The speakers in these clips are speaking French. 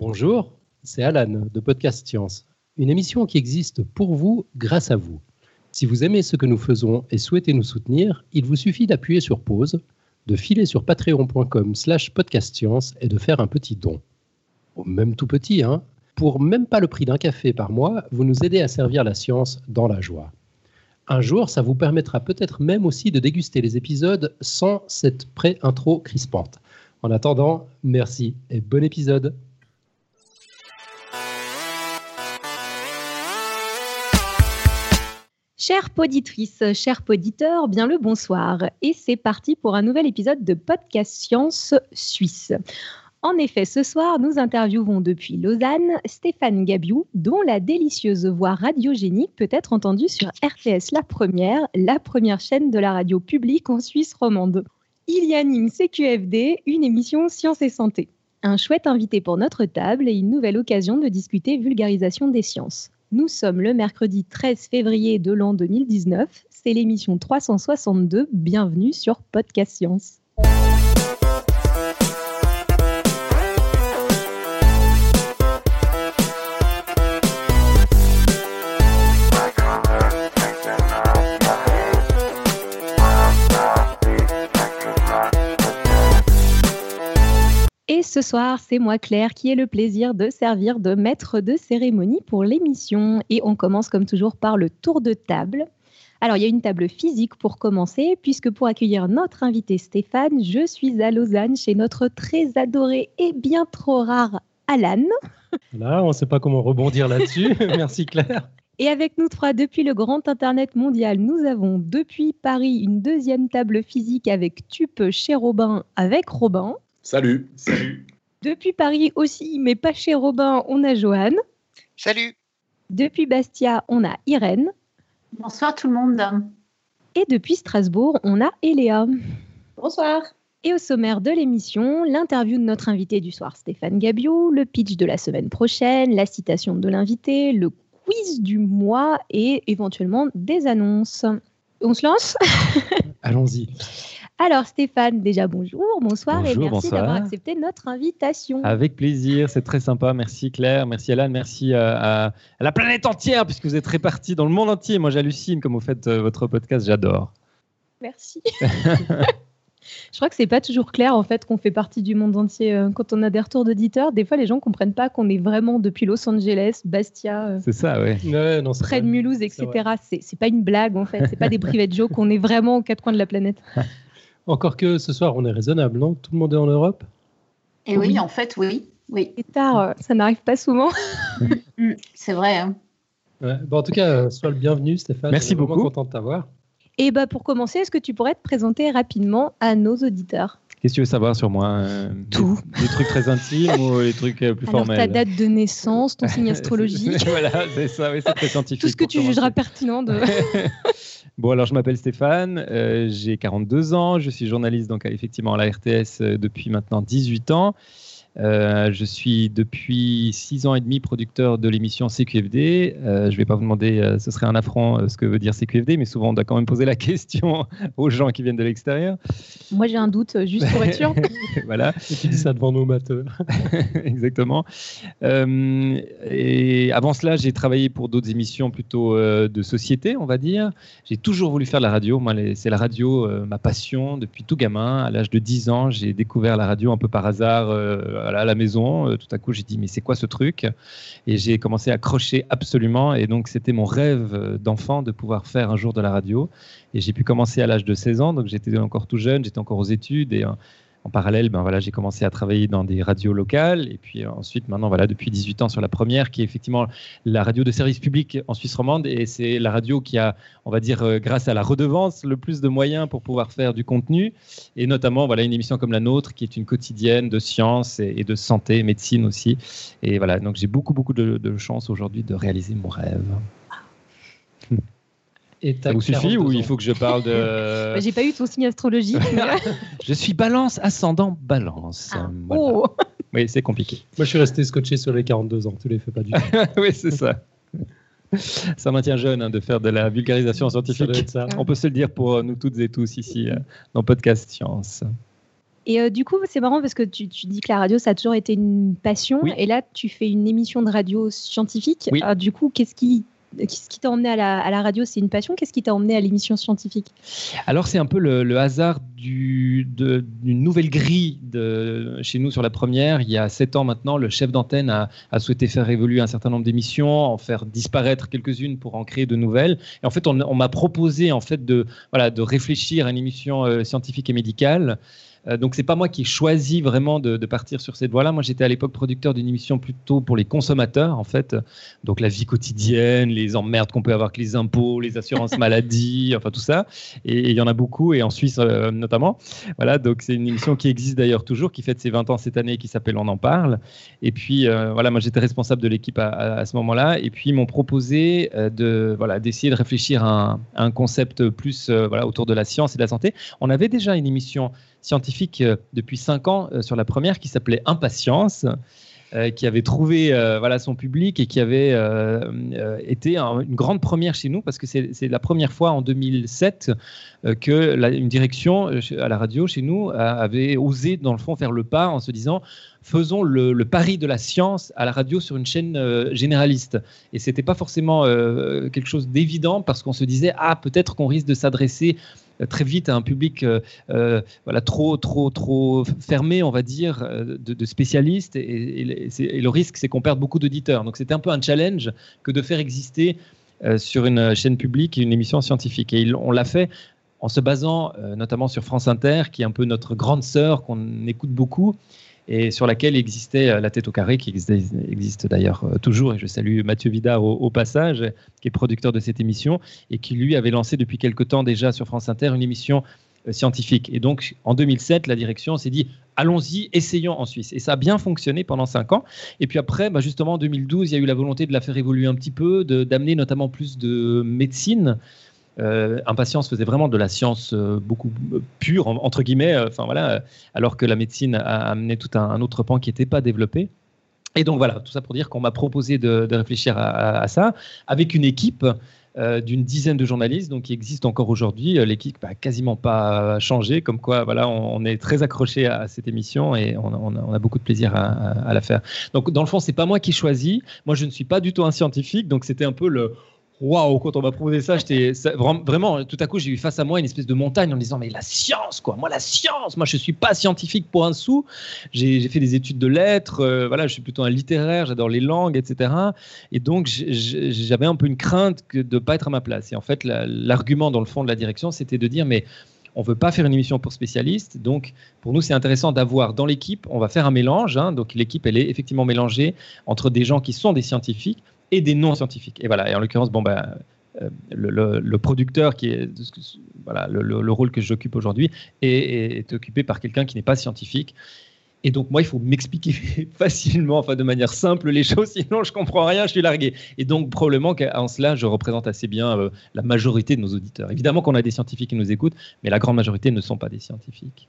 Bonjour, c'est Alan de Podcast Science, une émission qui existe pour vous grâce à vous. Si vous aimez ce que nous faisons et souhaitez nous soutenir, il vous suffit d'appuyer sur pause, de filer sur patreon.com slash podcastscience et de faire un petit don. Même tout petit, hein Pour même pas le prix d'un café par mois, vous nous aidez à servir la science dans la joie. Un jour, ça vous permettra peut-être même aussi de déguster les épisodes sans cette pré-intro crispante. En attendant, merci et bon épisode. Chères poditrices, chers poditeurs, bien le bonsoir. Et c'est parti pour un nouvel épisode de Podcast Science Suisse. En effet, ce soir, nous interviewons depuis Lausanne Stéphane Gabiou, dont la délicieuse voix radiogénique peut être entendue sur RTS La Première, la première chaîne de la radio publique en Suisse romande. Il y anime CQFD, une émission Sciences et Santé. Un chouette invité pour notre table et une nouvelle occasion de discuter vulgarisation des sciences. Nous sommes le mercredi 13 février de l'an 2019. C'est l'émission 362. Bienvenue sur Podcast Science. Ce soir, c'est moi Claire qui ai le plaisir de servir de maître de cérémonie pour l'émission. Et on commence comme toujours par le tour de table. Alors, il y a une table physique pour commencer, puisque pour accueillir notre invité Stéphane, je suis à Lausanne chez notre très adoré et bien trop rare Alan. Là, on ne sait pas comment rebondir là-dessus. Merci Claire. Et avec nous trois, depuis le grand Internet mondial, nous avons depuis Paris une deuxième table physique avec Tupe chez Robin avec Robin. Salut. Salut. Depuis Paris aussi, mais pas chez Robin, on a Joanne. Salut. Depuis Bastia, on a Irène. Bonsoir tout le monde. Et depuis Strasbourg, on a Eléa. Bonsoir. Et au sommaire de l'émission, l'interview de notre invité du soir, Stéphane Gabiot, le pitch de la semaine prochaine, la citation de l'invité, le quiz du mois et éventuellement des annonces. On se lance? Allons-y. Alors Stéphane, déjà bonjour, bonsoir Bonjour, et merci d'avoir accepté notre invitation. Avec plaisir, c'est très sympa. Merci Claire, merci Alan, merci à, à la planète entière, puisque vous êtes répartis dans le monde entier. Moi, j'hallucine comme vous faites euh, votre podcast, j'adore. Merci. Je crois que c'est pas toujours clair en fait qu'on fait partie du monde entier. Euh, Quand on a des retours d'auditeurs, des fois les gens comprennent pas qu'on est vraiment depuis Los Angeles, Bastia, euh, C'est ça, ouais. Ouais, non, c'est près de. Mulhouse, etc. C'est c'est pas une blague en fait, c'est pas des private jokes, on est vraiment aux quatre coins de la planète. Encore que ce soir, on est raisonnable, non? Tout le monde est en Europe? Et oui, Oui. en fait, oui. Oui, Et tard, euh, ça n'arrive pas souvent. Mm, c'est vrai. hein. Ouais. Bon, En tout cas, euh, sois le bienvenu, Stéphane. Merci vraiment beaucoup. content de t'avoir. Et bah pour commencer, est-ce que tu pourrais te présenter rapidement à nos auditeurs? Qu'est-ce que tu veux savoir sur moi? Euh, Tout. Des, des trucs très intimes ou des trucs euh, plus Alors formels? ta date de naissance, ton signe astrologique, voilà, c'est ça, oui, c'est très scientifique. tout ce que tu jugeras pertinent de. Bon, alors je m'appelle Stéphane, euh, j'ai 42 ans, je suis journaliste donc effectivement à la RTS euh, depuis maintenant 18 ans. Euh, je suis depuis 6 ans et demi producteur de l'émission CQFD. Euh, je ne vais pas vous demander, euh, ce serait un affront, euh, ce que veut dire CQFD, mais souvent on doit quand même poser la question aux gens qui viennent de l'extérieur. Moi j'ai un doute, juste pour être sûr. voilà. Tu dis ça devant nos matheux. Exactement. Euh, et avant cela, j'ai travaillé pour d'autres émissions plutôt euh, de société, on va dire. J'ai toujours voulu faire de la radio. Moi, c'est la radio, euh, ma passion depuis tout gamin. À l'âge de 10 ans, j'ai découvert la radio un peu par hasard euh, à la maison. Euh, tout à coup, j'ai dit, mais c'est quoi ce truc? Et j'ai commencé à crocher absolument. Et donc, c'était mon rêve euh, d'enfant de pouvoir faire un jour de la radio. Et j'ai pu commencer à l'âge de 16 ans. Donc, j'étais encore tout jeune, j'étais encore aux études. Et euh, en parallèle, ben voilà, j'ai commencé à travailler dans des radios locales. Et puis euh, ensuite, maintenant, voilà, depuis 18 ans sur la première, qui est effectivement la radio de service public en Suisse romande. Et c'est la radio qui a, on va dire, euh, grâce à la redevance, le plus de moyens pour pouvoir faire du contenu. Et notamment, voilà, une émission comme la nôtre, qui est une quotidienne de sciences et, de santé, médecine aussi. Et voilà, donc j'ai beaucoup, beaucoup de chance aujourd'hui de réaliser mon rêve. Et Ça t'as vous suffit 42 ou il faut que je parle de... Bah, J'ai pas eu ton signe astrologique. mais- Je suis balance, ascendant, balance. Ah, Voilà. oh. Oui, c'est compliqué. Moi, je suis resté scotché sur les 42 ans. Tu les fais pas du tout. oui, c'est ça. Ça maintient jeune hein, de faire de la vulgarisation scientifique. ça. On peut se le dire pour euh, nous toutes et tous ici euh, dans Podcast Science. Et euh, du coup, c'est marrant parce que tu, tu, dis que la radio, ça a toujours été une passion. Et là, tu fais une émission de radio scientifique. Alors, du coup, qu'est-ce qui Qu'est-ce qui t'a emmené à la, radio? C'est une passion? Qu'est-ce qui t'a emmené à l'émission scientifique? Alors, c'est un peu le, hasard d'une nouvelle grille chez nous sur la première. Il y a sept ans maintenant, le chef d'antenne a, souhaité faire évoluer un certain nombre d'émissions, en faire disparaître quelques-unes pour en créer de nouvelles. Et en fait, on, m'a proposé en fait de réfléchir à une émission euh, scientifique et médicale. Euh, donc c'est pas moi qui ai choisi vraiment de, partir sur cette voie-là. Moi j'étais à l'époque producteur d'une émission plutôt pour les consommateurs en fait, donc la vie quotidienne, les emmerdes qu'on peut avoir avec les impôts, les assurances maladie, enfin tout ça. Et il y en a beaucoup et en Suisse euh, notamment. Voilà, donc c'est une émission qui existe d'ailleurs toujours, qui fête ses 20 ans cette année, qui s'appelle On en parle. Et puis euh, voilà, moi j'étais responsable de l'équipe à, ce moment-là. Et puis ils m'ont proposé de voilà d'essayer de réfléchir à un, à un concept plus voilà autour de la science et de la santé. On avait déjà une émission scientifique euh, depuis cinq ans euh, sur la première qui s'appelait Impatience. Euh, qui avait trouvé voilà son public et qui avait été une grande première chez nous parce que c'est la première fois en 2007 que une direction à la radio chez nous avait osé dans le fond faire le pas en se disant faisons le, pari de la science à la radio sur une chaîne généraliste et c'était pas forcément quelque chose d'évident parce qu'on se disait ah peut-être qu'on risque de s'adresser très vite à un public euh, euh, voilà, trop, trop, trop fermé, on va dire, euh, de, spécialistes. Et, le risque, c'est qu'on perde beaucoup d'auditeurs. Donc c'était un peu un challenge que de faire exister sur une chaîne publique une émission scientifique. Et on l'a fait en se basant notamment sur France Inter, qui est un peu notre grande sœur qu'on écoute beaucoup et sur laquelle existait euh, La tête au carré, qui existe, d'ailleurs euh, toujours, et je salue Mathieu Vidard au, passage, qui est producteur de cette émission, et qui lui avait lancé depuis quelque temps déjà sur France Inter une émission euh, scientifique. Et donc, en 2007, la direction s'est dit, allons-y, essayons en Suisse. Et ça a bien fonctionné pendant cinq ans. Et puis après, bah justement, en 2012, il y a eu la volonté de la faire évoluer un petit peu, d'amener notamment plus de médecine euh, impatience faisait vraiment de la science euh, beaucoup euh, pure, entre guillemets, enfin voilà, alors que la médecine a amené tout un, autre pan qui n'était pas développé. Et donc voilà, tout ça pour dire qu'on m'a proposé de, réfléchir à, ça avec une équipe d'une dizaine de journalistes, donc qui existe encore aujourd'hui. L'équipe n'a quasiment pas changé, comme quoi voilà, on, est très accroché à cette émission et on, a, beaucoup de plaisir à, à, la faire. Donc dans le fond, c'est pas moi qui choisis. Moi, je ne suis pas du tout un scientifique, donc c'était un peu le waouh, quand on m'a proposé ça, j'étais vraiment, tout à coup, j'ai eu face à moi une espèce de montagne en disant, mais la science, quoi, moi, la science, moi, je suis pas scientifique pour un sou. J'ai fait des études de lettres, euh, voilà, je suis plutôt un littéraire, j'adore les langues, etc. Et donc, j'avais un peu une crainte de ne pas être à ma place. Et en fait, l'argument dans le fond de la direction, c'était de dire, mais on veut pas faire une émission pour spécialistes. Donc, pour nous, c'est intéressant d'avoir dans l'équipe, on va faire un mélange. Hein. donc, l'équipe, elle est effectivement mélangée entre des gens qui sont des scientifiques, et des non-scientifiques. Et voilà, et en l'occurrence, bon, ben, euh, le, producteur, qui est voilà, le, rôle que j'occupe aujourd'hui, est, est, occupé par quelqu'un qui n'est pas scientifique. Et donc, moi, il faut m'expliquer facilement, enfin de manière simple, les choses, sinon je comprends rien, je suis largué. Et donc, probablement qu'en cela, je représente assez bien euh, la majorité de nos auditeurs. Évidemment qu'on a des scientifiques qui nous écoutent, mais la grande majorité ne sont pas des scientifiques.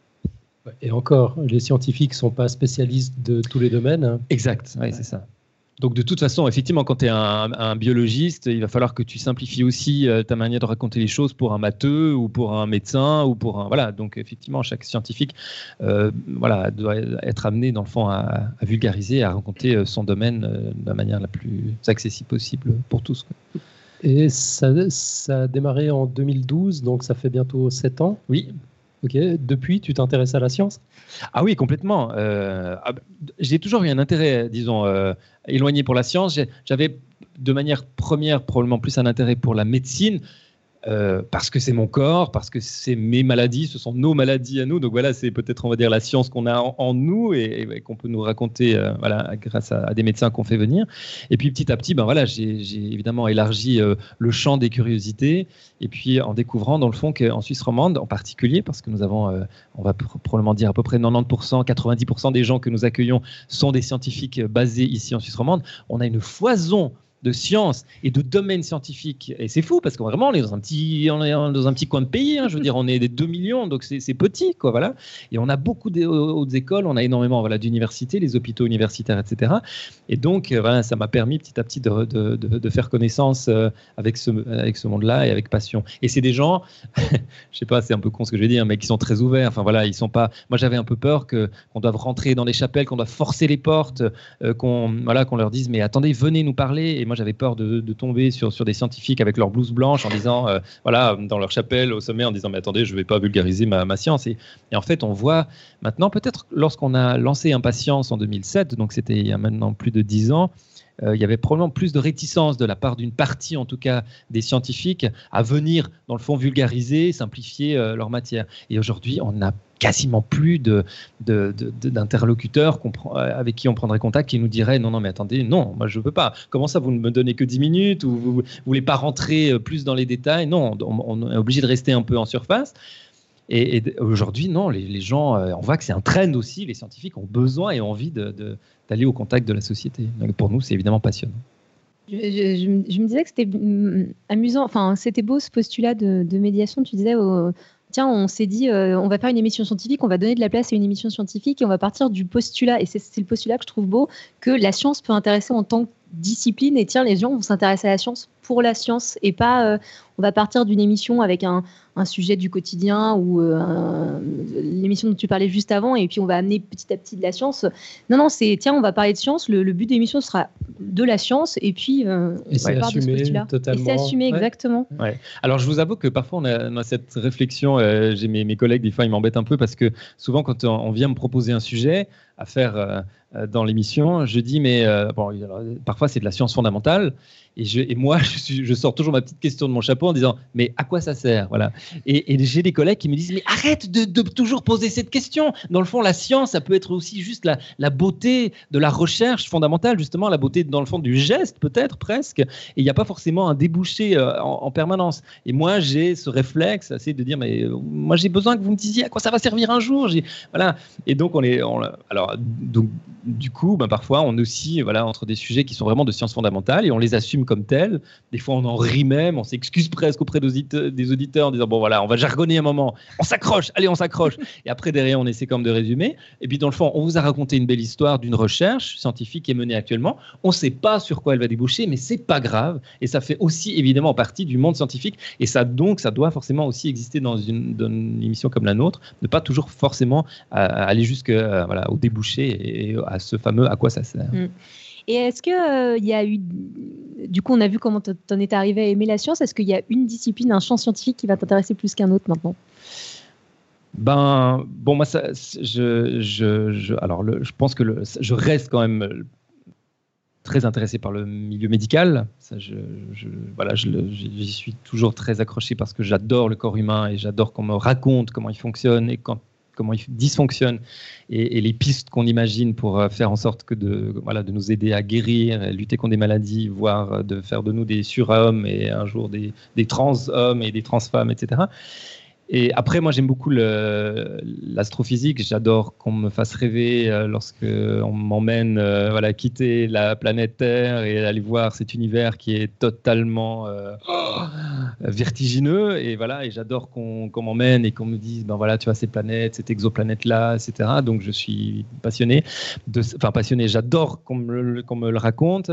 Et encore, les scientifiques ne sont pas spécialistes de tous les domaines. Hein. Exact, oui, c'est ça. Donc de toute façon, effectivement, quand tu es un, biologiste, il va falloir que tu simplifies aussi euh, ta manière de raconter les choses pour un matheux ou pour un médecin ou pour un voilà. Donc effectivement, chaque scientifique euh, voilà doit être amené dans le fond à, vulgariser, à raconter euh, son domaine de la manière la plus accessible possible pour tous. Et ça, ça a démarré en 2012, donc ça fait bientôt 7 ans. Oui. Ok. Depuis, tu t'intéresses à la science? Ah oui, complètement. Euh, ah, j'ai toujours eu un intérêt, disons, euh, éloigné pour la science. J'avais de manière première probablement plus un intérêt pour la médecine. Euh, parce que c'est mon corps, parce que c'est mes maladies, ce sont nos maladies à nous. Donc voilà, c'est peut-être, on va dire, la science qu'on a en, nous et, qu'on peut nous raconter euh, voilà, grâce à, des médecins qu'on fait venir. Et puis petit à petit, ben voilà, j'ai évidemment élargi euh, le champ des curiosités. Et puis en découvrant, dans le fond, qu'en Suisse romande, en particulier, parce que nous avons, on va probablement dire à peu près 90%, 90% des gens que nous accueillons sont des scientifiques basés ici en Suisse romande, on a une foison de sciences et de domaines scientifiques. Et c'est fou parce qu'on vraiment on est dans un petit, on est dans un petit coin de pays. Hein, je veux dire, on est des 2 millions, donc c'est petit, quoi. Voilà. Et on a beaucoup d'autres écoles, on a énormément voilà d'universités, les hôpitaux universitaires, etc. Et donc euh, voilà, ça m'a permis petit à petit de, de, faire connaissance euh, avec ce avec ce monde-là et avec passion. Et c'est des gens, je sais pas, c'est un peu con ce que je vais dire, mais qui sont très ouverts. Enfin voilà, ils sont pas. Moi j'avais un peu peur que qu'on doive rentrer dans les chapelles, qu'on doive forcer les portes, euh, qu'on voilà, qu'on leur dise mais attendez, venez nous parler. Moi j'avais peur de, tomber sur, sur des scientifiques avec leur blouse blanche en disant, euh, voilà, dans leur chapelle au sommet, en disant, mais attendez, je ne vais pas vulgariser ma, science. Et, en fait, on voit maintenant, peut-être lorsqu'on a lancé Impatience en 2007, donc c'était il y a maintenant plus de dix ans, il y avait probablement plus de réticence de la part d'une partie, en tout cas des scientifiques, à venir, dans le fond, vulgariser, simplifier euh, leur matière. Et aujourd'hui, on n'a quasiment plus d'interlocuteurs de, de, avec qui on prendrait contact qui nous diraient non, non, mais attendez, non, moi je ne peux pas. Comment ça, vous ne me donnez que 10 minutes ou vous ne voulez pas rentrer euh, plus dans les détails? Non, on, est obligé de rester un peu en surface. Et, aujourd'hui, non, les, gens, on voit que c'est un trend aussi. Les scientifiques ont besoin et envie d'aller au contact de la société. Pour nous, c'est évidemment passionnant. Je, me disais que c'était mm, amusant, enfin c'était beau ce postulat de, médiation. Tu disais, tiens, on s'est dit, euh, on va faire une émission scientifique, on va donner de la place à une émission scientifique et on va partir du postulat, et c'est le postulat que je trouve beau, que la science peut intéresser en tant que discipline, et tiens, les gens vont s'intéresser à la science pour la science, et pas, euh, on va partir d'une émission avec un, un sujet du quotidien ou euh, l'émission dont tu parlais juste avant, et puis on va amener petit à petit de la science. Non, non, c'est tiens, on va parler de science. Le, but de l'émission sera de la science, et puis euh, et c'est assumé totalement. Et c'est assumé exactement. Ouais. Alors je vous avoue que parfois on a, cette réflexion. J'ai mes, mes, collègues des fois ils m'embêtent un peu parce que souvent quand on vient me proposer un sujet à faire dans l'émission, je dis mais bon, parfois c'est de la science fondamentale. Et, moi, je, sors toujours ma petite question de mon chapeau en disant Mais à quoi ça sert? Voilà. Et, j'ai des collègues qui me disent Mais arrête de, toujours poser cette question. Dans le fond, la science, ça peut être aussi juste la, beauté de la recherche fondamentale, justement, la beauté, dans le fond, du geste, peut-être presque. Et il n'y a pas forcément un débouché euh, en, permanence. Et moi, j'ai ce réflexe assez de dire Mais euh, moi, j'ai besoin que vous me disiez à quoi ça va servir un jour. Voilà. Et donc, on est. On, alors, donc, du coup, ben, parfois, on aussi voilà, entre des sujets qui sont vraiment de sciences fondamentales et on les assume comme tels. Des fois, on en rit même, on s'excuse presque auprès des auditeurs en disant Bon, voilà, on va jargonner un moment, on s'accroche, allez, on s'accroche. Et après, derrière, on essaie comme de résumer. Et puis, dans le fond, on vous a raconté une belle histoire d'une recherche scientifique qui est menée actuellement. On ne sait pas sur quoi elle va déboucher, mais c'est pas grave. Et ça fait aussi évidemment partie du monde scientifique. Et ça, donc, ça doit forcément aussi exister dans une, émission comme la nôtre, ne pas toujours forcément euh, aller jusqu'au euh, voilà, au débouché et à ce fameux à quoi ça sert. Mm. Et est-ce qu'il euh, y a eu, du coup, on a vu comment tu en es arrivé à aimer la science. Est-ce qu'il y a une discipline, un champ scientifique qui va t'intéresser plus qu'un autre maintenant? Ben, bon, moi, ça, je, je, alors, le, je pense que le, je reste quand même très intéressé par le milieu médical. Ça, je, je, voilà, j'y suis toujours très accroché parce que j'adore le corps humain et j'adore qu'on me raconte comment il fonctionne et quand comment il dysfonctionne et, les pistes qu'on imagine pour euh, faire en sorte que de nous aider à guérir, lutter contre des maladies, voire euh, de faire de nous des surhommes et un jour des, des trans-hommes et des trans-femmes, etc. Et après, moi, j'aime beaucoup l'astrophysique. J'adore qu'on me fasse rêver euh, lorsque on m'emmène euh, voilà, quitter la planète Terre et aller voir cet univers qui est totalement euh, vertigineux. Et voilà, et j'adore qu'on m'emmène et qu'on me dise, ben voilà, tu vois, ces planètes, cette exoplanète-là, etc. Donc, je suis passionné. Enfin, passionné, j'adore qu'on me, le raconte.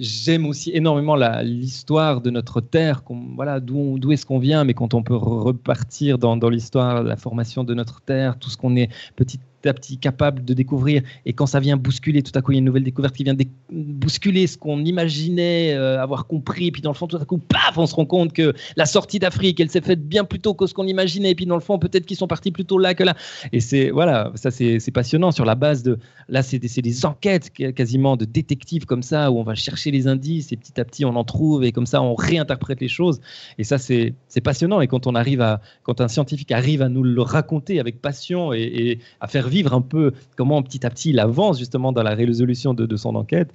J'aime aussi énormément l'histoire de notre terre, voilà, d'où est-ce qu'on vient, mais quand on peut repartir dans, dans l'histoire, la formation de notre terre, tout ce qu'on est petit petit capable de découvrir. Et quand ça vient bousculer, tout à coup, il y a une nouvelle découverte qui vient bousculer ce qu'on imaginait euh, avoir compris. Et puis dans le fond, tout à coup, paf, on se rend compte que la sortie d'Afrique, elle s'est faite bien plus tôt que ce qu'on imaginait. Et puis dans le fond, peut-être qu'ils sont partis plus tôt là que là. Et c'est voilà, ça c'est passionnant sur la base de là, c'est des, des, enquêtes quasiment de détectives comme ça où on va chercher les indices et petit à petit on en trouve et comme ça on réinterprète les choses. Et ça c'est passionnant. Et quand on arrive à quand un scientifique arrive à nous le raconter avec passion et à faire vivre un peu comment petit à petit il avance justement dans la résolution de, son enquête.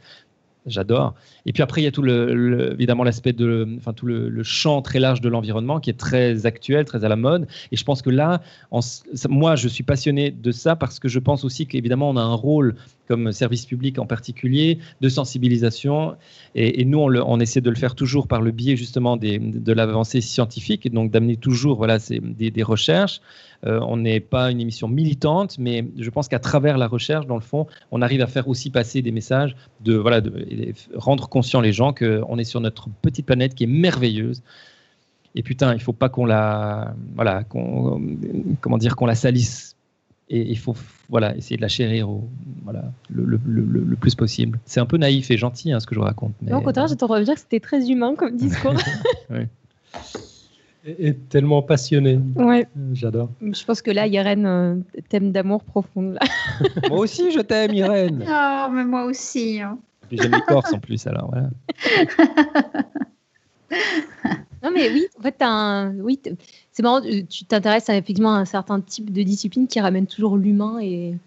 J'adore. Et puis après, il y a tout le, évidemment l'aspect de, enfin tout le, champ très large de l'environnement qui est très actuel, très à la mode. Et je pense que là, moi, je suis passionné de ça parce que je pense aussi qu'évidemment, on a un rôle comme service public en particulier de sensibilisation. Et, nous, on, essaie de le faire toujours par le biais justement de l'avancée scientifique, et donc d'amener toujours voilà, des, des recherches. Euh, on n'est pas une émission militante, mais je pense qu'à travers la recherche, dans le fond, on arrive à faire aussi passer des messages, de, voilà, de, rendre conscient les gens qu'on est sur notre petite planète qui est merveilleuse. Et putain, il faut pas qu'on la, voilà, comment dire, qu'on la salisse. Et il faut, voilà, essayer de la chérir au, voilà, le, plus possible. C'est un peu naïf et gentil hein, ce que je vous raconte. Mais, non, au contraire, j'ai tendance à dire que c'était très humain comme discours. oui. Et, tellement passionné. Ouais. J'adore. Je pense que là, Irène euh, t'aime d'amour profond. moi aussi, je t'aime, Irène. Oh, mais moi aussi. Hein. J'aime les Corses en plus, alors voilà. non, mais oui, en fait, un... oui, c'est marrant, tu t'intéresses effectivement à un certain type de discipline qui ramène toujours l'humain et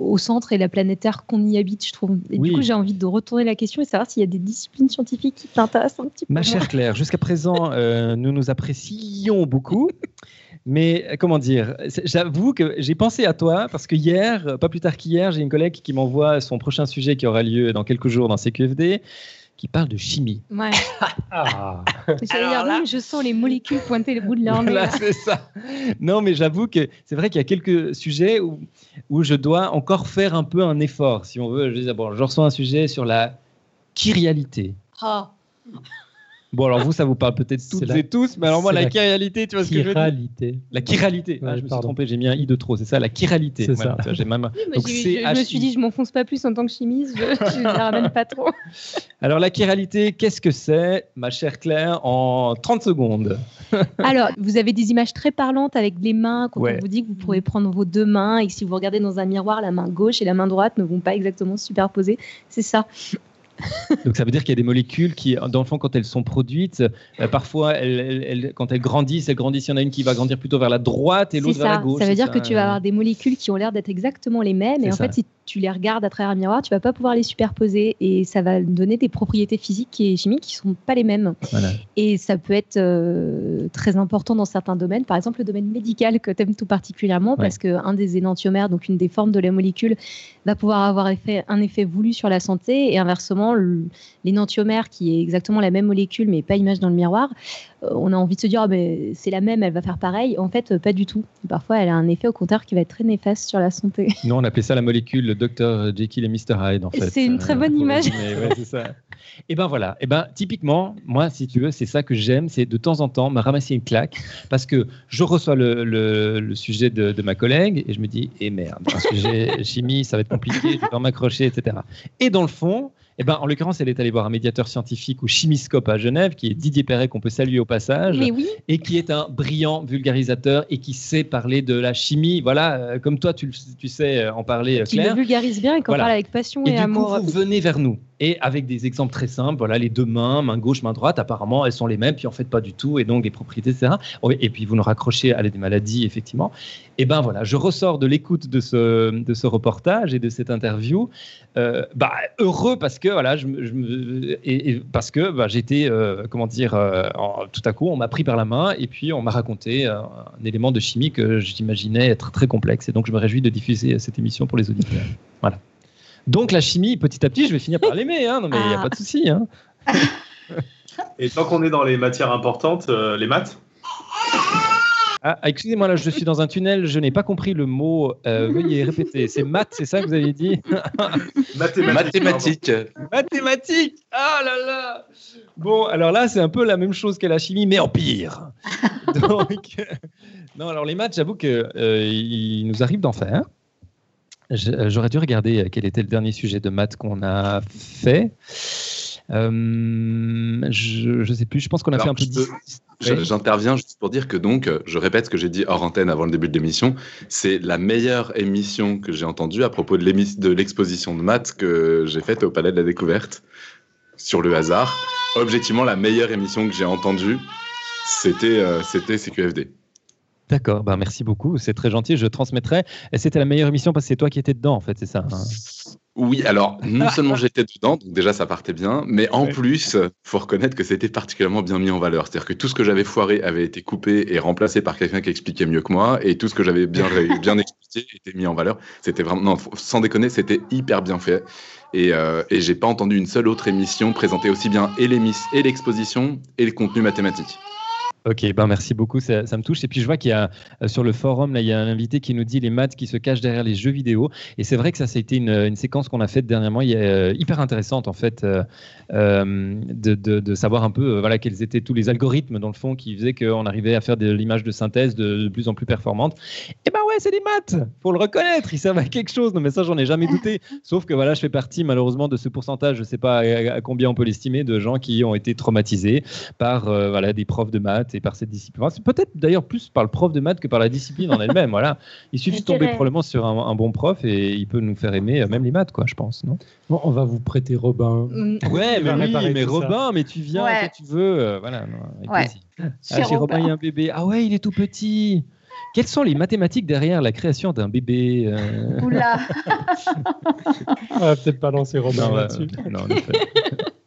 au centre et la planète Terre qu'on y habite, je trouve. Et du coup, j'ai envie de retourner la question et savoir s'il y a des disciplines scientifiques qui t'intéressent un petit peu. Ma chère Claire, jusqu'à présent, euh, nous nous apprécions beaucoup. Mais comment dire, j'avoue que j'ai pensé à toi parce que hier, pas plus tard qu'hier, j'ai une collègue qui m'envoie son prochain sujet qui aura lieu dans quelques jours dans CQFD qui parle de chimie. Ouais. ah. dire, là... je sens les molécules pointer le bout de leur Là, c'est ça. Non, mais j'avoue que c'est vrai qu'il y a quelques sujets où, où je dois encore faire un peu un effort, si on veut. Je, bon, je reçois un sujet sur la chiralité. Ah. Bon, alors vous, ça vous parle peut-être toutes et tous, mais alors moi, la, chiralité, tu vois ce que je veux dire La chiralité. Ah, je me suis trompé, j'ai mis un i de trop, c'est ça, la chiralité. C'est ça. J'ai même... Donc, je, me suis dit, je m'enfonce pas plus en tant que chimiste, je ne la ramène pas trop. Alors, la chiralité, qu'est-ce que c'est, ma chère Claire, en 30 secondes Alors, vous avez des images très parlantes avec les mains, quand on vous dit que vous pouvez prendre vos deux mains et que si vous regardez dans un miroir, la main gauche et la main droite ne vont pas exactement se superposer. C'est ça. Donc ça veut dire qu'il y a des molécules qui, dans le fond, quand elles sont produites, euh, parfois, elles, quand elles grandissent, elles grandissent. Il y en a une qui va grandir plutôt vers la droite et l'autre vers la gauche. Ça veut dire que tu vas avoir des molécules qui ont l'air d'être exactement les mêmes. Et en fait, si tu les regardes à travers un miroir, tu vas pas pouvoir les superposer et ça va donner des propriétés physiques et chimiques qui sont pas les mêmes. Et ça peut être euh, très important dans certains domaines, par exemple le domaine médical que tu aimes tout particulièrement parce qu'un des énantiomères, donc une des formes de la molécule, va pouvoir avoir effet, un effet voulu sur la santé et inversement l'énantiomère qui est exactement la même molécule mais pas image dans le miroir on a envie de se dire, ben, c'est la même, elle va faire pareil. En fait, pas du tout. Parfois, elle a un effet au contraire qui va être très néfaste sur la santé. Non, on appelait ça la molécule le Dr Jekyll et Mr Hyde, en fait. C'est une très bonne euh, image. Et ben voilà. Et ben typiquement, moi, si tu veux, c'est ça que j'aime, c'est de temps en temps me ramasser une claque parce que je reçois le, sujet de, ma collègue et je me dis, eh merde, un sujet chimie, ça va être compliqué, je vais pas m'accrocher, etc. Et dans le fond, eh ben, en l'occurrence, elle est allée voir un médiateur scientifique ou chimiscope à Genève, qui est Didier Perret, qu'on peut saluer au passage, et qui est un brillant vulgarisateur et qui sait parler de la chimie. Voilà, euh, comme toi, tu, tu sais en parler, Qui le vulgarise bien et qu'on parle avec passion et, et du amour. Coup, vous venez vers nous et avec des exemples très simples. Voilà, les deux mains, main gauche, main droite, apparemment, elles sont les mêmes, puis en fait pas du tout, et donc les propriétés, etc. Et puis vous nous raccrochez à des maladies, effectivement. Et ben voilà, je ressors de l'écoute de ce, de ce reportage et de cette interview, euh, bah, heureux parce que voilà, je, me, et, parce que bah, j'étais, euh, comment dire, euh, tout à coup, on m'a pris par la main et puis on m'a raconté un, un, élément de chimie que j'imaginais être très complexe. Et donc je me réjouis de diffuser cette émission pour les auditeurs. Voilà. Donc la chimie, petit à petit, je vais finir par l'aimer. Hein. Non, mais il n'y a ah. pas de souci. Hein. Et tant qu'on est dans les matières importantes, euh, les maths ah, excusez-moi, là, je suis dans un tunnel, je n'ai pas compris le mot. Euh, veuillez répéter. C'est maths, c'est ça que vous avez dit? Mathématiques. Mathématiques. Ah là là. Bon, alors là, c'est un peu la même chose que la chimie, mais en pire. Donc, non, alors les maths, j'avoue qu'il euh, nous arrive d'en faire. Euh, j'aurais dû regarder euh, quel était le dernier sujet de maths qu'on a fait. Euh, je ne sais plus, je pense qu'on a fait un peu de... J'interviens juste pour dire que donc, je répète ce que j'ai dit hors antenne avant le début de l'émission, c'est la meilleure émission que j'ai entendue à propos de l'exposition de maths que j'ai faite au Palais de la Découverte sur le hasard. Objectivement, la meilleure émission que j'ai entendue, c'était c'était CQFD. D'accord, bah merci beaucoup, c'est très gentil, je transmettrai. Et c'était la meilleure émission parce que c'est toi qui étais dedans, en fait, c'est ça hein? Oui, alors non seulement j'étais dedans, donc déjà ça partait bien, mais en plus, faut reconnaître que c'était particulièrement bien mis en valeur. C'est-à-dire que tout ce que j'avais foiré avait été coupé et remplacé par quelqu'un qui expliquait mieux que moi, et tout ce que j'avais bien, bien expliqué était mis en valeur. C'était vraiment, non, sans déconner, c'était hyper bien fait. Et, euh, et j'ai pas entendu une seule autre émission présenter aussi bien et l'exposition et les contenus mathématiques. Ok, ben merci beaucoup, ça, me touche. Et puis je vois qu'il y a euh, sur le forum, là, il y a un invité qui nous dit les maths qui se cachent derrière les jeux vidéo. Et c'est vrai que ça, été une, une séquence qu'on a faite dernièrement, euh, hyper intéressante en fait, euh, de, savoir un peu voilà, quels étaient tous les algorithmes dans le fond qui faisaient qu'on arrivait à faire de l'image de synthèse de, plus en plus performante. Et ben ouais, c'est des maths, faut le reconnaître, ils servent à quelque chose. Non mais ça, j'en ai jamais douté. Sauf que voilà, je fais partie malheureusement de ce pourcentage, je sais pas à, combien on peut l'estimer, de gens qui ont été traumatisés par voilà, des profs de maths et par cette discipline. c'est peut-être d'ailleurs plus par le prof de maths que par la discipline en elle-même. voilà. Il suffit de tomber probablement sur un, bon prof et il peut nous faire aimer euh, même les maths, quoi, je pense. Non? On va vous prêter Robin. Mm. Ouais, mais, mais Robin, mais tu viens quand tu veux. Euh, voilà, avec Ah, j'ai Robin, il y a un bébé. Ah ouais, il est tout petit. Quelles sont les mathématiques derrière la création d'un bébé euh? Oula On va peut-être pas lancer Robin là-dessus. non,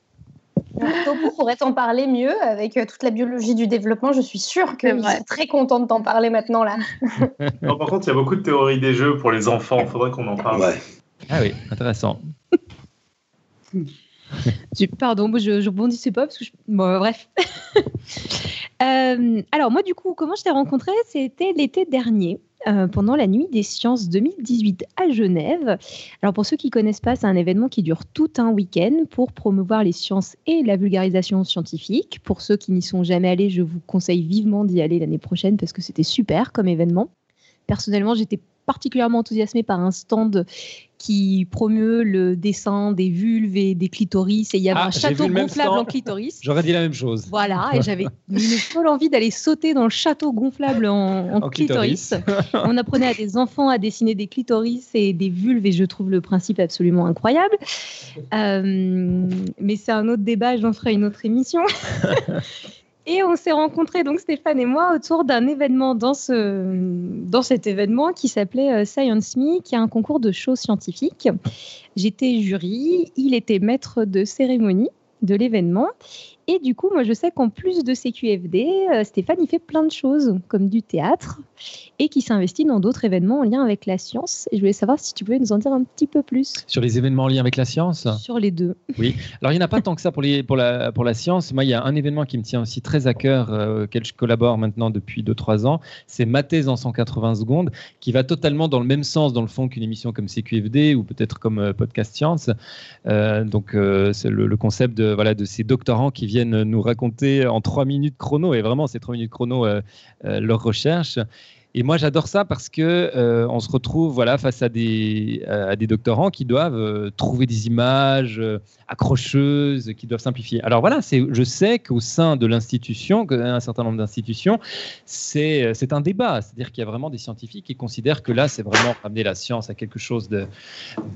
Topo pourrait t'en parler mieux avec euh, toute la biologie du développement. Je suis sûre que est très content de t'en parler maintenant là. par contre, il y a beaucoup de théories des jeux pour les enfants. Il faudrait qu'on en parle. Ah oui, intéressant. Pardon, je, je rebondissais pas parce que bon, bref. Euh, alors moi du coup, comment je t'ai rencontré C'était l'été dernier. Euh, pendant la Nuit des Sciences 2018 à Genève. Alors pour ceux qui ne connaissent pas, c'est un événement qui dure tout un week-end pour promouvoir les sciences et la vulgarisation scientifique. Pour ceux qui n'y sont jamais allés, je vous conseille vivement d'y aller l'année prochaine parce que c'était super comme événement. Personnellement, j'étais particulièrement enthousiasmée par un stand qui promeut le dessin des vulves et des clitoris. Et il y avait ah, un château gonflable en clitoris. J'aurais dit la même chose. Voilà, et j'avais une folle envie d'aller sauter dans le château gonflable en, clitoris. On apprenait à des enfants à dessiner des clitoris et des vulves, et je trouve le principe absolument incroyable. Euh, mais c'est un autre débat, j'en ferai une autre émission. Et on s'est rencontrés, donc Stéphane et moi, autour d'un événement dans, ce, dans cet événement qui s'appelait euh, Science Me, qui est un concours de shows scientifiques. J'étais jury, il était maître de cérémonie de l'événement. Et du coup, moi, je sais qu'en plus de CQFD, euh, Stéphane, il fait plein de choses, comme du théâtre, et qui s'investit dans d'autres événements en lien avec la science. Et je voulais savoir si tu pouvais nous en dire un petit peu plus. Sur les événements en lien avec la science? Sur les deux. Oui. Alors, il n'y en a pas tant que ça pour, les, pour, la, pour la science. Moi, il y a un événement qui me tient aussi très à cœur, euh, auquel je collabore maintenant depuis 2-3 ans. C'est ma thèse en 180 secondes, qui va totalement dans le même sens, dans le fond, qu'une émission comme CQFD ou peut-être comme euh, Podcast Science. donc, c'est le, le, concept de, voilà, de ces doctorants qui viennent nous raconter en trois minutes chrono, et vraiment ces trois minutes chrono, euh, euh, leur recherche. Et moi, j'adore ça parce que euh, on se retrouve voilà face à des à des doctorants qui doivent trouver des images accrocheuses, qui doivent simplifier. Alors voilà, je sais qu'au sein de l'institution, un certain nombre d'institutions, c'est un débat, c'est-à-dire qu'il y a vraiment des scientifiques qui considèrent que là, c'est vraiment ramener la science à quelque chose de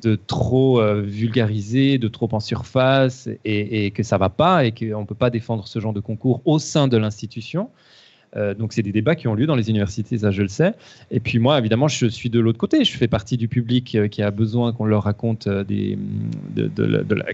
de trop vulgarisé, de trop en surface, et, et que ça va pas, et qu'on ne peut pas défendre ce genre de concours au sein de l'institution. Euh, donc c'est des débats qui ont lieu dans les universités, ça je le sais. Et puis moi, évidemment, je suis de l'autre côté. Je fais partie du public euh, qui a besoin qu'on leur raconte euh, des,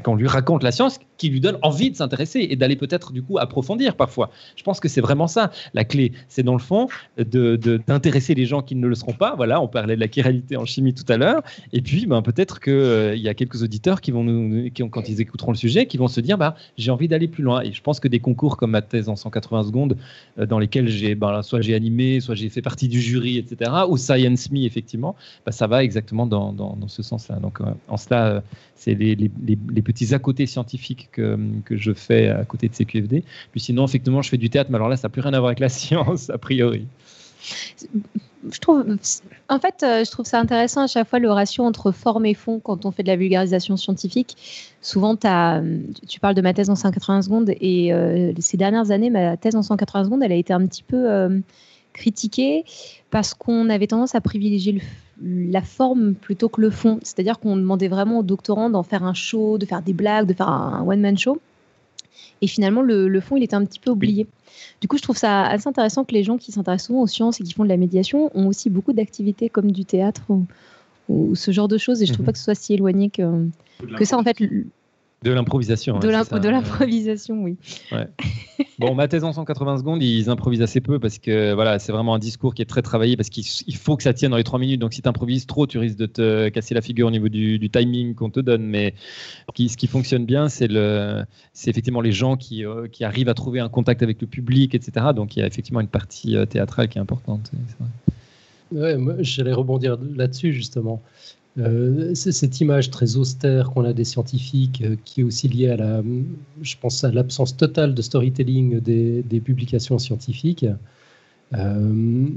qu'on lui raconte la science, qui lui donne envie de s'intéresser et d'aller peut-être du coup approfondir parfois. Je pense que c'est vraiment ça la clé. C'est dans le fond d'intéresser les gens qui ne le seront pas. Voilà, on parlait de la chiralité en chimie tout à l'heure. Et puis ben, peut-être qu'il y a quelques auditeurs qui vont nous, qui, quand ils écouteront le sujet, qui vont se dire bah j'ai envie d'aller plus loin. Et je pense que des concours comme ma thèse en 180 secondes, dans lesquels ben, soit j'ai animé, soit j'ai fait partie du jury, etc. Ou Science Me, effectivement, ben, ça va exactement dans, ce sens-là. Donc, euh, en cela, euh, c'est les, petits à côté scientifiques que, que, je fais à côté de CQFD. Puis sinon, effectivement, je fais du théâtre, mais alors là, ça n'a plus rien à voir avec la science, a priori je trouve, en fait, euh, je trouve ça intéressant à chaque fois le ratio entre forme et fond quand on fait de la vulgarisation scientifique. Souvent, as, tu parles de ma thèse en 180 secondes et euh, ces dernières années, ma thèse en 180 secondes, elle a été un petit peu euh, critiquée parce qu'on avait tendance à privilégier la forme plutôt que le fond. C'est-à-dire qu'on demandait vraiment aux doctorants d'en faire un show, de faire des blagues, de faire un one-man show. Et finalement, le, fond, il était un petit peu oublié. Du coup, je trouve ça assez intéressant que les gens qui s'intéressent souvent aux sciences et qui font de la médiation ont aussi beaucoup d'activités comme du théâtre ou, ce genre de choses. Et je trouve mhm. pas que ce soit si éloigné que, que ça, en fait. De l'improvisation. De l'improvisation, oui. bon, ma thèse en 180 secondes, ils improvisent assez peu parce que voilà, c'est vraiment un discours qui est très travaillé parce qu'il faut que ça tienne dans les 3 minutes. Donc si tu improvises trop, tu risques de te casser la figure au niveau du, timing qu'on te donne. Mais ce qui fonctionne bien, c'est effectivement les gens qui, euh, qui, arrivent à trouver un contact avec le public, etc. Donc il y a effectivement une partie euh, théâtrale qui est importante. Ouais, j'allais rebondir là-dessus justement. Euh, cette image très austère qu'on a des scientifiques, euh, qui est aussi liée à la, je pense à l'absence totale de storytelling des, publications scientifiques. Euh,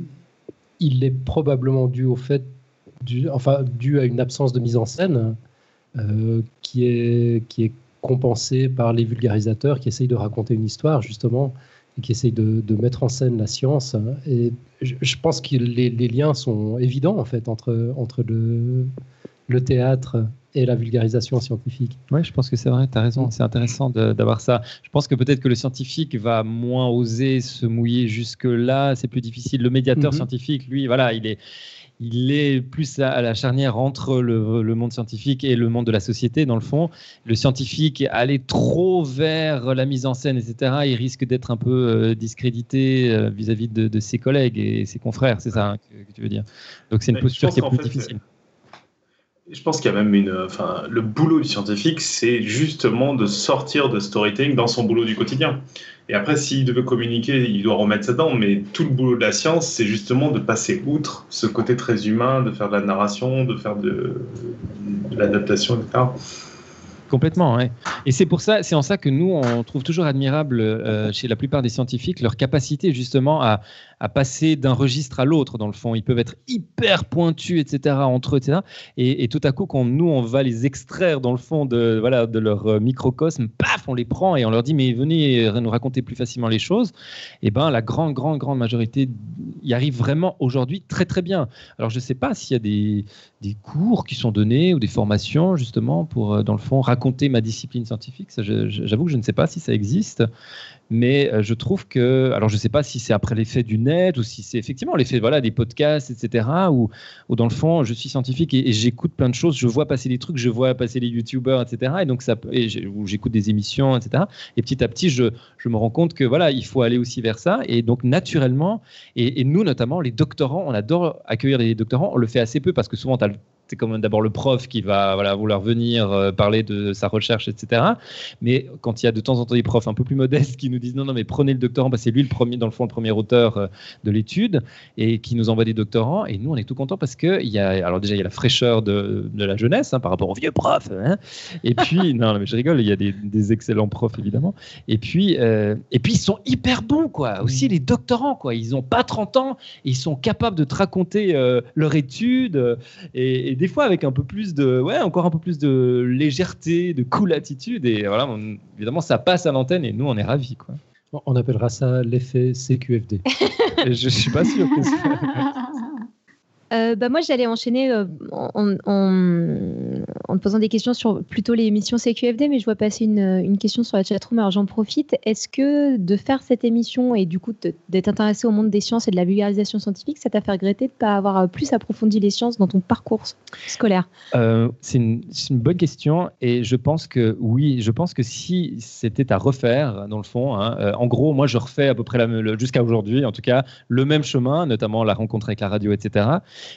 il est probablement dû au fait, enfin dû à une absence de mise en scène qui est qui est compensée par les vulgarisateurs qui essayent de raconter une histoire justement et qui essaye de, mettre en scène la science. Hein. Et je, pense que les, liens sont évidents en fait entre, entre le, le théâtre et la vulgarisation scientifique. Oui, je pense que c'est vrai, tu as raison, c'est intéressant d'avoir ça. Je pense que peut-être que le scientifique va moins oser se mouiller jusque-là, c'est plus difficile. Le médiateur mm-hmm. scientifique, lui, voilà, il est, il est plus à, la charnière entre le, monde scientifique et le monde de la société, dans le fond. Le scientifique aller trop vers la mise en scène, etc., il risque d'être un peu euh, discrédité euh, vis-à-vis de, ses collègues et ses confrères, c'est ça hein, que, tu veux dire. Donc c'est une posture qui est plus difficile. Je pense qu'il y a même une. Enfin, le boulot du scientifique, c'est justement de sortir de storytelling dans son boulot du quotidien. Et après, s'il devait communiquer, il doit remettre ça dedans. Mais tout le boulot de la science, c'est justement de passer outre ce côté très humain, de faire de la narration, de faire de, l'adaptation, etc. Complètement, ouais. Et c'est pour ça, c'est en ça que nous, on trouve toujours admirable euh, chez la plupart des scientifiques leur capacité justement à, à passer d'un registre à l'autre, dans le fond. Ils peuvent être hyper pointus, etc., entre eux, etc. Et, tout à coup, quand nous, on va les extraire, dans le fond, de, voilà, de leur euh, microcosme, paf, on les prend et on leur dit, mais venez nous raconter plus facilement les choses. Et eh ben, la grande, grande, grande majorité y arrive vraiment aujourd'hui très, très bien. Alors, je ne sais pas s'il y a des, des cours qui sont donnés ou des formations, justement, pour, euh, dans le fond, raconter ma discipline scientifique. J'avoue que je ne sais pas si ça existe, mais euh, je trouve que, alors je ne sais pas si c'est après l'effet du net ou si c'est effectivement l'effet voilà, des podcasts, etc., ou, dans le fond, je suis scientifique et, j'écoute plein de choses, je vois passer des trucs, je vois passer les youtubeurs, etc., et donc ça, j'écoute des émissions, etc., et petit à petit, je, je, me rends compte que voilà, il faut aller aussi vers ça, et donc naturellement, et, et nous notamment, les doctorants, on adore accueillir des doctorants, on le fait assez peu parce que souvent, tu as le c'est quand même d'abord le prof qui va voilà, vouloir venir euh, parler de sa recherche, etc. Mais quand il y a de temps en temps des profs un peu plus modestes qui nous disent non, non, mais prenez le doctorant, que c'est lui le premier, dans le fond, le premier auteur euh, de l'étude, et qui nous envoie des doctorants. Et nous, on est tout contents parce que il y a, alors déjà, il y a la fraîcheur de, de la jeunesse hein, par rapport aux vieux profs. Hein. Et puis, non, mais je rigole, il y a des, des excellents profs, évidemment. Et puis, euh, et puis, ils sont hyper bons, quoi. Aussi, les doctorants, quoi. Ils n'ont pas 30 ans, et ils sont capables de te raconter leur étude. et des fois avec un peu plus de, ouais, encore un peu plus de légèreté, de cool attitude. Et voilà, évidemment, ça passe à l'antenne et nous, on est ravis. Quoi. On appellera ça l'effet CQFD. je suis pas sûr que euh, bah moi, j'allais enchaîner euh, en, te posant des questions sur plutôt les émissions CQFD, mais je vois passer une, question sur la chatroom, alors j'en profite. Est-ce que de faire cette émission et du coup d'être intéressé au monde des sciences et de la vulgarisation scientifique, ça t'a fait regretter de ne pas avoir euh, plus approfondi les sciences dans ton parcours scolaire? C'est une, une, bonne question et je pense que oui, je pense que si c'était à refaire, dans le fond, hein, en gros, moi je refais à peu près jusqu'à aujourd'hui, en tout cas, le même chemin, notamment la rencontre avec la radio, etc.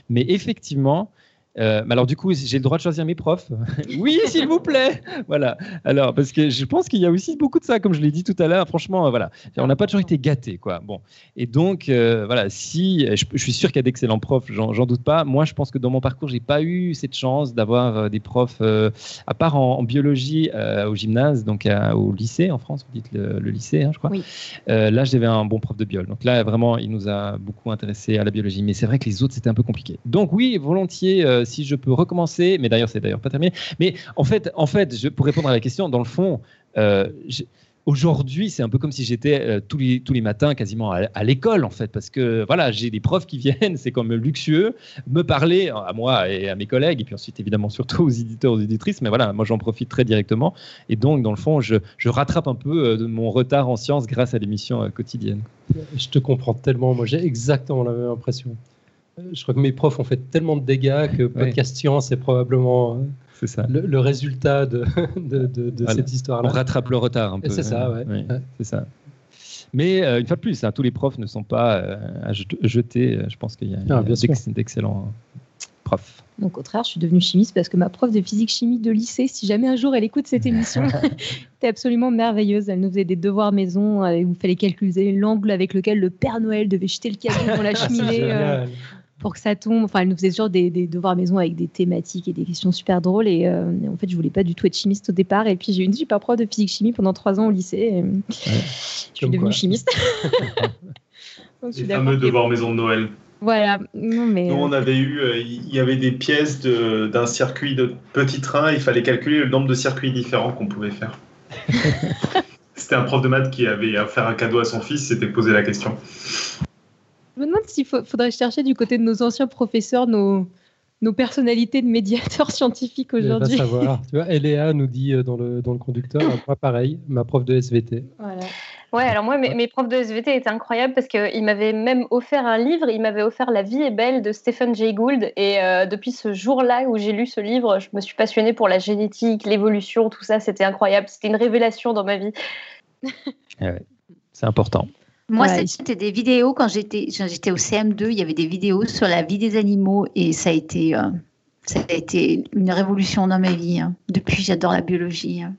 Mais effectivement, euh, alors du coup, j'ai le droit de choisir mes profs. oui, s'il vous plaît. Voilà. Alors parce que je pense qu'il y a aussi beaucoup de ça, comme je l'ai dit tout à l'heure. Franchement, euh, voilà, on n'a pas toujours été gâtés, quoi. Bon. Et donc euh, voilà, si je, suis sûr qu'il y a d'excellents profs, j'en doute pas. Moi, je pense que dans mon parcours, j'ai pas eu cette chance d'avoir des profs, à part en, biologie au gymnase, donc au lycée en France, vous dites le, lycée, hein, je crois. là, j'avais un bon prof de biol. Donc là, vraiment, il nous a beaucoup intéressé à la biologie. Mais c'est vrai que les autres, c'était un peu compliqué. Donc oui, volontiers si je peux recommencer, mais d'ailleurs, c'est d'ailleurs pas terminé. Mais en fait, en fait pour répondre à la question, dans le fond, euh, aujourd'hui, c'est un peu comme si j'étais euh, tous, les, tous les matins quasiment à, l'école, en fait, parce que voilà, j'ai des profs qui viennent, c'est comme luxueux, me parler à moi et à mes collègues, et puis ensuite, évidemment, surtout aux éditeurs, aux éditrices, mais voilà, moi, j'en profite très directement. Et donc, dans le fond, je, je rattrape un peu euh, de mon retard en sciences grâce à l'émission quotidienne. Je te comprends tellement, moi, j'ai exactement la même impression. Je crois que mes profs ont fait tellement de dégâts que Podcast Science est probablement ça. Le, résultat de, de, cette histoire-là. On rattrape le retard un peu. C'est ça, ouais. c'est ça. Mais euh, une fois de plus, hein, tous les profs ne sont pas euh, à jeter. Euh, je pense qu'il y a, ah, d'excellents profs. au contraire, je suis devenue chimiste parce que ma prof de physique-chimie de lycée, si jamais un jour elle écoute cette émission, était absolument merveilleuse. Elle nous faisait des devoirs maison, il vous fallait calculer l'angle avec lequel le Père Noël devait jeter le cadeau dans la cheminée pour que ça tombe. Enfin, elle nous faisait toujours des, devoirs maison avec des thématiques et des questions super drôles. Et, euh, en fait, je voulais pas du tout être chimiste au départ. Et puis, j'ai eu une super prof de physique-chimie pendant trois ans au lycée. je suis devenue chimiste. Les fameux devoirs maison de Noël. Voilà. mais... Nous, on avait eu, euh, il y avait des pièces d'un circuit de petit train. Il fallait calculer le nombre de circuits différents qu'on pouvait faire. C'était un prof de maths qui avait à faire un cadeau à son fils, s'était posé la question. Je me demande s'il faudrait chercher du côté de nos anciens professeurs nos, nos personnalités de médiateurs scientifiques aujourd'hui. Va savoir. tu vois, Eléa nous dit euh, dans le, dans le conducteur, moi pareil, ma prof de SVT. Voilà. Ouais, alors moi, mes, profs de SVT étaient incroyables parce qu'ils m'avaient même offert un livre. Ils m'avaient offert La vie est belle de Stephen Jay Gould. Et euh, depuis ce jour-là où j'ai lu ce livre, je me suis passionnée pour la génétique, l'évolution, tout ça. C'était incroyable. C'était une révélation dans ma vie. Ah c'est important. Moi, c'était des vidéos quand j'étais j'étais au CM2, il y avait des vidéos sur la vie des animaux et ça a été euh, ça a été une révolution dans ma vie. Hein. Depuis, j'adore la biologie. Hein.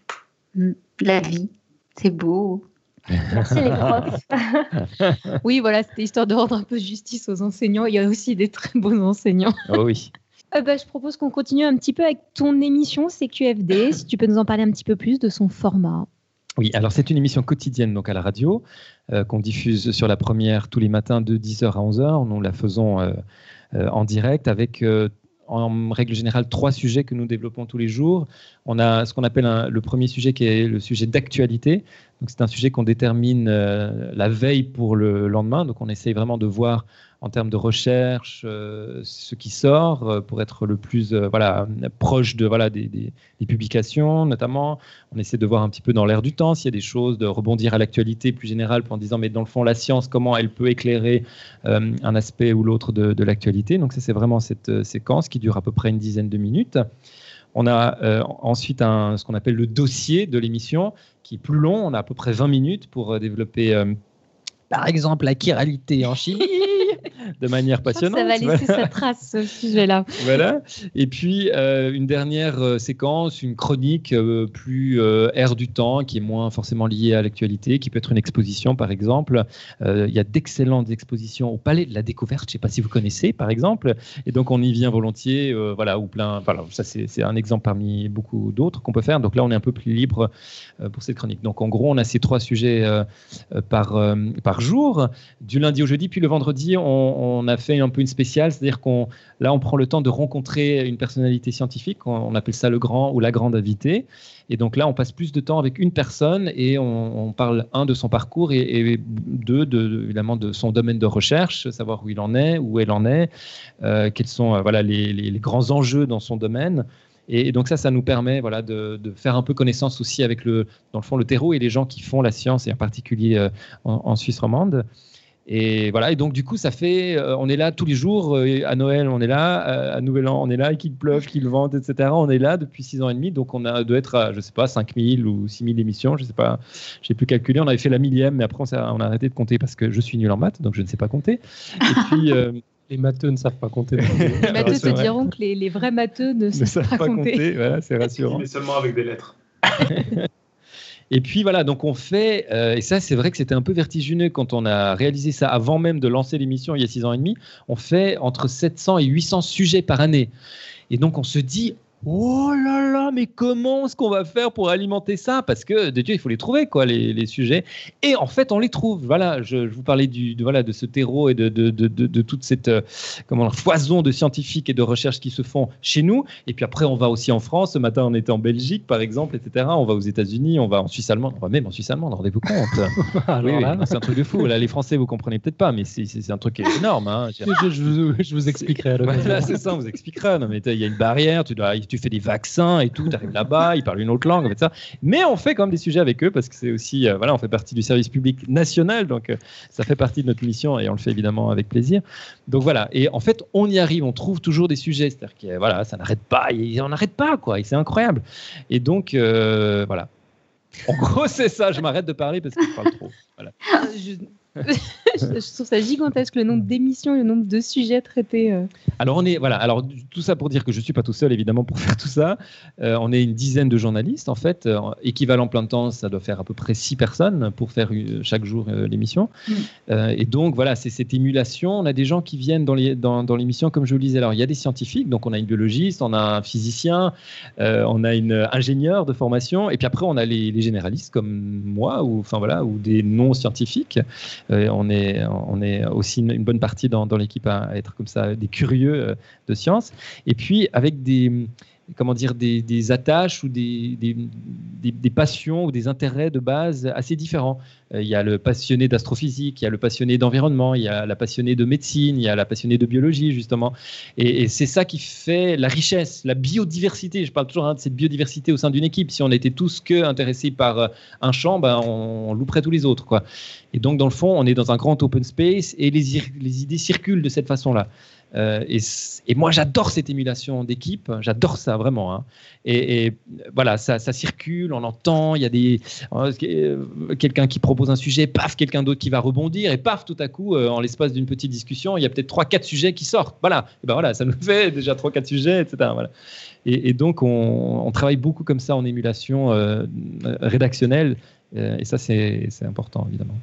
Mm. La vie, c'est beau. Merci les profs. oui, voilà, c'était histoire de rendre un peu justice aux enseignants. Il y a aussi des très bons enseignants. Oh oui. Euh, bah, je propose qu'on continue un petit peu avec ton émission CQFD. Si tu peux nous en parler un petit peu plus de son format. Oui, alors c'est une émission quotidienne donc à la radio euh, qu'on diffuse sur la première tous les matins de 10h à 11h. Nous la faisons euh, euh, en direct avec en règle générale trois sujets que nous développons tous les jours. On a ce qu'on appelle le premier sujet qui est le sujet d'actualité. Donc c'est un sujet qu'on détermine la veille pour le lendemain. Donc on essaye vraiment de voir en termes de recherche, euh, ce qui sort euh, pour être le plus euh, voilà, proche de, voilà, des, publications notamment. On essaie de voir un petit peu dans l'air du temps s'il y a des choses, de rebondir à l'actualité plus générale en disant mais dans le fond la science, comment elle peut éclairer un aspect ou l'autre de, de l'actualité. Donc ça c'est vraiment cette séquence qui dure à peu près une dizaine de minutes. On a ensuite un, ce qu'on appelle le dossier de l'émission qui est plus long. On a à peu près 20 minutes pour développer, par exemple, la chiralité en chimie de manière passionnante. Ça va laisser sa trace, ce sujet-là. Voilà. Et puis, euh, une dernière euh, séquence, une chronique euh, plus air du temps, qui est moins forcément liée à l'actualité, qui peut être une exposition, par exemple. Il y a d'excellentes expositions au Palais de la Découverte, je ne sais pas si vous connaissez, par exemple. Et donc, on y vient volontiers, voilà, ou plein. Voilà, ça, c'est un exemple parmi beaucoup d'autres qu'on peut faire. Donc là, on est un peu plus libre pour cette chronique. Donc, en gros, on a ces trois sujets par, par jour, du lundi au jeudi, puis le vendredi, on a fait un peu une spéciale, c'est-à-dire qu'on là on prend le temps de rencontrer une personnalité scientifique, on, appelle ça le grand ou la grande invitée. Et donc là, on passe plus de temps avec une personne et on, parle un de son parcours et, deux de, évidemment de son domaine de recherche, savoir où il en est, où elle en est, euh, quels sont euh, voilà les, grands enjeux dans son domaine. Et, donc ça, ça nous permet voilà, de, faire un peu connaissance aussi avec le, dans le fond, le terreau et les gens qui font la science, et en particulier euh, en, Suisse romande. Et voilà, et donc du coup, ça fait, euh, on est là tous les jours, euh, à Noël, on est là, à Nouvel An, on est là, qu'il pleuve, qu'il vente, etc. On est là depuis six ans et demi, donc on a, doit être à, je sais pas, 5000 ou 6000 émissions, je sais pas, j'ai plus calculé, on avait fait la millième, mais après on a, on a, arrêté de compter parce que je suis nul en maths, donc je ne sais pas compter. Et puis. Les matheux ne savent pas compter. les matheux te diront que les, vrais matheux ne, savent, pas, compter. Voilà, c'est rassurant. Mais seulement avec des lettres. Et puis voilà, donc on fait, euh, et ça c'est vrai que c'était un peu vertigineux quand on a réalisé ça avant même de lancer l'émission il y a six ans et demi, on fait entre 700 et 800 sujets par année. Et donc on se dit, Oh là là, mais comment est-ce qu'on va faire pour alimenter ça? Parce que de Dieu, il faut les trouver, quoi, les, les sujets. Et en fait, on les trouve. Voilà, je, je vous parlais du, de, voilà, de ce terreau et de, de, de, de toute cette euh, comment, foison de scientifiques et de recherches qui se font chez nous. Et puis après, on va aussi en France. Ce matin, on était en Belgique, par exemple, etc. On va aux États-Unis, on va en Suisse allemande, on va même en Suisse allemande, rendez-vous compte. oui, oui, c'est un truc de fou. Là, les Français, vous comprenez peut-être pas, mais c'est un truc énorme. Hein. Je, je, vous, je, vous, expliquerai. Voilà, c'est ça, on vous expliquera. Non, mais il y a une barrière, tu, dois, tu fais des vaccins et tout, tu arrives là-bas, ils parlent une autre langue, en fait, ça. Mais on fait quand même des sujets avec eux parce que c'est aussi, euh, voilà, on fait partie du service public national, donc euh, ça fait partie de notre mission et on le fait évidemment avec plaisir. Donc voilà, et en fait, on y arrive, on trouve toujours des sujets, c'est-à-dire que voilà, ça n'arrête pas, et on n'arrête pas, quoi, et c'est incroyable. Et donc, euh, voilà. En gros, c'est ça, je m'arrête de parler parce que je parle trop. Voilà. Je je trouve ça gigantesque le nombre d'émissions, le nombre de sujets traités. Euh. Alors on est voilà. Alors tout ça pour dire que je suis pas tout seul évidemment pour faire tout ça. Euh, on est une dizaine de journalistes en fait. Euh, équivalent plein temps, ça doit faire à peu près six personnes pour faire chaque jour l'émission. Mm. et donc voilà, c'est cette émulation. On a des gens qui viennent dans l'émission dans, l'émission comme je vous le disais. Alors il y a des scientifiques, donc on a une biologiste, on a un physicien, on a une ingénieure de formation, et puis après on a les, les généralistes comme moi ou enfin voilà ou des non scientifiques. Euh, on, est, on est aussi une, bonne partie dans, l'équipe à, être comme ça, des curieux euh, de science. Et puis avec des comment dire, des, attaches ou des, des, passions ou des intérêts de base assez différents. Euh, il y a le passionné d'astrophysique, il y a le passionné d'environnement, il y a la passionnée de médecine, il y a la passionnée de biologie, justement. Et, c'est ça qui fait la richesse, la biodiversité. Je parle toujours hein, de cette biodiversité au sein d'une équipe. Si on était tous que intéressés par un champ, ben, on, on louperait tous les autres. Quoi. Et donc, dans le fond, on est dans un grand open space et les, les idées circulent de cette façon-là. Euh, et, moi, j'adore cette émulation d'équipe, j'adore ça vraiment. Hein. Et, voilà, ça, circule, on entend, il y a des euh, quelqu'un qui propose un sujet, paf, quelqu'un d'autre qui va rebondir, et paf, tout à coup, euh, en l'espace d'une petite discussion, il y a peut-être trois, quatre sujets qui sortent. Voilà, et ben voilà, ça nous fait déjà trois, quatre sujets, etc. Et, donc, on, on, travaille beaucoup comme ça en émulation rédactionnelle, et ça, c'est important, évidemment.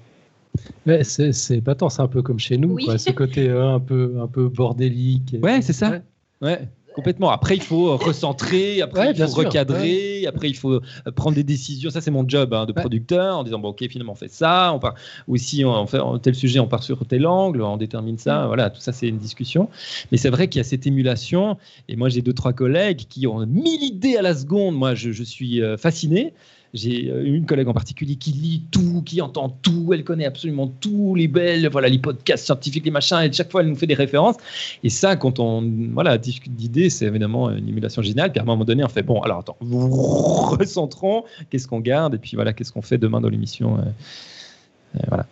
Ouais, c'est pas tant, c'est un peu comme chez nous, quoi, ce côté euh, un, peu, un peu bordélique. Ouais, c'est ça. Ouais. Complètement. Après, il faut recentrer, après, il faut recadrer, après, il faut euh, prendre des décisions. Ça, c'est mon job hein, de producteur en disant, bon, OK, finalement, on fait ça. On part, ou si on fait tel sujet, on part sur tel angle, on détermine ça. Mm. Voilà, tout ça, c'est une discussion. Mais c'est vrai qu'il y a cette émulation. Et moi, j'ai deux, trois collègues qui ont mille idées à la seconde. Moi, je, je suis euh, fasciné. J'ai euh, une collègue en particulier qui lit tout, qui entend tout, elle connaît absolument tout, les belles, voilà, les podcasts scientifiques, les machins, et chaque fois elle nous fait des références. Et ça, quand on voilà, discute d'idées, c'est évidemment une émulation géniale. Puis à un moment donné, on fait bon, alors attends, recentrons, qu'est-ce qu'on garde, et puis voilà, qu'est-ce qu'on fait demain dans l'émission. Euh, euh, voilà.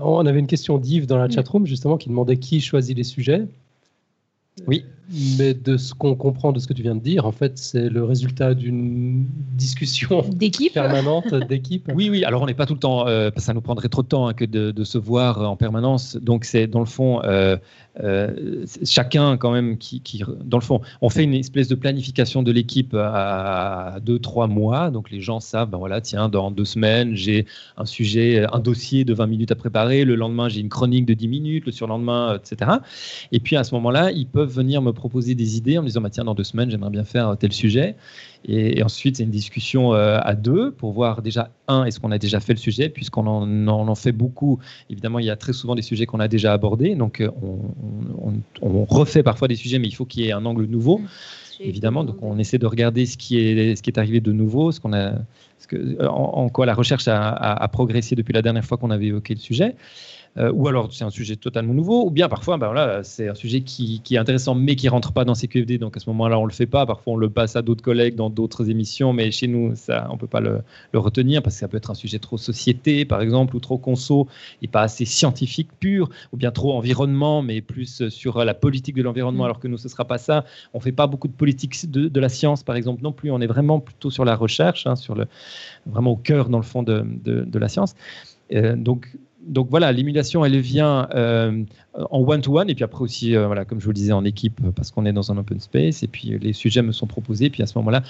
On avait une question d'Yves dans la chatroom justement qui demandait qui choisit les sujets. Oui. Mais de ce qu'on comprend de ce que tu viens de dire, en fait, c'est le résultat d'une discussion d'équipe permanente d'équipe. Oui, oui. Alors, on n'est pas tout le temps. Euh, ça nous prendrait trop de temps hein, que de, se voir en permanence. Donc, c'est dans le fond, euh, euh, chacun quand même qui, dans le fond, on fait une espèce de planification de l'équipe à deux, trois mois. Donc, les gens savent, ben voilà, tiens, dans deux semaines, j'ai un sujet, un dossier de 20 minutes à préparer. Le lendemain, j'ai une chronique de 10 minutes. Le surlendemain, etc. Et puis, à ce moment-là, ils peuvent venir me proposer des idées en me disant bah, tiens, dans deux semaines, j'aimerais bien faire tel sujet. Et, ensuite, c'est une discussion euh, à deux pour voir déjà, un, est-ce qu'on a déjà fait le sujet, puisqu'on en, en, fait beaucoup. Évidemment, il y a très souvent des sujets qu'on a déjà abordés. Donc, euh, on, on, refait parfois des sujets, mais il faut qu'il y ait un angle nouveau. Mmh. Évidemment, donc on essaie de regarder ce qui est, ce qui est arrivé de nouveau, ce qu'on a, ce que, en, quoi la recherche a, a progressé depuis la dernière fois qu'on avait évoqué le sujet. Euh, ou alors c'est un sujet totalement nouveau, ou bien parfois ben voilà, c'est un sujet qui, qui, est intéressant mais qui rentre pas dans CQFD, donc à ce moment-là on le fait pas, parfois on le passe à d'autres collègues dans d'autres émissions, mais chez nous ça on peut pas le, le, retenir parce que ça peut être un sujet trop société par exemple, ou trop conso et pas assez scientifique pur, ou bien trop environnement mais plus sur la politique de l'environnement, mm. alors que nous ce sera pas ça, on fait pas beaucoup de politique de, de, la science par exemple non plus, on est vraiment plutôt sur la recherche, hein, sur le, vraiment au cœur dans le fond de, de, de la science. Euh, donc donc voilà, l'émulation, elle vient euh, en one-to-one, et puis après aussi, euh, voilà, comme je vous le disais, en équipe, parce qu'on est dans un open space, et puis les sujets me sont proposés, puis à ce moment-là,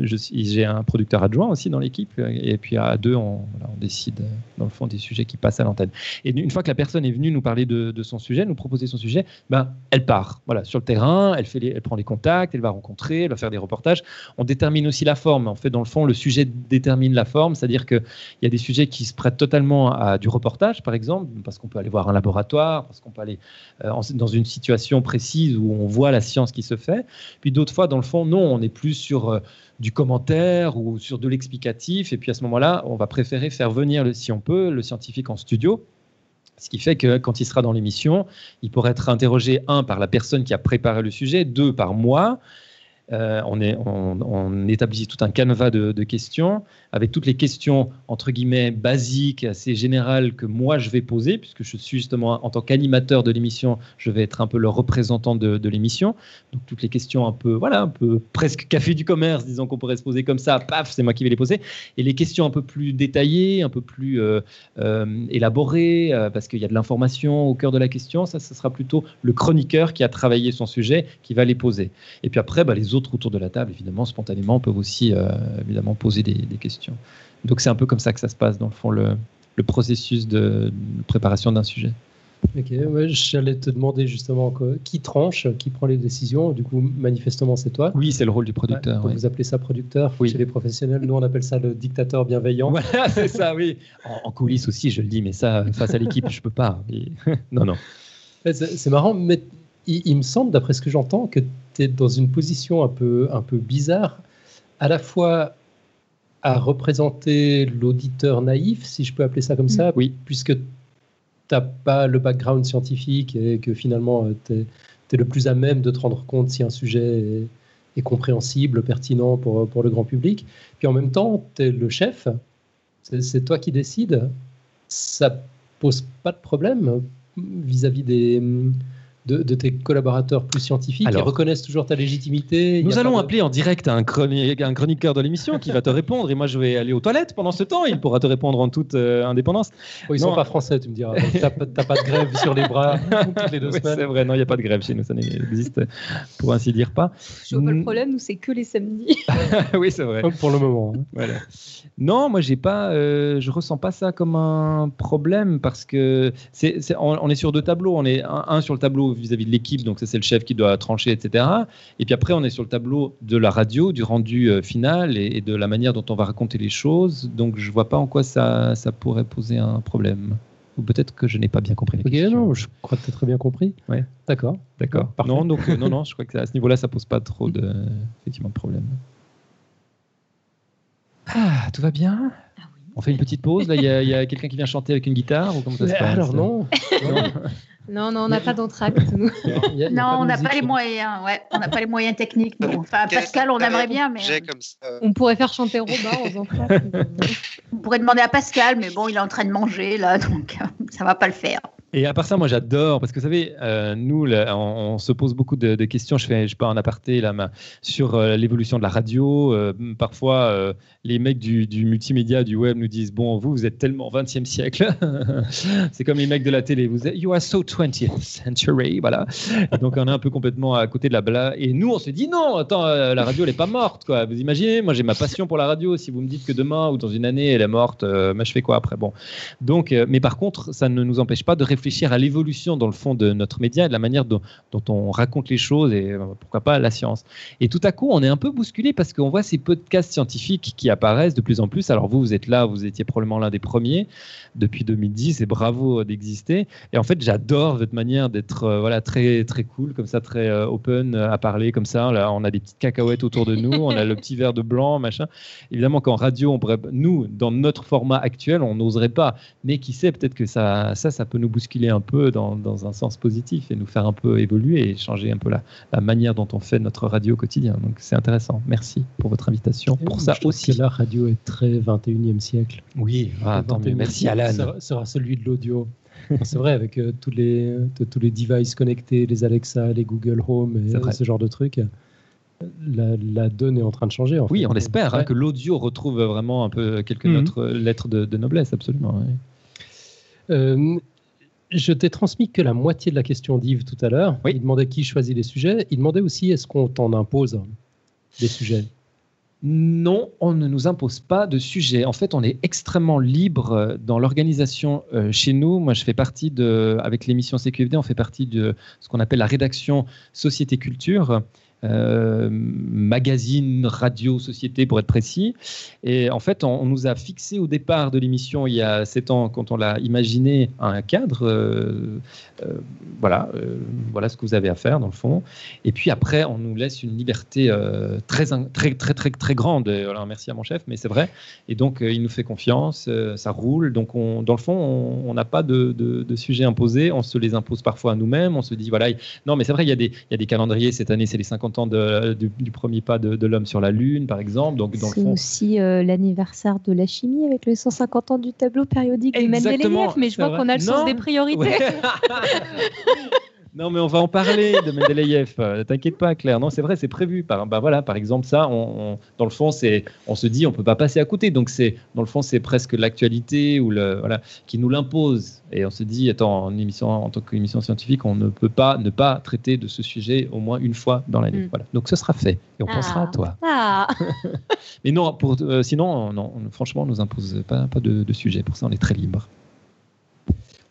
j'ai un producteur adjoint aussi dans l'équipe, et puis à deux, on, on, décide, dans le fond, des sujets qui passent à l'antenne. Et une fois que la personne est venue nous parler de, son sujet, nous proposer son sujet, ben, elle part, voilà, sur le terrain, elle, fait elle prend les contacts, elle va rencontrer, elle va faire des reportages. On détermine aussi la forme. En fait, dans le fond, le sujet détermine la forme, c'est-à-dire qu'il y a des sujets qui se prêtent totalement à du reportage, par exemple, parce qu'on peut aller voir un laboratoire, parce qu'on peut aller euh, dans une situation précise où on voit la science qui se fait. Puis d'autres fois, dans le fond, non, on est plus sur euh, du commentaire ou sur de l'explicatif. Et puis à ce moment-là, on va préférer faire venir, si on peut, le scientifique en studio. Ce qui fait que quand il sera dans l'émission, il pourrait être interrogé, un, par la personne qui a préparé le sujet, deux, par moi, euh, on, établit tout un canevas de, questions avec toutes les questions entre guillemets basiques, assez générales que moi je vais poser, puisque je suis justement en tant qu'animateur de l'émission, je vais être un peu le représentant de, l'émission. Donc toutes les questions un peu, voilà, un peu presque café du commerce, disons qu'on pourrait se poser comme ça, paf, c'est moi qui vais les poser. Et les questions un peu plus détaillées, un peu plus euh, euh, élaborées, parce qu'il y a de l'information au cœur de la question, ça, ce sera plutôt le chroniqueur qui a travaillé son sujet qui va les poser. Et puis après, bah, les autres autour de la table, évidemment, spontanément, peuvent aussi euh, évidemment poser des, questions. Donc c'est un peu comme ça que ça se passe, dans le fond, le, processus de, préparation d'un sujet. Ok, j'allais te demander justement qui tranche, qui prend les décisions. Du coup, manifestement, c'est toi. Oui, c'est le rôle du producteur. Vous appelez ça producteur oui. chez les professionnels. Nous, on appelle ça le dictateur bienveillant. Voilà, c'est ça, oui. En, coulisses aussi, je le dis, mais ça, face à l'équipe, je peux pas. non, non. C'est marrant, mais il, me semble, d'après ce que j'entends, que tu es dans une position un peu, un peu bizarre, à la fois à représenter l'auditeur naïf, si je peux appeler ça comme ça, mm. oui. puisque tu n'as pas le background scientifique et que finalement tu es, le plus à même de te rendre compte si un sujet est, compréhensible, pertinent pour, pour le grand public. Puis en même temps, tu es le chef, c'est toi qui décides. Ça pose pas de problème vis à -vis des de, tes collaborateurs plus scientifiques qui reconnaissent toujours ta légitimité Nous allons appeler en direct un, un chroniqueur de l'émission qui va te répondre et moi je vais aller aux toilettes pendant ce temps. Il pourra te répondre en toute euh, indépendance. ils ne sont pas français, tu me diras. Tu n'as pas de grève sur les bras toutes les deux semaines. C'est vrai, non, il n'y a pas de grève chez nous, ça n'existe pour ainsi dire pas. Je vois pas le problème, nous c'est que les samedis. oui, c'est vrai. Pour le moment. Hein. Voilà. Non, moi j'ai pas, euh, je ressens pas ça comme un problème parce que c'est, on, est sur deux tableaux. On est un sur le tableau vis-à-vis de l'équipe, donc ça c'est le chef qui doit trancher, etc. Et puis après on est sur le tableau de la radio, du rendu euh, final et, de la manière dont on va raconter les choses. Donc je vois pas en quoi ça, ça pourrait poser un problème. Ou peut-être que je n'ai pas bien compris. Ok, non, je crois que tu as très bien compris. Ouais. D'accord. D'accord. Non, donc euh, non, non, je crois que à ce niveau-là, ça pose pas trop de, effectivement, de problème. Ah, tout va bien? On fait une petite pause. Là, il y a, quelqu'un qui vient chanter avec une guitare ou comment ça se passe? Alors non. non. non, on n'a pas d'entracte. non, on n'a pas les moyens. Ouais, on n'a pas les moyens techniques. Enfin, Pascal, on aimerait bien, mais on pourrait faire chanter Robin aux enfants. on pourrait demander à Pascal, mais bon, il est en train de manger là, donc ça va pas le faire. Et à part ça, moi j'adore, parce que vous savez, euh, nous, on, se pose beaucoup de, questions, je fais, je pas en aparté là, sur euh, l'évolution de la radio. Euh, parfois, les mecs du, multimédia, du web nous disent, bon, vous, vous êtes tellement 20e siècle. c'est comme les mecs de la télé, vous êtes, you are so 20th century, voilà. donc on est un peu complètement à côté de la blague. Et nous, on se dit, non, attends, la radio, elle n'est pas morte, quoi. Vous imaginez, moi j'ai ma passion pour la radio. Si vous me dites que demain ou dans une année, elle est morte, mais je fais quoi après? Bon. Donc, mais par contre, ça ne nous empêche pas de réfléchir à l'évolution dans le fond de notre média et de la manière dont, on raconte les choses et euh, pourquoi pas la science. Et tout à coup, on est un peu bousculé parce qu'on voit ces podcasts scientifiques qui apparaissent de plus en plus. Alors vous, vous êtes là, vous étiez probablement l'un des premiers depuis 2010 et bravo d'exister. Et en fait, j'adore votre manière d'être euh, voilà très très cool comme ça, très euh, open à parler comme ça. Là, on a des petites cacahuètes autour de nous, on a le petit verre de blanc, machin. Évidemment qu'en radio, on pourrait, nous, dans notre format actuel, on n'oserait pas. Mais qui sait, peut-être que ça, ça, ça peut nous bousculer un peu dans, dans, un sens positif et nous faire un peu évoluer et changer un peu la, la manière dont on fait notre radio au quotidien. Donc c'est intéressant. Merci pour votre invitation. pour ça aussi. la radio est très 21e siècle. Oui, ah, Merci Alan. Sera, sera celui de l'audio. c'est vrai, avec euh, tous, les, tous les devices connectés, les Alexa, les Google Home et ce genre de trucs. La, la, donne est en train de changer. En oui, on espère hein, que l'audio retrouve vraiment un peu quelques mhm. lettres de, noblesse, absolument. Euh, je t'ai transmis que la moitié de la question d'Yves tout à l'heure. Oui. Il demandait qui choisit les sujets. Il demandait aussi est-ce qu'on t'en impose des sujets? Non, on ne nous impose pas de sujet. En fait, on est extrêmement libre dans l'organisation euh, chez nous. Moi, je fais partie de, avec l'émission CQFD, on fait partie de ce qu'on appelle la rédaction Société Culture. Euh, magazine, radio, société pour être précis. Et en fait, on, nous a fixé au départ de l'émission il y a sept ans, quand on l'a imaginé, un cadre. euh, euh, voilà, voilà ce que vous avez à faire dans le fond. Et puis après, on nous laisse une liberté très, très, très, très, très grande. Alors, merci à mon chef, mais c'est vrai. Et donc, il nous fait confiance, ça roule. Donc, on, dans le fond, on n'a pas de, de, de sujet imposé. On se les impose parfois à nous-mêmes. On se dit, voilà, il- non, mais c'est vrai, il y a des calendriers. Cette année, c'est les 50 ans de- du, du premier pas de, de l'homme sur la Lune, par exemple. Donc, dans le C'est fond, aussi euh, l'anniversaire de la chimie avec les 150 ans du tableau périodique de Mendeleïev, mais je vois qu'on a le Non. sens des priorités. Ouais. non, mais on va en parler de Mendeleïev. T'inquiète pas, Claire. Non, c'est vrai, c'est prévu. Par, bah voilà, par exemple, ça, on, on- dans le fond, c'est, on se dit, on peut pas passer à côté. Donc, c'est, dans le fond, c'est presque l'actualité ou le, voilà, qui nous l'impose. Et on se dit, attends, en, émission, en tant qu'émission scientifique, on ne peut pas ne pas traiter de ce sujet au moins une fois dans l'année. Mm. Voilà. Donc, ce sera fait. Et on pensera à Ah. toi. Ah, Mais non, pour, euh, sinon, non, on- franchement, on nous impose pas, pas de, de sujet. Pour ça, on est très libre.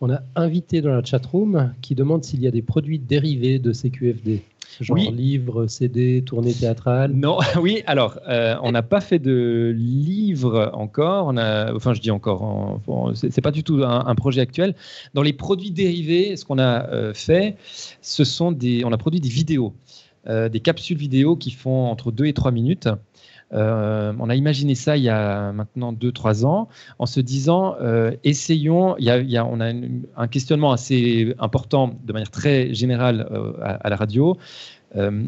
On a invité dans la chatroom qui demande s'il y a des produits dérivés de CQFD. Genre Oui. livres, CD, tournées théâtrales. Non, oui, alors, euh, on n'a pas fait de livre encore. On a, enfin, je dis encore, c'est c'est pas du tout un, un projet actuel. Dans les produits dérivés, ce qu'on a euh, fait, ce sont des, on a produit des vidéos, euh, des capsules vidéo qui font entre 2 et 3 minutes. Euh, on a imaginé ça il y a maintenant 2-3 ans en se disant euh, essayons, il y a, on a un questionnement assez important de manière très générale euh, à, la radio,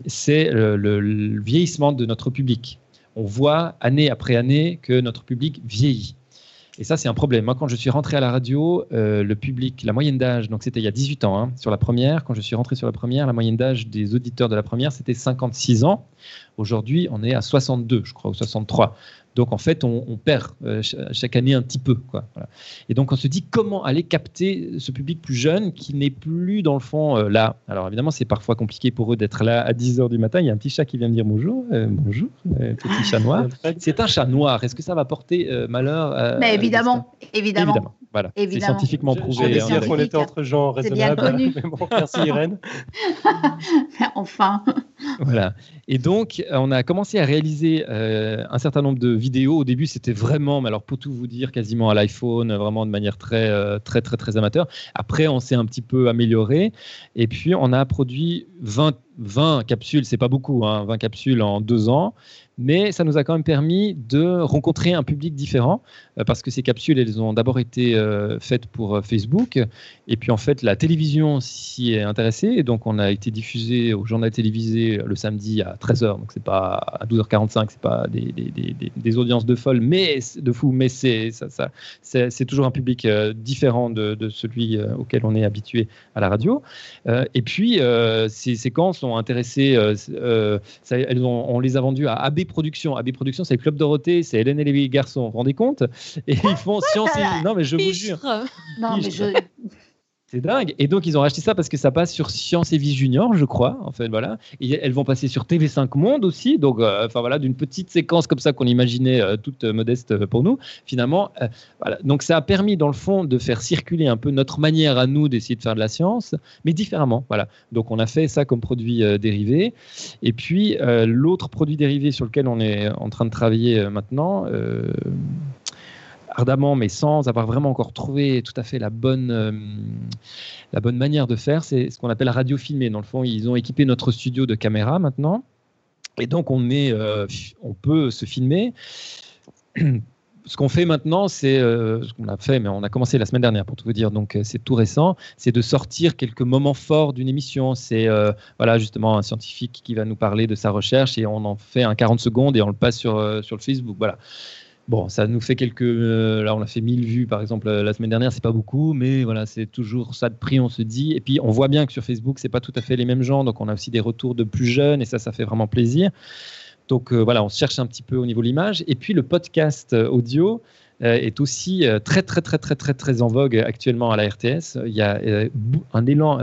c'est le, vieillissement de notre public. On voit année après année que notre public vieillit. Et ça, c'est un problème. Moi, quand je suis rentré à la radio, le public, la moyenne d'âge, donc c'était il y a 18 ans, hein, sur la première, quand je suis rentré sur la première, la moyenne d'âge des auditeurs de la première, c'était 56 ans. Aujourd'hui, on est à 62, je crois, ou 63. Donc, en fait, on, on perd euh, ch- chaque année un petit peu. Quoi. Voilà. Et donc, on se dit comment aller capter ce public plus jeune qui n'est plus, dans le fond, euh, là? Alors, évidemment, c'est parfois compliqué pour eux d'être là à 10 heures du matin. Il y a un petit chat qui vient me dire bonjour. Euh, bonjour, euh, petit chat noir. C'est un chat noir. Est-ce que ça va porter euh, malheur à- Mais évidemment, évidemment. Évidemment. Voilà. C'est scientifiquement Je- prouvé. J'allais hein. dire qu'on était entre gens bien raisonnables. connu. Mais bon, merci Irène. enfin. Voilà. Et donc, euh, on a commencé à réaliser euh, un certain nombre de vidéos. Au début, c'était vraiment, mais alors pour tout vous dire, quasiment à l'iPhone, vraiment de manière très, euh, très, très, très amateur. Après, on s'est un petit peu amélioré. Et puis, on a produit 20, 20 capsules. C'est pas beaucoup, hein, 20 capsules en deux ans. Mais ça nous a quand même permis de rencontrer un public différent, euh, parce que ces capsules, elles ont d'abord été euh, faites pour euh, Facebook, et puis en fait, la télévision s'y est intéressée, et donc on a été diffusé au journal télévisé le samedi à 13h, donc c'est pas à 12h45, c'est pas des, des, des, audiences de folle, mais de fou, mais c'est ça, ça, c'est toujours un public différent de, de celui auquel on est habitué à la radio. Et puis ces séquences ont intéressé, euh, euh, ça- elles ont, on les a vendues à AB Productions. AB Productions, c'est le club Dorothée, c'est Hélène et les garçons, vous vous rendez compte? Et ils font science et... Non, mais je vous jure. Non, mais je. C'est dingue. Et donc, ils ont racheté ça parce que ça passe sur Science et Vie Junior, je crois. En fait, voilà. Elles vont passer sur TV5 Monde aussi. Donc, euh, enfin voilà, d'une petite séquence comme ça qu'on imaginait euh, toute euh, modeste pour nous. Finalement, voilà. Donc, ça a permis, dans le fond, de faire circuler un peu notre manière à nous d'essayer de faire de la science, mais différemment. Voilà. Donc, on a fait ça comme produit dérivé. Et puis, l'autre produit dérivé sur lequel on est en train de travailler maintenant. Ardemment, mais sans avoir vraiment encore trouvé tout à fait la bonne, euh, la bonne manière de faire, c'est ce qu'on appelle radio filmée. Dans le fond, ils ont équipé notre studio de caméras maintenant. Et donc, on, est, euh, on peut se filmer. Ce qu'on fait maintenant, c'est euh, ce qu'on a fait, mais on a commencé la semaine dernière pour tout vous dire, donc euh, c'est tout récent, c'est de sortir quelques moments forts d'une émission. C'est voilà justement un scientifique qui va nous parler de sa recherche et on en fait un 40 secondes et on le passe sur, sur le Facebook. Voilà. Bon, ça nous fait quelques. euh, là, on a fait 1000 vues, par exemple, euh, la semaine dernière. C'est pas beaucoup, mais voilà, c'est toujours ça de prix, on se dit. Et puis, on voit bien que sur Facebook, c'est pas tout à fait les mêmes gens. Donc, on a aussi des retours de plus jeunes, et ça, ça fait vraiment plaisir. Donc, euh, voilà, on cherche un petit peu au niveau de l'image. Et puis, le podcast euh, audio, est aussi très, très, très, très, très, très en vogue actuellement à la RTS. Il y a un élan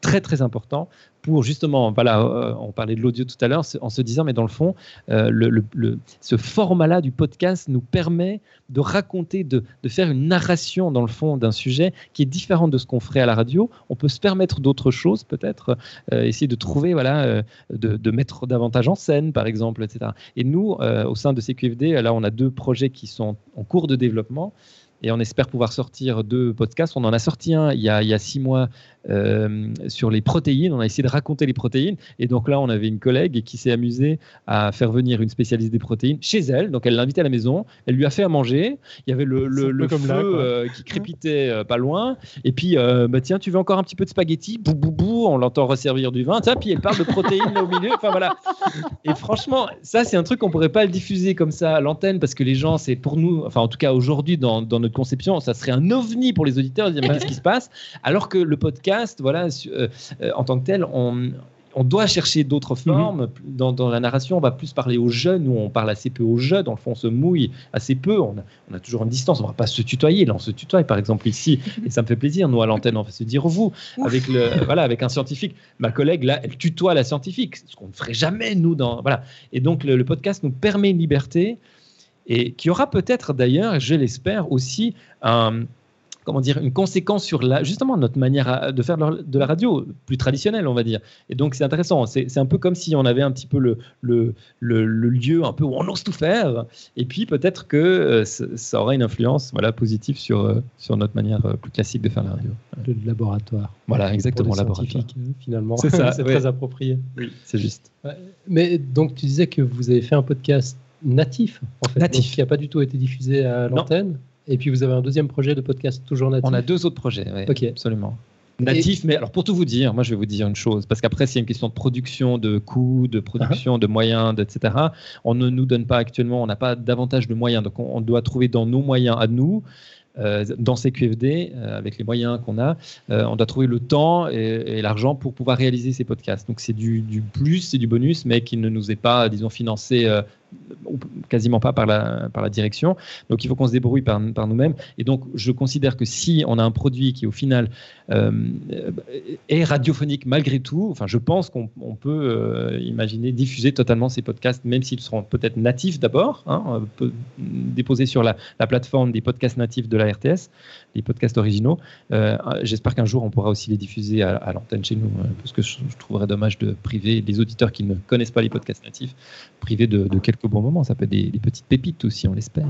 très, très important pour justement, voilà, euh, on parlait de l'audio tout à l'heure, en se disant, mais dans le fond, euh, le, ce format-là du podcast nous permet de raconter, de, faire une narration dans le fond d'un sujet qui est différent de ce qu'on ferait à la radio. On peut se permettre d'autres choses, peut-être, euh, essayer de trouver, voilà, de, mettre davantage en scène, par exemple, etc. Et nous, au sein de CQFD, là, on a deux projets qui sont en cours de développement et on espère pouvoir sortir deux podcasts. On en a sorti un il y a six mois euh, sur les protéines. On a essayé de raconter les protéines. Et donc là, on avait une collègue qui s'est amusée à faire venir une spécialiste des protéines chez elle. Donc elle l'invitait à la maison. Elle lui a fait à manger. Il y avait le, le, feu euh, qui crépitait euh, pas loin. Et puis, bah, tiens, tu veux encore un petit peu de spaghetti? Bou, bou, bou. On l'entend resservir du vin. Tiens, puis elle parle de protéines là au milieu. Enfin voilà. Et franchement, ça, c'est un truc qu'on pourrait pas le diffuser comme ça à l'antenne parce que les gens, c'est pour nous, enfin en tout cas aujourd'hui dans, dans, notre conception, ça serait un ovni pour les auditeurs. Dire, mais qu'est-ce qui se passe? Alors que le podcast voilà, euh, euh, en tant que tel, on, doit chercher d'autres mhm. formes. dans, la narration, on va plus parler aux jeunes, ou on parle assez peu aux jeunes. Dans le fond, on se mouille assez peu. On a, toujours une distance. On ne va pas se tutoyer. Là, on se tutoie, par exemple, ici. Et ça me fait plaisir. Nous, à l'antenne, on va se dire vous. Avec, le, voilà, avec un scientifique. Ma collègue, là, elle tutoie la scientifique. Ce qu'on ne ferait jamais, nous. Dans, voilà. Et donc, le, le podcast nous permet une liberté. Et qui aura peut-être, d'ailleurs, je l'espère, aussi un comment dire, une conséquence sur la, justement notre manière de faire de la radio plus traditionnelle, on va dire. Et donc c'est intéressant. C'est un peu comme si on avait un petit peu le, le, le, lieu un peu où on ose tout faire. Et puis peut-être que euh, ça aura une influence voilà, positive sur, euh, sur notre manière euh, plus classique de faire la radio. Le laboratoire. Voilà, exactement, laboratoire. Finalement, c'est ça, c'est très approprié. Oui, c'est juste. Mais donc tu disais que vous avez fait un podcast natif, en fait, natif. qui n'a pas du tout été diffusé à l'antenne. Et puis vous avez un deuxième projet de podcast toujours natif. On a deux autres projets, oui, absolument. Natif, mais alors pour tout vous dire, moi je vais vous dire une chose, parce qu'après s'il y a une question de production, de coûts, de production, uh-huh. de moyens, etc., on ne nous donne pas actuellement, on n'a pas davantage de moyens, donc on, doit trouver dans nos moyens à nous, euh, dans ces QFD, euh, avec les moyens qu'on a, euh, on doit trouver le temps et, l'argent pour pouvoir réaliser ces podcasts. Donc c'est du, du, plus, c'est du bonus, mais qui ne nous est pas, disons, financé quasiment pas par la, par la direction. Donc il faut qu'on se débrouille par, par nous-mêmes. Et donc je considère que si on a un produit qui au final euh, est radiophonique malgré tout, enfin je pense qu'on peut euh, imaginer diffuser totalement ces podcasts, même s'ils seront peut-être natifs d'abord, hein, déposés sur la, la, plateforme des podcasts natifs de la RTS, les podcasts originaux. Euh, j'espère qu'un jour on pourra aussi les diffuser à, l'antenne chez nous, parce que je, trouverais dommage de priver les auditeurs qui ne connaissent pas les podcasts natifs, priver de, de quelques bon moment. Ça peut être des, petites pépites aussi, on l'espère.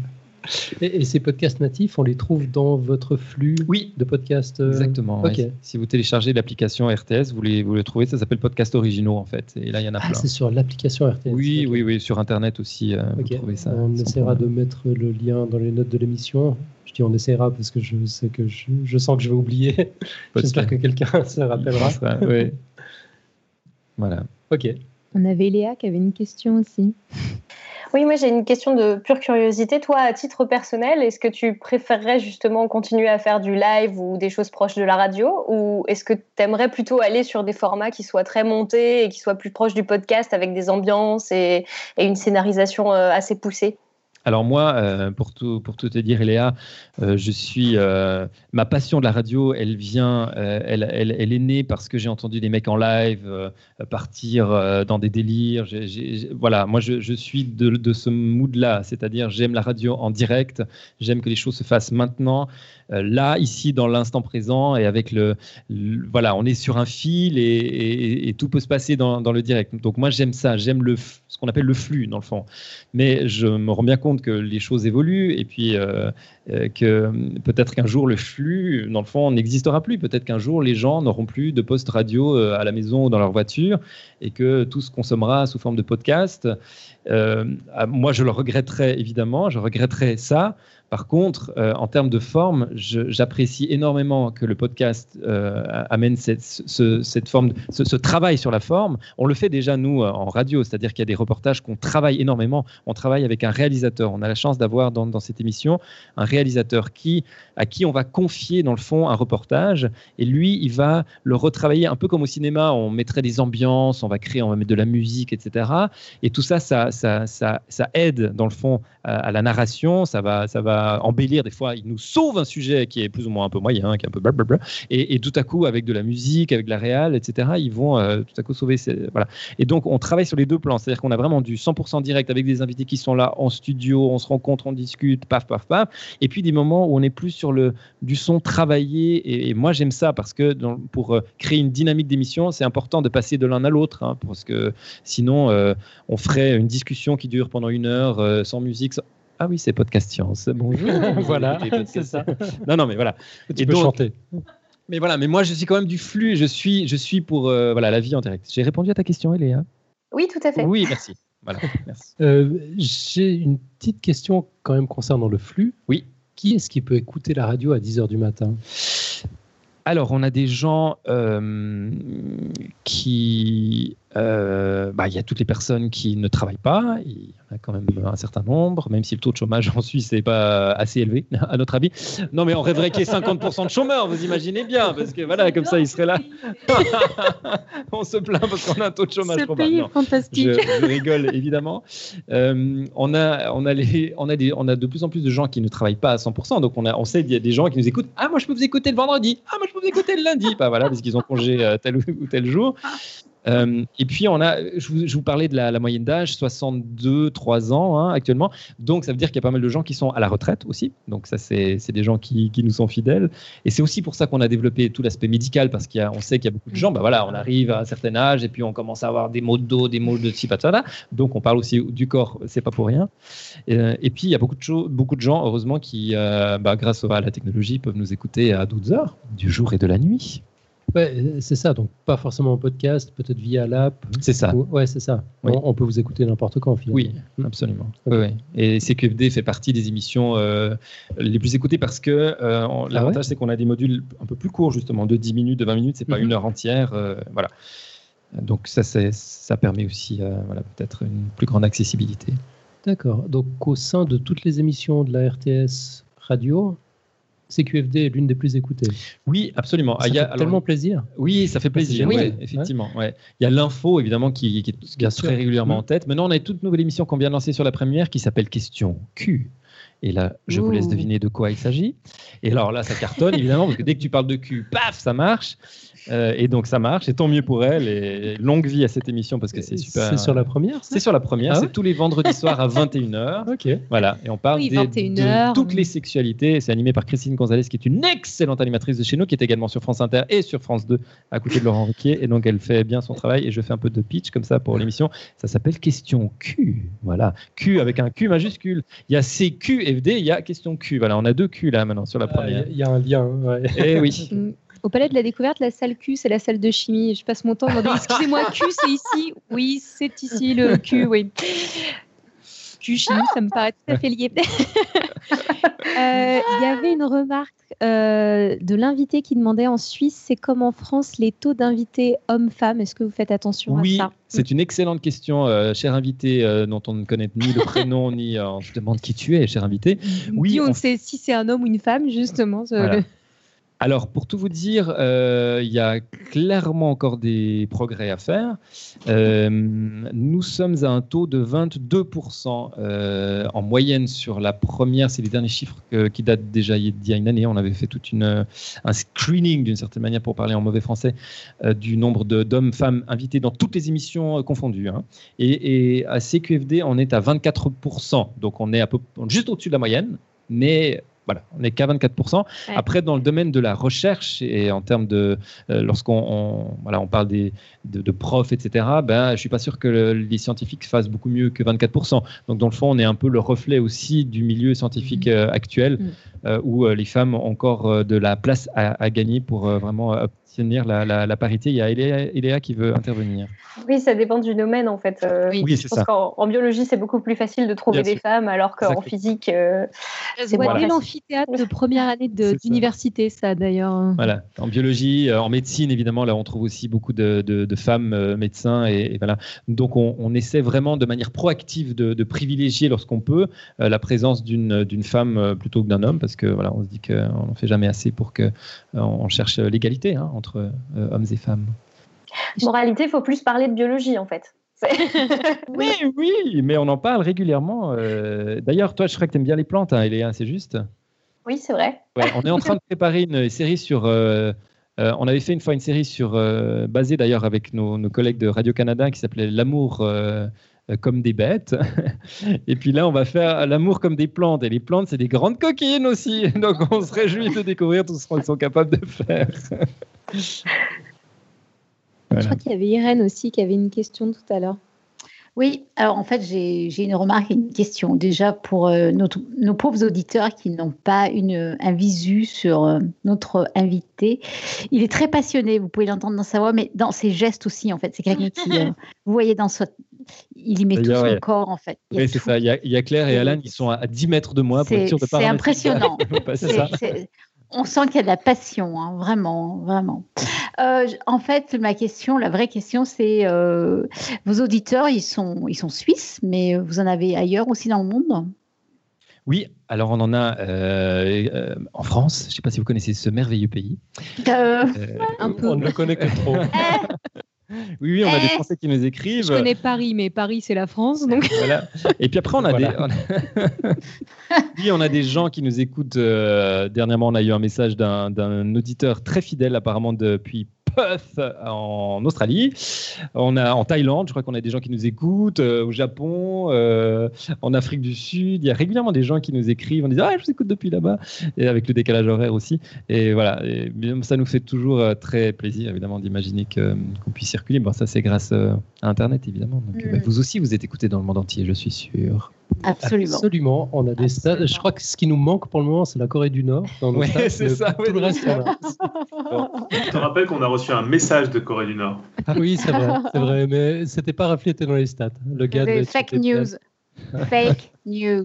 et, ces podcasts natifs, on les trouve dans votre flux oui. de podcasts euh, Exactement. Si vous téléchargez l'application RTS, vous les, vous les trouvez. Ça s'appelle Podcast Originaux, en fait. Et là, il y en a ah, plein. c'est sur l'application RTS. Oui, oui, oui. Sur Internet aussi, euh, vous trouvez ça. On essaiera de mettre le lien dans les notes de l'émission. Je dis on essaiera parce que je sais que je, je sens que je vais oublier. J'espère que quelqu'un se rappellera. oui. Voilà. Ok. On avait Léa qui avait une question aussi. Oui, moi j'ai une question de pure curiosité. Toi, à titre personnel, est-ce que tu préférerais justement continuer à faire du live ou des choses proches de la radio? Ou est-ce que tu aimerais plutôt aller sur des formats qui soient très montés et qui soient plus proches du podcast avec des ambiances et une scénarisation euh, assez poussée? Alors moi, euh, pour, tout, pour tout te dire, Léa, euh, je suis euh, ma passion de la radio, elle vient, elle, elle, elle, est née parce que j'ai entendu des mecs en live partir dans des délires. voilà, moi je, je suis de, de ce mood-là, c'est-à-dire j'aime la radio en direct, j'aime que les choses se fassent maintenant, là, ici, dans l'instant présent, et avec le, voilà, on est sur un fil et, tout peut se passer dans, le direct. Donc moi j'aime ça, j'aime le ce qu'on appelle le flux dans le fond. Mais je me rends bien compte que les choses évoluent et puis euh, euh, que peut-être qu'un jour le flux, dans le fond, n'existera plus. Peut-être qu'un jour les gens n'auront plus de poste radio euh, à la maison ou dans leur voiture et que tout se consommera sous forme de podcast. moi, je le regretterais évidemment, je regretterais ça. Par contre, euh, en termes de forme, j'apprécie énormément que le podcast euh, amène cette, cette forme, ce, travail sur la forme. On le fait déjà nous euh, en radio, c'est-à-dire qu'il y a des reportages qu'on travaille énormément. On travaille avec un réalisateur. On a la chance d'avoir dans, cette émission un réalisateur qui, à qui on va confier dans le fond un reportage, et lui, il va le retravailler un peu comme au cinéma. On mettrait des ambiances, on va créer, on va mettre de la musique, etc. Et tout ça, ça, ça, ça, ça aide dans le fond à, à la narration, ça va, ça va embellir. Des fois, il nous sauve un sujet qui est plus ou moins un peu moyen, qui est un peu blablabla. Et, et tout à coup, avec de la musique, avec de la réal, etc., ils vont euh, tout à coup sauver. Voilà. Et donc, on travaille sur les deux plans. C'est-à-dire qu'on a vraiment du 100% direct avec des invités qui sont là en studio, on se rencontre, on discute, paf, paf, paf. Et puis des moments où on est plus sur le, du son travaillé. Et, moi, j'aime ça parce que pour euh, créer une dynamique d'émission, c'est important de passer de l'un à l'autre. hein, parce que sinon, euh, on ferait une discussion qui dure pendant une heure sans musique. sans- Ah oui, c'est Podcast Science. Bonjour. Voilà, c'est ça. Non, non, mais voilà. Tu Et peux donc- chanter. Mais voilà, mais moi, je suis quand même du flux. Je suis, je suis pour euh, voilà la vie en direct. J'ai répondu à ta question, Eléa. Oui, tout à fait. Oui, merci. Voilà, merci. Euh, J'ai une petite question quand même concernant le flux. Oui. Qui est-ce qui peut écouter la radio à 10h du matin? Alors, on a des gens euh, qui. Euh, bah, Il y a toutes les personnes qui ne travaillent pas. Il y en a quand même un certain nombre, même si le taux de chômage en Suisse n'est pas assez élevé, à notre avis. Non, mais on rêverait qu'il y ait 50% de chômeurs, vous imaginez bien, parce que voilà, comme ça, ils seraient là. on se plaint parce qu'on a un taux de chômage Ce pays est fantastique. Je, je rigole évidemment. Euh, on, a, on, a les, on, a des, on a de plus en plus de gens qui ne travaillent pas à 100%. Donc on, a, on sait qu'il y a des gens qui nous écoutent. Ah, moi je peux vous écouter le vendredi. Ah, moi je peux vous écouter le lundi. Bah, voilà, parce qu'ils ont congé euh, tel ou, ou tel jour. Euh, et puis on a, je vous, parlais de la, moyenne d'âge, 62, 3 ans hein, actuellement. Donc ça veut dire qu'il y a pas mal de gens qui sont à la retraite aussi. Donc ça c'est des gens qui, nous sont fidèles. Et c'est aussi pour ça qu'on a développé tout l'aspect médical parce qu'on sait qu'il y a beaucoup de gens. Bah voilà, on arrive à un certain âge et puis on commence à avoir des maux de dos, des maux de ci, pas de ça. Donc on parle aussi du corps, c'est pas pour rien. Et, euh, puis il y a beaucoup de, beaucoup de gens, heureusement, qui, euh, bah, grâce à la technologie, peuvent nous écouter à 12 heures du jour et de la nuit. Ouais, c'est ça. Donc, pas forcément en podcast, peut-être via l'app. C'est ça. Ou- Ouais, c'est ça. Oui. On, on peut vous écouter n'importe quand, finalement. Oui, absolument. Oui, oui. Et CQFD fait partie des émissions euh, les plus écoutées parce que euh, on- l'avantage, c'est qu'on a des modules un peu plus courts, justement, de 10 minutes, de 20 minutes, c'est pas Mhm. une heure entière. euh, voilà. Donc, ça, ça permet aussi voilà, peut-être une plus grande accessibilité. D'accord. Donc, au sein de toutes les émissions de la RTS radio, CQFD est l'une des plus écoutées. Oui, absolument. Ça Ah, il y a- fait alors- tellement plaisir. Oui, ça fait plaisir. ouais, effectivement. Ouais. Il y a l'info, évidemment, qui, qui est très régulièrement en tête. Maintenant, on a une toute nouvelle émission qu'on vient de lancer sur la première qui s'appelle Question Q. Et là, je vous laisse deviner de quoi il s'agit. Et alors là, ça cartonne, évidemment, parce que dès que tu parles de cul, paf, ça marche. Euh, et donc, ça marche. Et tant mieux pour elle. Et longue vie à cette émission parce que c'est super. C'est sur la première ça C'est sur la première. Ah c'est ouais tous les vendredis soirs à 21h. Ok. Voilà, et on parle Oui, des- 21 de heures. toutes les sexualités. C'est animé par Christine Gonzalez, qui est une excellente animatrice de chez nous, qui est également sur France Inter et sur France 2, à côté de Laurent Ruquier. Et donc, elle fait bien son travail. Et je fais un peu de pitch comme ça pour l'émission. Ça s'appelle Question Q. Voilà, Q avec un Q majuscule. Il y a CQFD, il y a Question Q. Voilà, on a deux Q là maintenant sur la Ah, première. Il y, a un lien. ouais. Eh oui. Au Palais de la Découverte, la salle Q, c'est la salle de chimie. Je passe mon temps à demander Excusez-moi, Q, c'est ici? Oui, c'est ici le Q, oui. Q chimie, ça me paraît tout à fait lié. Euh, Il y avait une remarque euh, de l'invité qui demandait en Suisse, c'est comme en France les taux d'invités hommes-femmes? Est-ce que vous faites attention Oui, à ça? c'est une excellente question, euh, cher invité, euh, dont on ne connaît ni le prénom, ni. euh, je demande qui tu es, cher invité. Oui, Puis on on- sait si c'est un homme ou une femme, justement. Voilà. le- Alors, pour tout vous dire, euh, il y a clairement encore des progrès à faire. Euh, nous sommes à un taux de 22% euh, en moyenne sur la première. C'est les derniers chiffres que- qui datent déjà d'il y a une année. On avait fait toute une, un screening, d'une certaine manière, pour parler en mauvais français, du nombre d'hommes, femmes invités dans toutes les émissions confondues. hein. Et, et à CQFD, on est à 24%. Donc, on est à peu, juste au-dessus de la moyenne. Mais voilà, on n'est qu'à 24%. Ouais. Après, dans le domaine de la recherche et en termes de, euh, lorsqu'on on, voilà, on parle des, de, de profs, etc., ben, je suis pas sûr que le- les scientifiques fassent beaucoup mieux que 24%. Donc, dans le fond, on est un peu le reflet aussi du milieu scientifique euh, actuel, Mhm. euh, où les femmes ont encore de la place à, à gagner pour vraiment obtenir la, la- la parité. Il y a Eléa, Eléa qui veut intervenir. Oui, ça dépend du domaine en fait. Euh, Oui. Je c'est pense ça. qu'en en biologie, c'est beaucoup plus facile de trouver Bien des sûr. femmes, alors qu'en physique, euh, C'est voilà. dès l'amphithéâtre de première année ça. d'université, ça d'ailleurs. Voilà. En biologie, euh, en médecine, évidemment, là, on trouve aussi beaucoup de, de- de femmes euh, médecins. Et, et voilà. Donc, on, on essaie vraiment de manière proactive de, de privilégier, lorsqu'on peut, euh, la présence d'une d'une femme plutôt que d'un homme, parce que voilà, on se dit qu'on n'en fait jamais assez pour que euh, on cherche l'égalité hein, entre euh, hommes et femmes. moralité, il faut plus parler de biologie en fait. oui, oui, mais on en parle régulièrement. Euh, d'ailleurs, toi, je crois que tu aimes bien les plantes, hein, Eléa, c'est juste? Oui, c'est vrai. on est en train de préparer une série sur. Euh, euh, on avait fait une fois une série sur, basée d'ailleurs avec nos, nos, collègues de Radio-Canada qui s'appelait L'amour comme des bêtes. Et puis là, on va faire l'amour comme des plantes. Et les plantes, c'est des grandes coquines aussi. Donc on se réjouit de découvrir tout ce qu'ils sont capables de faire. Je crois qu'il y avait Irène aussi qui avait une question tout à l'heure. Oui, alors en fait, j'ai une remarque et une question. Déjà, pour euh, nos pauvres auditeurs qui n'ont pas une, un visu sur euh, notre invité, il est très passionné, vous pouvez l'entendre dans sa voix, mais dans ses gestes aussi, en fait. C'est quelqu'un qui, euh, vous voyez, dans son, il y met tout son corps, en fait. Oui, c'est ça. Il y, a, Claire et Alan qui sont à 10 mètres de moi pour être sûr de pas C'est impressionnant. on sent qu'il y a de la passion, hein, vraiment, vraiment. Euh, en fait, ma question, la vraie question, c'est euh, vos auditeurs, ils sont, ils sont suisses, mais vous en avez ailleurs aussi dans le monde? Oui, alors on en a euh, en France. Je ne sais pas si vous connaissez ce merveilleux pays. Un peu. On ne le connaît que trop. Oui, oui, on a des Français qui nous écrivent. Je connais Paris, mais Paris, c'est la France. Donc... Voilà. Et puis après, on a, des... oui, on a des gens qui nous écoutent. dernièrement, on a eu un message d'un auditeur très fidèle, apparemment depuis Perth en Australie. On a en Thaïlande, je crois qu'on a des gens qui nous écoutent, euh, au Japon, euh, en Afrique du Sud. Il y a régulièrement des gens qui nous écrivent en disant Ah, je vous écoute depuis là-bas, et avec le décalage horaire aussi. Et voilà, et ça nous fait toujours euh, très plaisir, évidemment, d'imaginer qu'on puisse circuler. Bon, ça, c'est grâce à Internet, évidemment. Donc, bah, mm. vous aussi, vous êtes écoutés dans le monde entier, je suis sûr. Absolument. Absolument. On a des stades. Je crois que ce qui nous manque pour le moment, c'est la Corée du Nord. Oui, c'est ça. Tout le reste, Je te rappelle qu'on a reçu un message de Corée du Nord. Ah oui, c'est vrai, c'est vrai, mais c'était pas reflété dans les stats. Le gars fake news. fake news.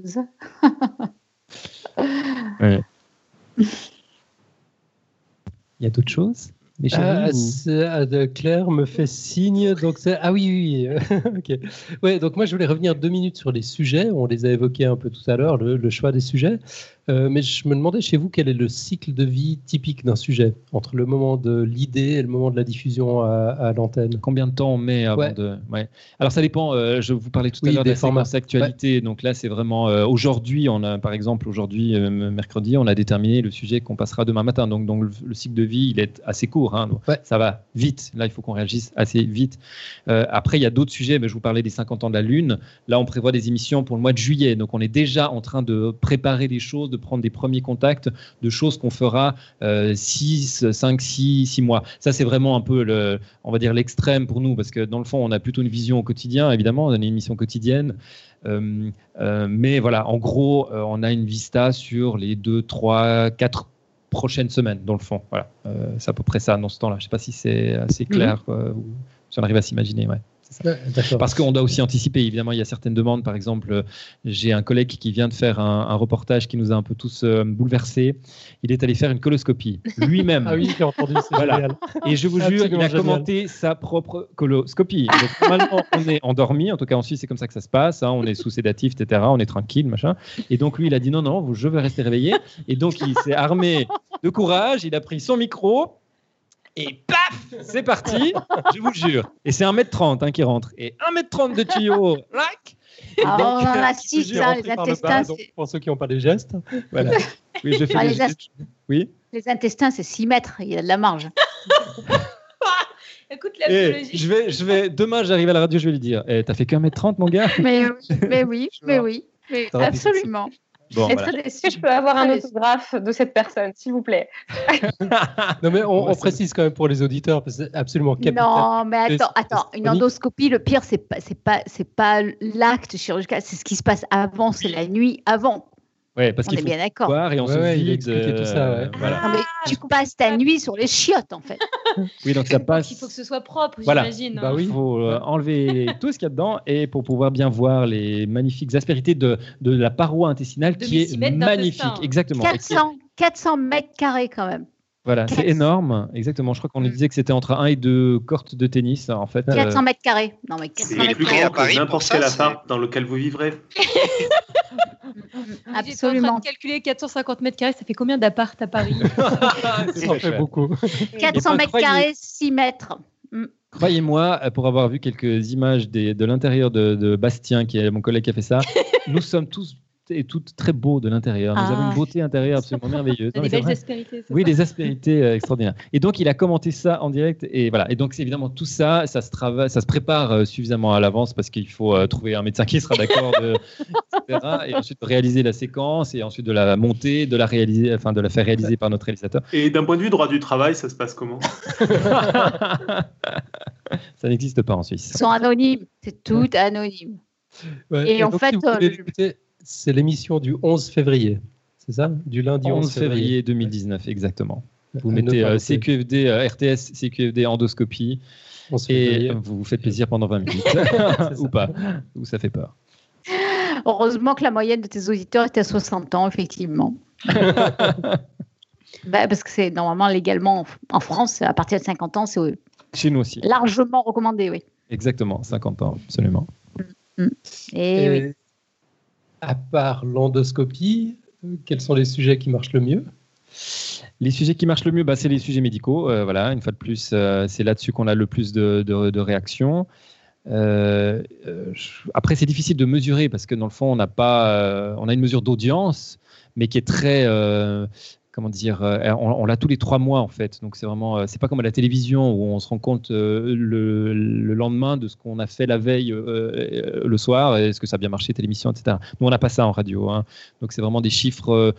Il y a d'autres choses? Ah, Claire me fait signe. Donc ah oui, oui. ok. Ouais, donc moi je voulais revenir deux minutes sur les sujets. On les a évoqués un peu tout à l'heure, le, choix des sujets. Euh, mais je me demandais chez vous quel est le cycle de vie typique d'un sujet entre le moment de l'idée et le moment de la diffusion à, l'antenne. Combien de temps on met avant de. Ouais. Alors ça dépend. Euh, je vous parlais tout à l'heure des formats actualité. Donc là, c'est vraiment euh, aujourd'hui. On a par exemple aujourd'hui mercredi, on a déterminé le sujet qu'on passera demain matin. Donc, donc le, cycle de vie, il est assez court. Hein, Ça va vite. Là, il faut qu'on réagisse assez vite. après, il y a d'autres sujets. Mais je vous parlais des 50 ans de la Lune. Là, on prévoit des émissions pour le mois de juillet. Donc on est déjà en train de préparer des choses prendre des premiers contacts de choses qu'on fera 6, 5, 6, 6 mois. Ça, c'est vraiment un peu, le, on va dire, l'extrême pour nous, parce que dans le fond, on a plutôt une vision au quotidien, évidemment, on a une émission quotidienne. Euh, euh, mais voilà, en gros, euh, on a une vista sur les 2, 3, 4 prochaines semaines, dans le fond. Voilà, c'est à peu près ça dans ce temps-là. Je ne sais pas si c'est assez mhm. clair, si on arrive à s'imaginer. Ouais. Parce qu'on doit aussi anticiper. Évidemment, il y a certaines demandes. Par exemple, j'ai un collègue qui vient de faire un, reportage qui nous a un peu tous euh, bouleversés. Il est allé faire une coloscopie lui-même. ah oui, j'ai entendu. Voilà. Et je vous jure, il a commenté sa propre coloscopie. Donc, normalement, on est endormi. En tout cas, en Suisse, c'est comme ça que ça se passe. Hein. On est sous sédatif, etc. On est tranquille, machin. Et donc, lui, il a dit non, non, je veux rester réveillé. Et donc, il s'est armé de courage. Il a pris son micro et paf, c'est parti, je vous jure. Et c'est 1m30 hein, qui rentre. Et 1m30 de tuyau, lac. Ah, on en a 6, les intestins. pour ceux qui n'ont pas les gestes. Voilà. Oui, je fais ah, les, oui les intestins, c'est 6 mètres, il y a de la marge. Écoute la biologie. je vais, je vais, demain, j'arrive à la radio, je vais lui dire eh, T'as fait qu'un mètre 30, mon gars? Mais oui, mais oui, mais oui. Mais absolument. Bon, Est-ce que je peux avoir un autographe de cette personne, s'il vous plaît? Non, mais on, précise quand même pour les auditeurs, parce que c'est absolument capital. Non, mais attends, attends. Une endoscopie, le pire, c'est pas, c'est pas, c'est pas l'acte chirurgical, c'est ce qui se passe avant, c'est la nuit avant. Ouais, parce qu'il faut bien d'accord. et on se vide. tout ça. Euh, voilà. non, mais tu passes ta nuit sur les chiottes, en fait. oui, donc ça passe. il faut que ce soit propre, j'imagine. Bah oui. Il faut euh, enlever tout ce qu'il y a dedans et pour pouvoir bien voir les magnifiques aspérités de, de la paroi intestinale qui est magnifique. Exactement. 400, 400 mètres carrés quand même. Voilà, c'est énorme. Exactement. Je crois qu'on nous mm. disait que c'était entre 1 et 2 cortes de tennis, en fait. 400 euh, mètres carrés. Non, mais 400 mètres carrés. à Paris, n'importe quel appart dans lequel vous vivrez. Absolument. En train de calculer 450 mètres carrés, ça fait combien d'appart à Paris Ça fait beaucoup. 400 mètres carrés, 6 mètres. Mm. Croyez-moi, euh, pour avoir vu quelques images des- de l'intérieur de, de Bastien, qui est mon collègue qui a fait ça, nous sommes tous et toutes très beaux de l'intérieur. Nous Ah. avons une beauté intérieure absolument merveilleuse. Des belles aspérités. Oui, des aspérités euh, extraordinaires. Et donc, il a commenté ça en direct. Et voilà. Et donc, c'est évidemment tout ça, ça se travaille, ça se prépare euh, suffisamment à l'avance parce qu'il faut euh, trouver un médecin qui sera d'accord, de- etc. Et ensuite réaliser la séquence et ensuite de la monter, de la réaliser, enfin de la faire réaliser par notre réalisateur. Et d'un point de vue droit du travail, ça se passe comment? Ça n'existe pas en Suisse. Ils sont anonymes, c'est tout anonyme. Ouais, Et en donc, fait, si vous euh, voulez le- l'écouter, c'est l'émission du 11 février. C'est ça? Du lundi 11 février 2019, exactement. Vous À mettez euh. CQFD, euh, RTS, CQFD endoscopie 11 et février. vous vous faites plaisir pendant 20 minutes. ou pas, ou ça fait peur. Heureusement que la moyenne de tes auditeurs était à 60 ans, effectivement. Bah, parce que c'est normalement légalement en France, à partir de 50 ans, c'est Chez nous aussi. largement recommandé, oui. Exactement, 50 ans, absolument. Et, Et oui. À part l'endoscopie, euh, quels sont les sujets qui marchent le mieux? Les sujets qui marchent le mieux, bah, c'est les sujets médicaux. Euh, voilà, une fois de plus, euh, c'est là-dessus qu'on a le plus de, réactions. Après, c'est difficile de mesurer parce que dans le fond, on n'a pas, on a une mesure d'audience, mais qui est très, comment dire, euh, on, l'a tous les trois mois en fait. Donc c'est vraiment, euh, c'est pas comme à la télévision où on se rend compte euh, le, le lendemain de ce qu'on a fait la veille le soir, est-ce que ça a bien marché telle émission, etc. Nous, on n'a pas ça en radio. hein. Donc c'est vraiment des chiffres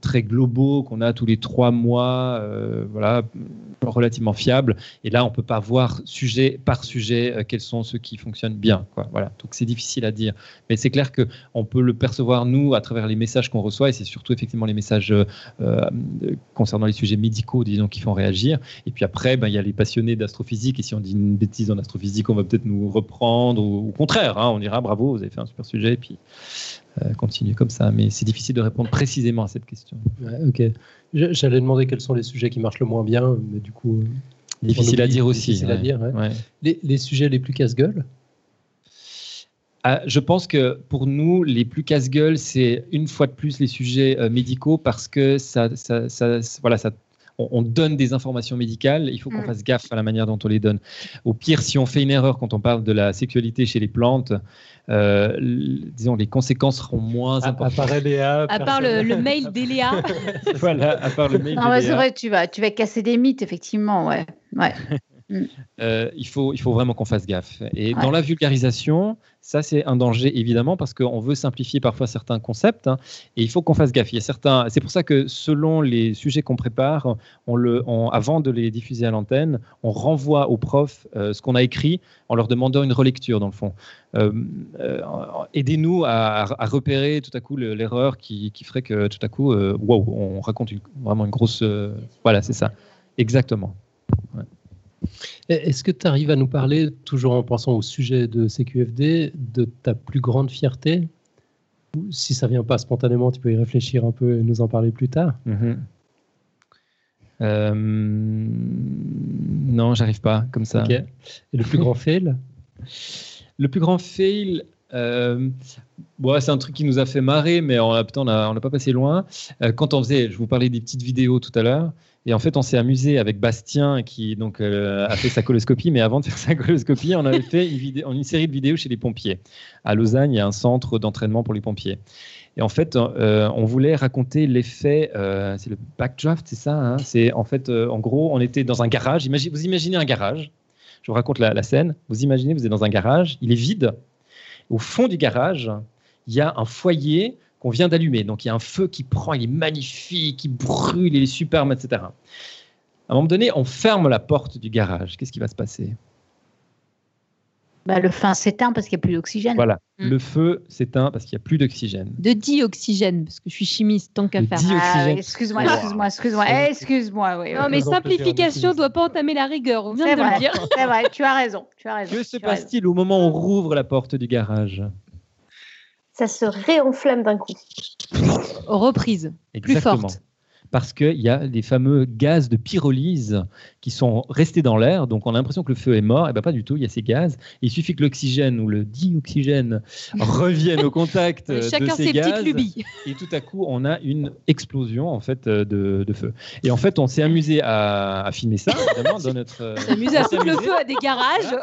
très globaux qu'on a tous les trois mois, voilà, relativement fiables. Et là, on peut pas voir sujet par sujet quels sont ceux qui fonctionnent bien. Voilà. Donc c'est difficile à dire, mais c'est clair que on peut le percevoir nous à travers les messages qu'on reçoit, et c'est surtout effectivement les messages concernant les sujets médicaux, disons, qui font réagir. Et puis après, ben, il y a les passionnés d'astrophysique, et si on dit une bêtise en astrophysique, on va peut-être nous reprendre, ou au contraire, hein, on dira bravo, vous avez fait un super sujet, et puis euh, continuer comme ça. Mais c'est difficile de répondre précisément à cette question. Ouais, Ok. J'allais demander quels sont les sujets qui marchent le moins bien, mais du coup. euh, Difficile à dire aussi. Difficile à dire. Ouais. Les, les sujets les plus casse-gueule Ah, je pense que pour nous, les plus casse-gueule, c'est une fois de plus les sujets euh, médicaux parce que ça, ça, ça- voilà, ça, on, on donne des informations médicales. Il faut qu'on Mm. fasse gaffe à la manière dont on les donne. Au pire, si on fait une erreur quand on parle de la sexualité chez les plantes, euh, disons les conséquences seront moins À, à importantes. part Léa, À part le, mail d'Eléa, voilà, à part le mail. Non, c'est vrai, tu vas, tu vas casser des mythes, effectivement, ouais. ouais. Euh, il, faut, il faut vraiment qu'on fasse gaffe. Et Ouais. dans la vulgarisation, ça c'est un danger évidemment parce qu'on veut simplifier parfois certains concepts hein, et il faut qu'on fasse gaffe. Il y a certains, c'est pour ça que selon les sujets qu'on prépare, on le, on- avant de les diffuser à l'antenne, on renvoie aux profs euh, ce qu'on a écrit en leur demandant une relecture dans le fond. Euh, Aidez-nous à, à repérer tout à coup le- l'erreur qui, qui ferait que tout à coup, euh, wow, on raconte une- vraiment une grosse. voilà, c'est ça. Exactement. Est-ce que tu arrives à nous parler, toujours en pensant au sujet de CQFD, de ta plus grande fierté? Ou Si ça vient pas spontanément, tu peux y réfléchir un peu et nous en parler plus tard. Mhm. Euh, non, j'arrive pas comme ça. Et le plus grand fail? Le plus grand fail, euh, bon, c'est un truc qui nous a fait marrer, mais n'a on a, on n'a pas passé loin. Euh, quand on faisait, je vous parlais des petites vidéos tout à l'heure, et en fait, on s'est amusé avec Bastien qui donc euh, a fait sa coloscopie, mais avant de faire sa coloscopie, on avait fait une, une série de vidéos chez les pompiers. À Lausanne, il y a un centre d'entraînement pour les pompiers. Et en fait, euh, on voulait raconter l'effet, euh, c'est le backdraft, c'est ça hein? C'est en fait, euh, en gros, on était dans un garage. Imagine- vous imaginez un garage. Je vous raconte la scène. Vous imaginez, vous êtes dans un garage, il est vide. Au fond du garage, il y a un foyer qu'on vient d'allumer. Donc il y a un feu qui prend, il est magnifique, il brûle, il est superbe, etc. À un moment donné, on ferme la porte du garage. Qu'est-ce qui va se passer? Bah, le fin s'éteint parce qu'il n'y a plus d'oxygène. Voilà, Mm. le feu s'éteint parce qu'il n'y a plus d'oxygène. de dioxygène, parce que je suis chimiste, tant qu'à faire. Ah, excuse-moi, excuse-moi, excuse-moi, Ouais. excuse-moi. Oui, Non, mais simplification chimistes. doit pas entamer la rigueur, on vient C'est le vrai, dire. c'est vrai, tu as raison, tu as raison. Que se passe-t-il au moment où on rouvre la porte du garage? Ça se réenflamme d'un coup. Reprise. Exactement. forte. parce qu'il y a les fameux gaz de pyrolyse qui sont restés dans l'air. Donc, on a l'impression que le feu est mort. Et bien, pas du tout. Il y a ces gaz. Il suffit que l'oxygène ou le dioxygène revienne au contact de Chacun ces ses gaz. petites lubies. Et tout à coup, on a une explosion en fait euh, de, de feu. Et en fait, on s'est amusé à, à filmer ça, évidemment, dans notre. euh, à on s'est foutre le amusé. feu à des garages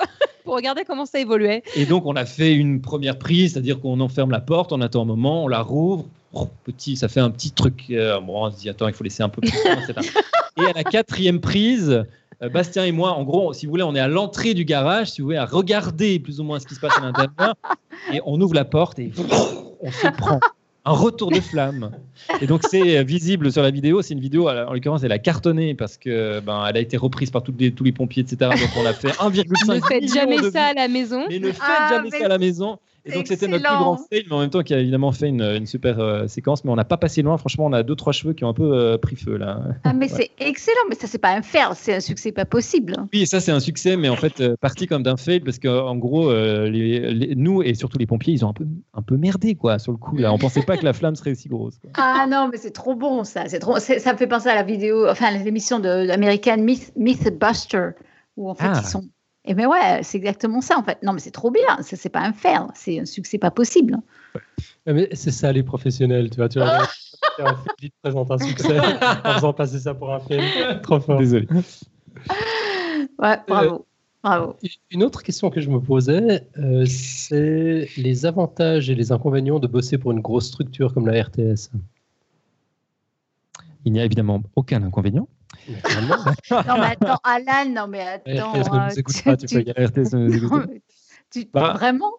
pour regarder comment ça évoluait. Et donc, on a fait une première prise, c'est-à-dire qu'on enferme la porte, on attend un moment, on la rouvre. Oh, petit, ça fait un petit truc. euh, bon, on se dit, attends, il faut laisser un peu plus. Et à la quatrième prise, euh, Bastien et moi, en gros, si vous voulez, on est à l'entrée du garage, si vous voulez, à regarder plus ou moins ce qui se passe à l'intérieur. Et on ouvre la porte et on se prend un retour de flamme. Et donc, c'est euh, visible sur la vidéo. C'est une vidéo, en l'occurrence, elle a cartonné parce que ben, elle a été reprise par les- tous les pompiers, etc. Donc, on a fait 1,5 Ne faites million jamais de ça à la maison. mais ne faites Ah, jamais mais ça à la maison. Et donc c'était notre plus grand fail, mais en même temps qui a évidemment fait une, une super euh, séquence. Mais on n'a pas passé loin. Franchement, on a deux trois cheveux qui ont un peu euh, pris feu là. Ah, mais Ouais. c'est excellent, mais ça, c'est pas un fail, c'est un succès pas possible. Oui, ça c'est un succès, mais en fait euh, parti comme d'un fail parce qu'en gros, les, les- nous et surtout les pompiers, ils ont un peu un peu merdé quoi sur le coup là. On pensait pas que la flamme serait aussi grosse. quoi. Ah non, mais c'est trop bon ça. C'est trop. Ça me fait penser à la vidéo, enfin l'émission de, américaine Myth, Mythbuster, où en fait Ah. ils sont. Et mais ouais, c'est exactement ça en fait. Non, mais c'est trop bien. C'est c'est pas un fail, c'est un succès pas possible. Ouais, Mais c'est ça les professionnels, tu vois. Tu vois Philippe présente un succès en faisant passer ça pour un film. Trop fort. Désolé. Ouais, bravo, bravo. Une autre question que je me posais, euh, c'est les avantages et les inconvénients de bosser pour une grosse structure comme la RTS. Il n'y a évidemment aucun inconvénient. Non mais attends, Alan, non mais attends. RTS ne euh, nous écoute pas, tu peux y aller. RTS ne nous écoute pas. Bah, Vraiment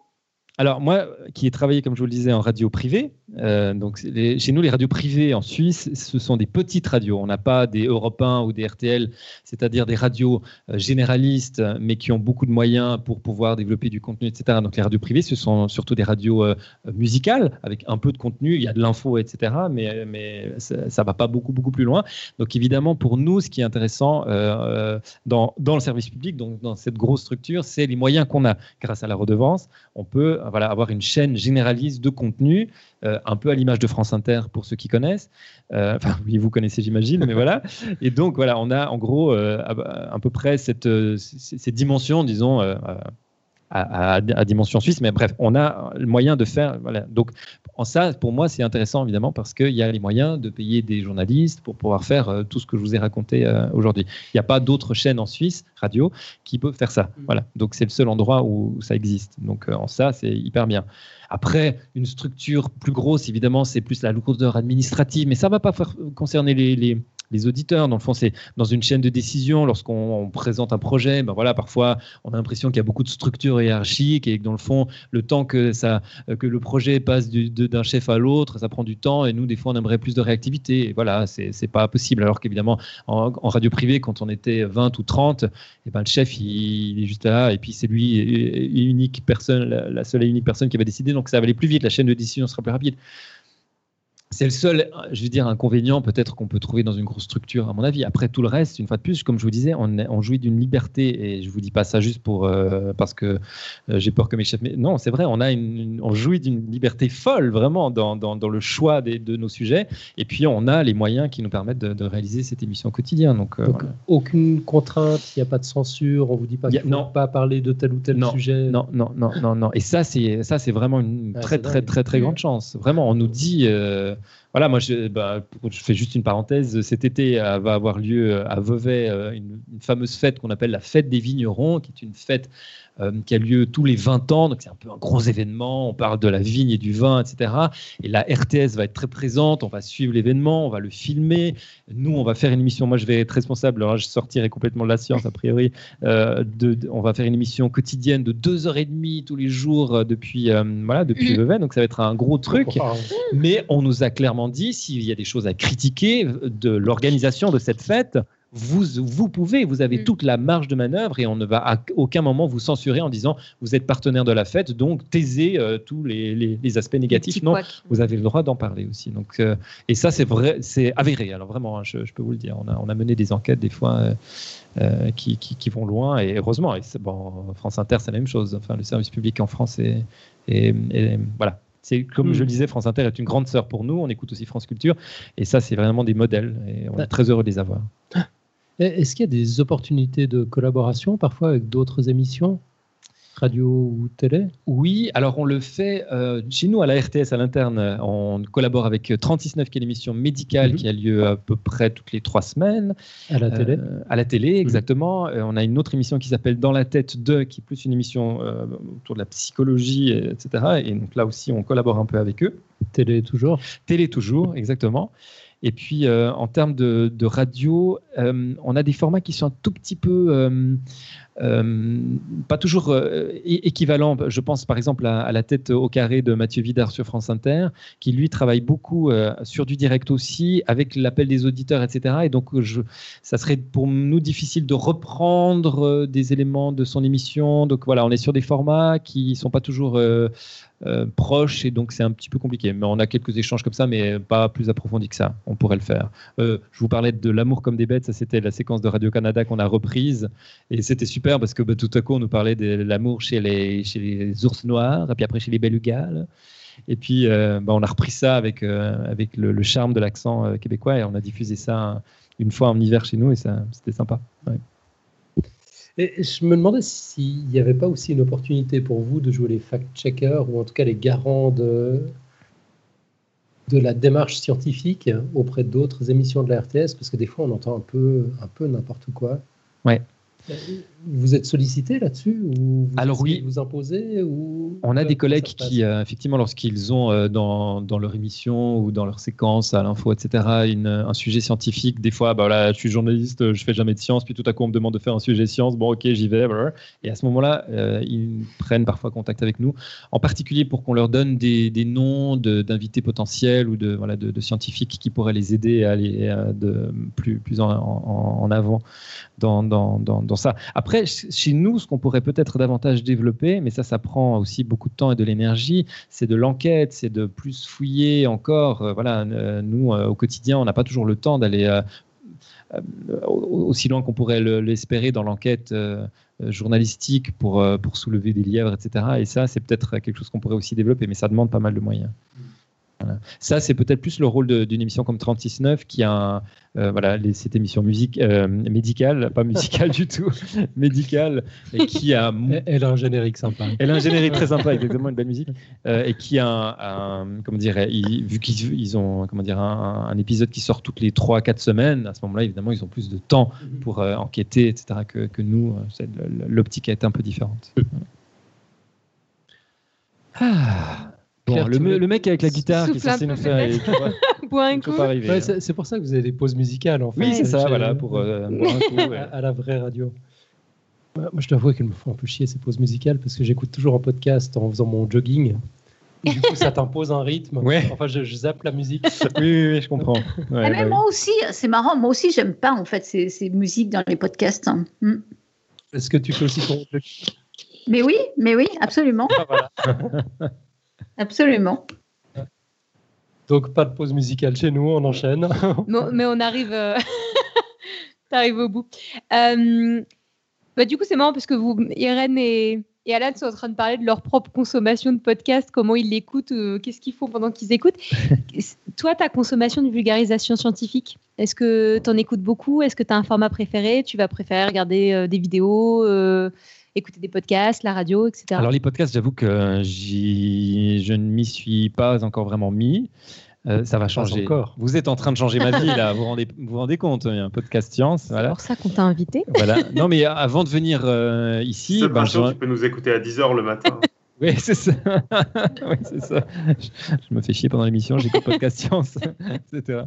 Alors moi, qui ai travaillé, comme je vous le disais, en radio privée, euh, donc chez nous, les radios privées en Suisse, ce sont des petites radios. On n'a pas des Europe 1 ou des RTL, c'est-à-dire des radios euh, généralistes, mais qui ont beaucoup de moyens pour pouvoir développer du contenu, etc. Donc les radios privées, ce sont surtout des radios euh, musicales, avec un peu de contenu, il y a de l'info, etc. Mais, mais ça ne va pas beaucoup, beaucoup plus loin. Donc évidemment, pour nous, ce qui est intéressant dans, dans le service public, donc dans cette grosse structure, c'est les moyens qu'on a grâce à la redevance on peut voilà, avoir une chaîne généraliste de contenu, euh, un peu à l'image de France Inter pour ceux qui connaissent. Euh, Enfin, oui, vous connaissez, j'imagine, mais voilà. Et donc, voilà, on a en gros euh, à, à peu près cette, euh, c- cette dimension, disons, euh, à, à- à dimension suisse, mais bref, on a le moyen de faire. Voilà. Donc, en ça, pour moi, c'est intéressant, évidemment, parce qu'il y a les moyens de payer des journalistes pour pouvoir faire euh, tout ce que je vous ai raconté euh, aujourd'hui. Il n'y a pas d'autres chaînes en Suisse, radio, qui peuvent faire ça. Voilà. Donc, c'est le seul endroit où ça existe. Donc, euh, en ça, c'est hyper bien. Après, une structure plus grosse, évidemment, c'est plus la lourdeur administrative, mais ça ne va pas faire concerner les, les, les auditeurs. Dans le fond, c'est dans une chaîne de décision, lorsqu'on on présente un projet, ben voilà, parfois, on a l'impression qu'il y a beaucoup de structures hiérarchiques et que dans le fond, le temps que, ça, que le projet passe d'un chef à l'autre, ça prend du temps et nous, des fois, on aimerait plus de réactivité. Et voilà, c'est pas possible. Alors qu'évidemment, en, radio privée, quand on était 20 ou 30, et ben, le chef, il, est juste là et puis c'est lui, unique personne, la, la seule et unique personne qui va décider. Donc ça va aller plus vite, la chaîne de décision sera plus rapide. C'est le seul, je veux dire, inconvénient peut-être qu'on peut trouver dans une grosse structure, à mon avis. Après tout le reste, une fois de plus, comme je vous disais, on, jouit d'une liberté, et je vous dis pas ça juste pour euh, parce que euh, j'ai peur que mes chefs. Mais non, c'est vrai, on a une, une- on jouit d'une liberté folle vraiment dans, dans, dans le choix des- de nos sujets, et puis on a les moyens qui nous permettent de, de réaliser cette émission au quotidien. Donc, euh, Donc, voilà. aucune contrainte, il n'y a pas de censure, on vous dit pas qu'il ne faut pas parler de tel ou tel Non, sujet. Non, non, non, non, non. Et ça, c'est ça, c'est vraiment une Ah, très, très, très, très grande chance. Vraiment, on nous dit. Voilà, moi, je, bah, je fais juste une parenthèse. Cet été euh, va avoir lieu euh, à Vevey euh, une, fameuse fête qu'on appelle la fête des vignerons, qui est une fête qui a lieu tous les 20 ans. Donc, c'est un peu un gros événement. On parle de la vigne et du vin, etc. Et la RTS va être très présente. On va suivre l'événement, on va le filmer. Nous, on va faire une émission. Moi, je vais être responsable. Alors, je sortirai complètement de la science, a priori. Euh, de- on va faire une émission quotidienne de deux heures et demie tous les jours euh, depuis, euh, voilà, depuis. Vevey. Donc, ça va être un gros truc. Mais on nous a clairement dit, s'il y a des choses à critiquer de l'organisation de cette fête, vous, vous pouvez, vous avez Mm. toute la marge de manœuvre et on ne va à aucun moment vous censurer en disant vous êtes partenaire de la fête, donc taisez euh, tous les, les- les aspects négatifs. Non, vous avez le droit d'en parler aussi. Donc, euh, et ça, c'est vrai, c'est avéré. Alors vraiment, hein, je, je peux vous le dire. On a, on a mené des enquêtes des fois euh, qui, qui- qui vont loin et heureusement. Et c'est- bon, France Inter, c'est la même chose. Enfin, le service public en France est, est- est- voilà, C'est comme Mm. je le disais, France Inter est une grande sœur pour nous. On écoute aussi France Culture, et ça, c'est vraiment des modèles. Et on est très heureux de les avoir. Est-ce qu'il y a des opportunités de collaboration parfois avec d'autres émissions, radio ou télé? Oui, alors on le fait euh, chez nous à la RTS à l'interne. euh, On collabore avec 36.9 qui est l'émission médicale Mhm. qui a lieu à peu près toutes les trois semaines. à la télé Euh, à la télé, exactement. Euh, on a une autre émission qui s'appelle Dans la tête de, qui est plus une émission euh, autour de la psychologie, euh, etc. Et donc là aussi, on collabore un peu avec eux. Télé toujours Télé toujours, exactement. Et puis euh, en termes de, radio, euh, on a des formats qui sont un tout petit peu euh, pas toujours euh, é- équivalents. Je pense par exemple à, la tête au carré de Mathieu Vidard sur France Inter, qui lui travaille beaucoup euh, sur du direct aussi, avec l'appel des auditeurs, etc. Et donc ça serait pour nous difficile de reprendre des éléments de son émission. Donc voilà, on est sur des formats qui sont pas toujours proches et donc c'est un petit peu compliqué. Mais on a quelques échanges comme ça, mais pas plus approfondis que ça. On pourrait le faire. Je vous parlais de l'amour comme des bêtes. Ça, c'était la séquence de Radio Canada qu'on a reprise et c'était super parce que bah, tout à coup, on nous parlait de l'amour chez les, chez les ours noirs et puis après chez les belugas. là. Et puis, euh, bah, on a repris ça avec, euh, avec le, le charme de l'accent euh, québécois et on a diffusé ça une fois en hiver chez nous et ça, c'était sympa. Ouais. Et je me demandais s'il n'y avait pas aussi une opportunité pour vous de jouer les fact-checkers ou en tout cas les garants de, de la démarche scientifique auprès d'autres émissions de la RTS, parce que des fois on entend un peu, un peu n'importe quoi. Ouais. Euh, Vous êtes sollicité là-dessus ou vous Alors oui. vous imposer ou On a des collègues qui, euh, effectivement, lorsqu'ils ont euh, dans, dans leur émission ou dans leur séquence à l'info, etc., une- un sujet scientifique, des fois, bah, voilà, je suis journaliste, je fais jamais de science, puis tout à coup on me demande de faire un sujet science, bon ok, j'y vais, blablabla. et à ce moment-là, euh, ils prennent parfois contact avec nous, en particulier pour qu'on leur donne des, des noms de- d'invités potentiels ou de, voilà, de, de scientifiques qui pourraient les aider à aller euh, de, plus, plus en, en- en avant dans, dans, dans, dans ça. Après, ch- chez nous, ce qu'on pourrait peut-être davantage développer, mais ça, ça prend aussi beaucoup de temps et de l'énergie, c'est de l'enquête, c'est de plus fouiller encore. Euh, voilà, euh, nous, euh, au quotidien, on n'a pas toujours le temps d'aller au- aussi loin qu'on pourrait le- l'espérer dans l'enquête journalistique pour, pour soulever des lièvres, etc. Et ça, c'est peut-être quelque chose qu'on pourrait aussi développer, mais ça demande pas mal de moyens. Voilà. Ça, c'est peut-être plus le rôle d'une émission comme 36.9 qui a un, euh, voilà, les- cette émission musique, euh, médicale, pas musicale du tout, médicale, et qui a Elle- a un générique sympa. elle a un générique très sympa, exactement, une belle musique, euh, et qui a un, un- comment dire, il- vu qu'ils ils ont comment dire un, un épisode qui sort toutes les 3-4 semaines, à ce moment-là, évidemment, ils ont plus de temps pour euh, enquêter, etc., que, que nous. L'optique est un peu différente. Ah. Bon, Claire, le, me- mec avec la guitare qui est censé nous faire. Ouais, hein. c'est pour ça que vous avez des pauses musicales en fait. Oui, c'est ça, voilà, pour euh, boire un coup. ouais. à, à la vraie radio. Moi, je dois avouer qu'elles me font un peu chier ces pauses musicales parce que j'écoute toujours un podcast en faisant mon jogging. Du coup, ça t'impose un rythme. Ouais. Enfin, je, je zappe la musique. Oui, oui, oui, je comprends. Ouais, Ah, bah oui. moi aussi, c'est marrant, moi aussi, j'aime pas en fait ces, ces musiques dans les podcasts. hein. Hmm. Est-ce que tu fais aussi ton jogging? Mais oui, mais oui, absolument. Ah, voilà. Absolument. Donc, pas de pause musicale chez nous, on enchaîne. Bon, mais on arrive, euh, t'arrives au bout. Euh, bah, du coup, c'est marrant parce que vous, Irène et, et Alan sont en train de parler de leur propre consommation de podcasts, comment ils l'écoutent, euh, qu'est-ce qu'ils font pendant qu'ils écoutent. Toi, ta consommation de vulgarisation scientifique, est-ce que tu en écoutes beaucoup? Est-ce que tu as un format préféré? Tu vas préférer regarder euh, des vidéos, euh, écouter des podcasts, la radio, etc. Alors les podcasts, j'avoue que j'y- je ne m'y suis pas encore vraiment mis. Euh, ça va changer. encore. Vous êtes en train de changer ma vie là. Vous vous rendez, vous vous rendez compte Il y a un podcast science. c'est Voilà. pour ça qu'on t'a invité. voilà. Non mais avant de venir euh, ici, Ce ben, je- tu peux nous écouter à 10h le matin. Oui, c'est ça. Oui, c'est ça. Je, je me fais chier pendant l'émission, j'écoute podcast science, etc.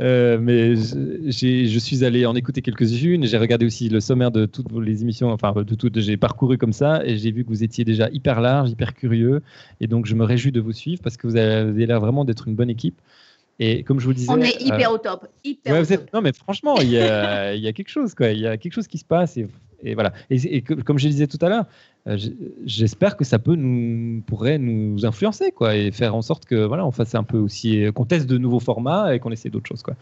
Euh, mais je, j'ai- je suis allé en écouter quelques-unes. J'ai regardé aussi le sommaire de toutes les émissions, enfin de toutes. J'ai parcouru comme ça et j'ai vu que vous étiez déjà hyper large, hyper curieux. Et donc, je me réjouis de vous suivre parce que vous avez l'air vraiment d'être une bonne équipe. Et comme je vous le disais, On est hyper euh, au top. Hyper Ouais, au vous êtes- top. Non, mais franchement, il y a, il y a quelque chose, quoi. Il y a quelque chose qui se passe. Et, et voilà. Et, et comme je le disais tout à l'heure, j'espère que ça peut nous pourrait nous influencer quoi et faire en sorte que voilà on fasse un peu aussi qu'on teste de nouveaux formats et qu'on essaie d'autres choses quoi.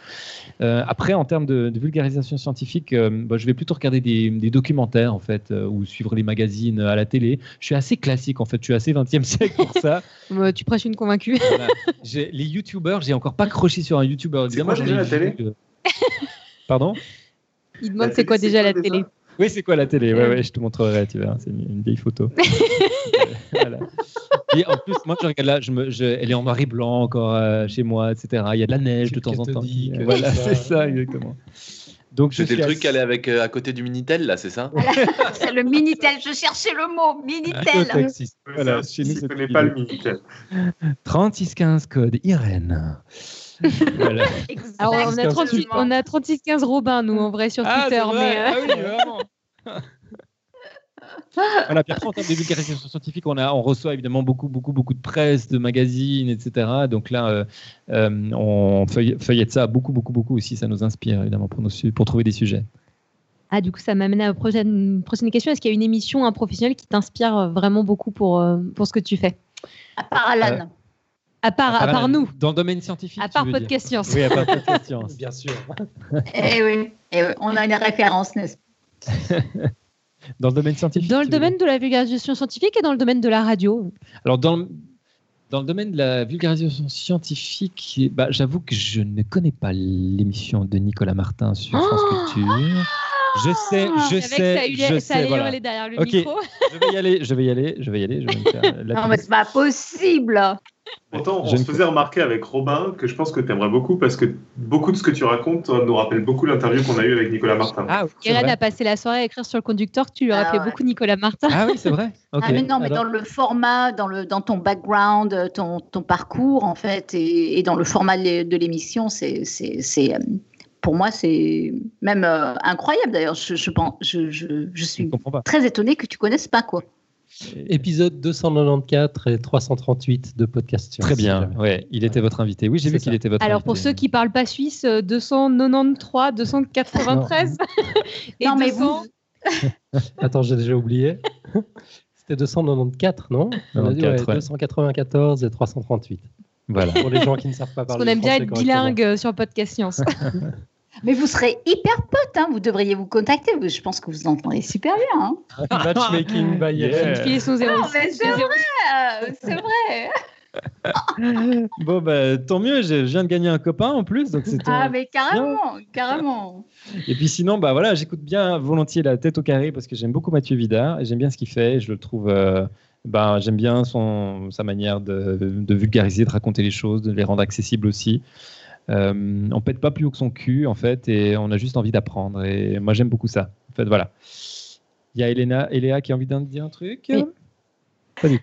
Euh, après en termes de, de vulgarisation scientifique, euh, bah, je vais plutôt regarder des, des documentaires en fait euh, ou suivre les magazines à la télé. Je suis assez classique en fait, je suis assez 20e siècle pour ça. Euh, tu prêches une convaincue. Voilà. Les youtubeurs, j'ai encore pas croché sur un youtubeur. C'est quoi déjà la télé euh, Pardon? Il demande c'est quoi déjà la télé? Oui, c'est quoi la télé? Euh. Ouais, ouais, je te montrerai, tu verras, c'est une, une vieille photo. Voilà. Et en plus, moi, je regarde là, je me, je- elle est en noir et blanc encore euh, chez moi, etc. Il y a de la neige de temps en temps. Euh, Voilà, c'est ça, exactement. Donc, C'était le truc assez- qui allait avec, euh, à côté du Minitel, là, c'est ça? C'est le Minitel. Je cherchais le mot Minitel. Voilà, chez nous, si pas le. Minitel. 3615 code Irène. Voilà. Alors, on a, Exactement. 38, on a 3615 Robin, nous, en vrai, sur Twitter. c'est vrai. mais, euh, Ah oui, vraiment. voilà, en termes de vulgarisation scientifique, on, a, on reçoit évidemment beaucoup, beaucoup, beaucoup de presse, de magazines, etc. Donc là, euh, euh, on feuille- feuillette ça beaucoup, beaucoup, beaucoup aussi. Ça nous inspire évidemment pour, nos su- pour trouver des sujets. Ah, du coup, ça m'amène à la prochaine, prochaine question. Est-ce qu'il y a une émission, un professionnel qui t'inspire vraiment beaucoup pour, euh, pour ce que tu fais? À part Alan. À part, à part nous, Dans le domaine scientifique. à tu part. Podcast Science. Oui, à part Podcast Science. Bien sûr. Eh oui. Eh oui, on a une référence, n'est-ce pas? Dans le domaine scientifique. Dans le domaine de la vulgarisation scientifique et dans le domaine de la radio. Alors, dans le, dans le domaine de la vulgarisation scientifique, bah, j'avoue que je ne connais pas l'émission de Nicolas Martin sur France Culture. Je sais, je Avec sais, je sais, voilà. derrière le Ok. micro. Je vais y aller, je vais y aller, je vais y aller. Je vais me faire la Non, mais c'est pas possible. Pourtant, on Je se faisait remarquer avec Robin que je pense que tu aimerais beaucoup parce que beaucoup de ce que tu racontes euh, nous rappelle beaucoup l'interview qu'on a eue avec Nicolas Martin. Ah, vrai. a passé la soirée à écrire sur le conducteur. Tu lui as Ah ouais. beaucoup Nicolas Martin. Ah oui, c'est vrai. Ok. Ah, mais non, mais Alors- dans le format, dans, le, dans ton background, euh, ton, ton parcours, en fait, et, et dans le format de l'é- de l'émission, c'est, c'est, c'est, euh, pour moi, c'est même euh, incroyable d'ailleurs. Je, je, pense- je, je, je Je suis très étonnée que tu connaisses pas, quoi. Épisode 294 et 338 de Podcast Science. Très bien. Ouais, il était votre invité. Oui, j'ai vu qu'il était votre Alors invité. pour ceux qui parlent pas suisse, euh, 293, 293 et non, mais 200. vous, Attends, j'ai déjà oublié. C'était 294, non? On a dit, 94, ouais. 294 et 338. Voilà. Pour les gens qui ne savent pas Parce parler qu'on aime bien être bilingue euh, sur Podcast Science. Mais vous serez hyper potes, hein. vous devriez vous contacter. Je pense que vous entendez super bien. hein. Matchmaking by Yeah. Irène. Filer son 06. Non, mais c'est vrai, c'est vrai. bon, bah, tant mieux. Je viens de gagner un copain en plus. Donc c'est Ah, mais carrément, carrément. Et puis sinon, bah voilà, j'écoute bien volontiers la tête au carré parce que j'aime beaucoup Mathieu Vidard et j'aime bien ce qu'il fait. Je le trouve, euh, bah, j'aime bien son, sa manière de, de vulgariser, de raconter les choses, de les rendre accessibles aussi. Euh, on pète pas plus haut que son cul en fait et on a juste envie d'apprendre. Et moi j'aime beaucoup ça. En fait, voilà. Il y a Elena, Eléa qui a envie d'en dire un truc. Oui.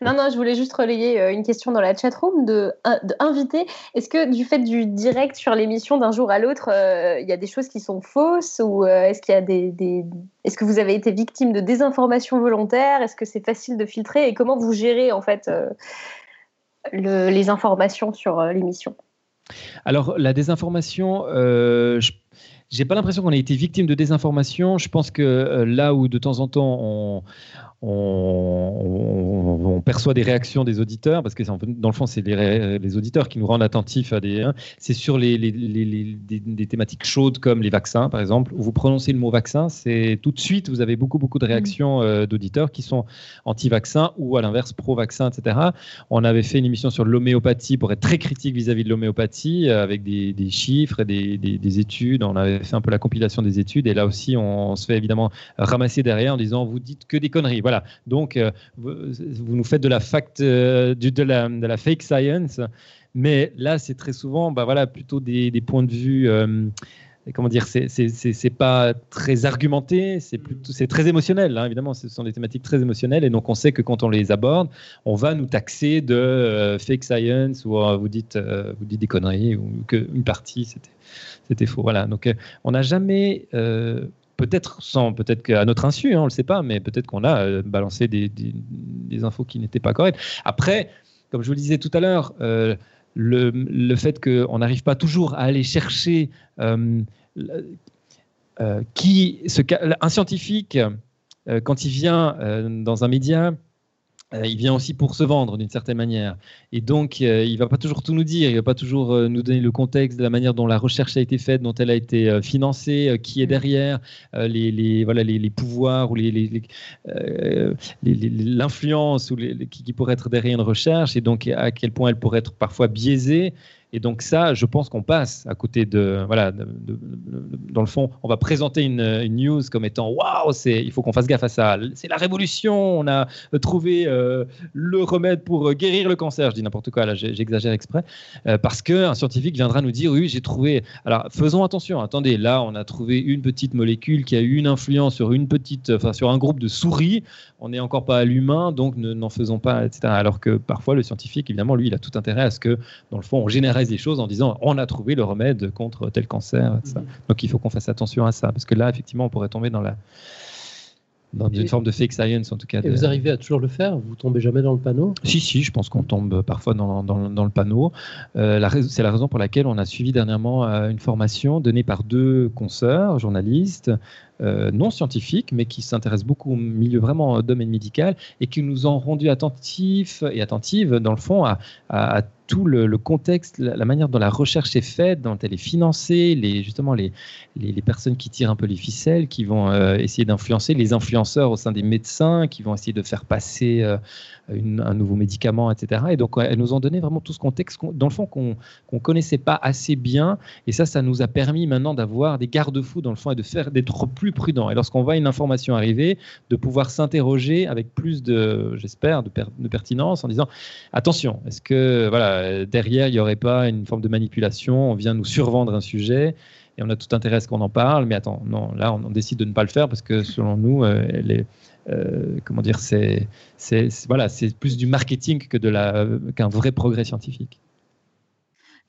Non, non, je voulais juste relayer euh, une question dans la chatroom de, de invité. Est-ce que du fait du direct sur l'émission d'un jour à l'autre, euh, il y a des choses qui sont fausses ou euh, est-ce qu'il y a des, des- est-ce que vous avez été victime de désinformation volontaire? Est-ce que c'est facile de filtrer? Et comment vous gérez en fait euh, le- les informations sur euh, l'émission? Alors, la désinformation, euh, je j'ai pas l'impression qu'on ait été victime de désinformation. Je pense que euh, là où de temps en temps on, on, on- on perçoit des réactions des auditeurs, parce que dans le fond, c'est les, auditeurs qui nous rendent attentifs à des. hein, c'est sur les, des, des thématiques chaudes comme les vaccins, par exemple, où vous prononcez le mot vaccin, c'est tout de suite, vous avez beaucoup, beaucoup de réactions euh, d'auditeurs qui sont anti-vaccins ou à l'inverse pro-vaccin, etc. On avait fait une émission sur l'homéopathie pour être très critique vis-à-vis de l'homéopathie, avec des, des chiffres et des, des- des études. On avait fait un peu la compilation des études, et là aussi, on, se fait évidemment ramasser derrière en disant vous dites que des conneries. Voilà. Donc, euh, vous, vous nous faites de la fact, euh, du- de, la, de la fake science, mais là, c'est très souvent, bah voilà, plutôt des, des points de vue. euh, Comment dire, c'est- pas très argumenté, c'est c'est très émotionnel. hein, évidemment, ce sont des thématiques très émotionnelles, et donc on sait que quand on les aborde, on va nous taxer de euh, fake science ou euh, vous dites euh, vous dites des conneries ou qu'une partie c'était faux. Voilà. Donc on n'a jamais peut-être sans peut-être qu'à notre insu, hein, on le sait pas, mais peut-être qu'on a euh, balancé des, infos qui n'étaient pas correctes. Après, comme je vous le disais tout à l'heure. euh, le, fait qu'on n'arrive pas toujours à aller chercher euh, qui, un scientifique quand il vient dans un média, il vient aussi pour se vendre d'une certaine manière. Et donc, il ne va pas toujours tout nous dire, il ne va pas toujours nous donner le contexte de la manière dont la recherche a été faite, dont elle a été financée, qui est derrière, les, les, voilà, les, pouvoirs ou l'influence qui, qui pourrait être derrière une recherche, et donc à quel point elle pourrait être parfois biaisée. Et donc ça, je pense qu'on passe à côté de, voilà, dans le fond, on va présenter une, news comme étant waouh, c'est, il faut qu'on fasse gaffe à ça. C'est la révolution. On a trouvé euh, le remède pour guérir le cancer. Je dis n'importe quoi là, j'exagère exprès, euh, parce qu'un scientifique viendra nous dire oui, j'ai trouvé. Alors faisons attention. Attendez, là, on a trouvé une petite molécule qui a eu une influence sur une petite, enfin sur un groupe de souris. On n'est encore pas à l'humain, donc n'en faisons pas, etc. Alors que parfois le scientifique, évidemment, lui, il a tout intérêt à ce que, dans le fond, on génère des choses en disant on a trouvé le remède contre tel cancer. Mhm. Donc il faut qu'on fasse attention à ça parce que là effectivement on pourrait tomber dans la dans une forme de fake science en tout cas. Et vous arrivez à toujours le faire? Vous tombez jamais dans le panneau? Si, si, je pense qu'on tombe parfois dans, dans, dans le panneau. Euh, c'est la raison pour laquelle on a suivi dernièrement euh, une formation donnée par deux consoeurs, journalistes, non scientifiques, mais qui s'intéressent beaucoup au milieu vraiment euh, domaine médical et qui nous ont rendu attentifs et attentives, dans le fond, à, à tout le, contexte, la, manière dont la recherche est faite, dont elle est financée, les, justement les, les, personnes qui tirent un peu les ficelles, qui vont euh, essayer d'influencer, les influenceurs au sein des médecins, qui vont essayer de faire passer euh, un nouveau médicament, etc. Et donc, elles nous ont donné vraiment tout ce contexte, dans le fond, qu'on ne connaissait pas assez bien. Et ça, ça nous a permis maintenant d'avoir des garde-fous, dans le fond, et de faire d'être plus prudent. Et lorsqu'on voit une information arriver, de pouvoir s'interroger avec plus de, j'espère, de, pertinence en disant, attention, est-ce que, voilà, derrière, il n'y aurait pas une forme de manipulation, on vient nous survendre un sujet et on a tout intérêt à ce qu'on en parle, mais attends, non, là, on, décide de ne pas le faire parce que selon nous, euh, euh, comment dire, c'est, voilà, c'est plus du marketing que de la, qu'un vrai progrès scientifique.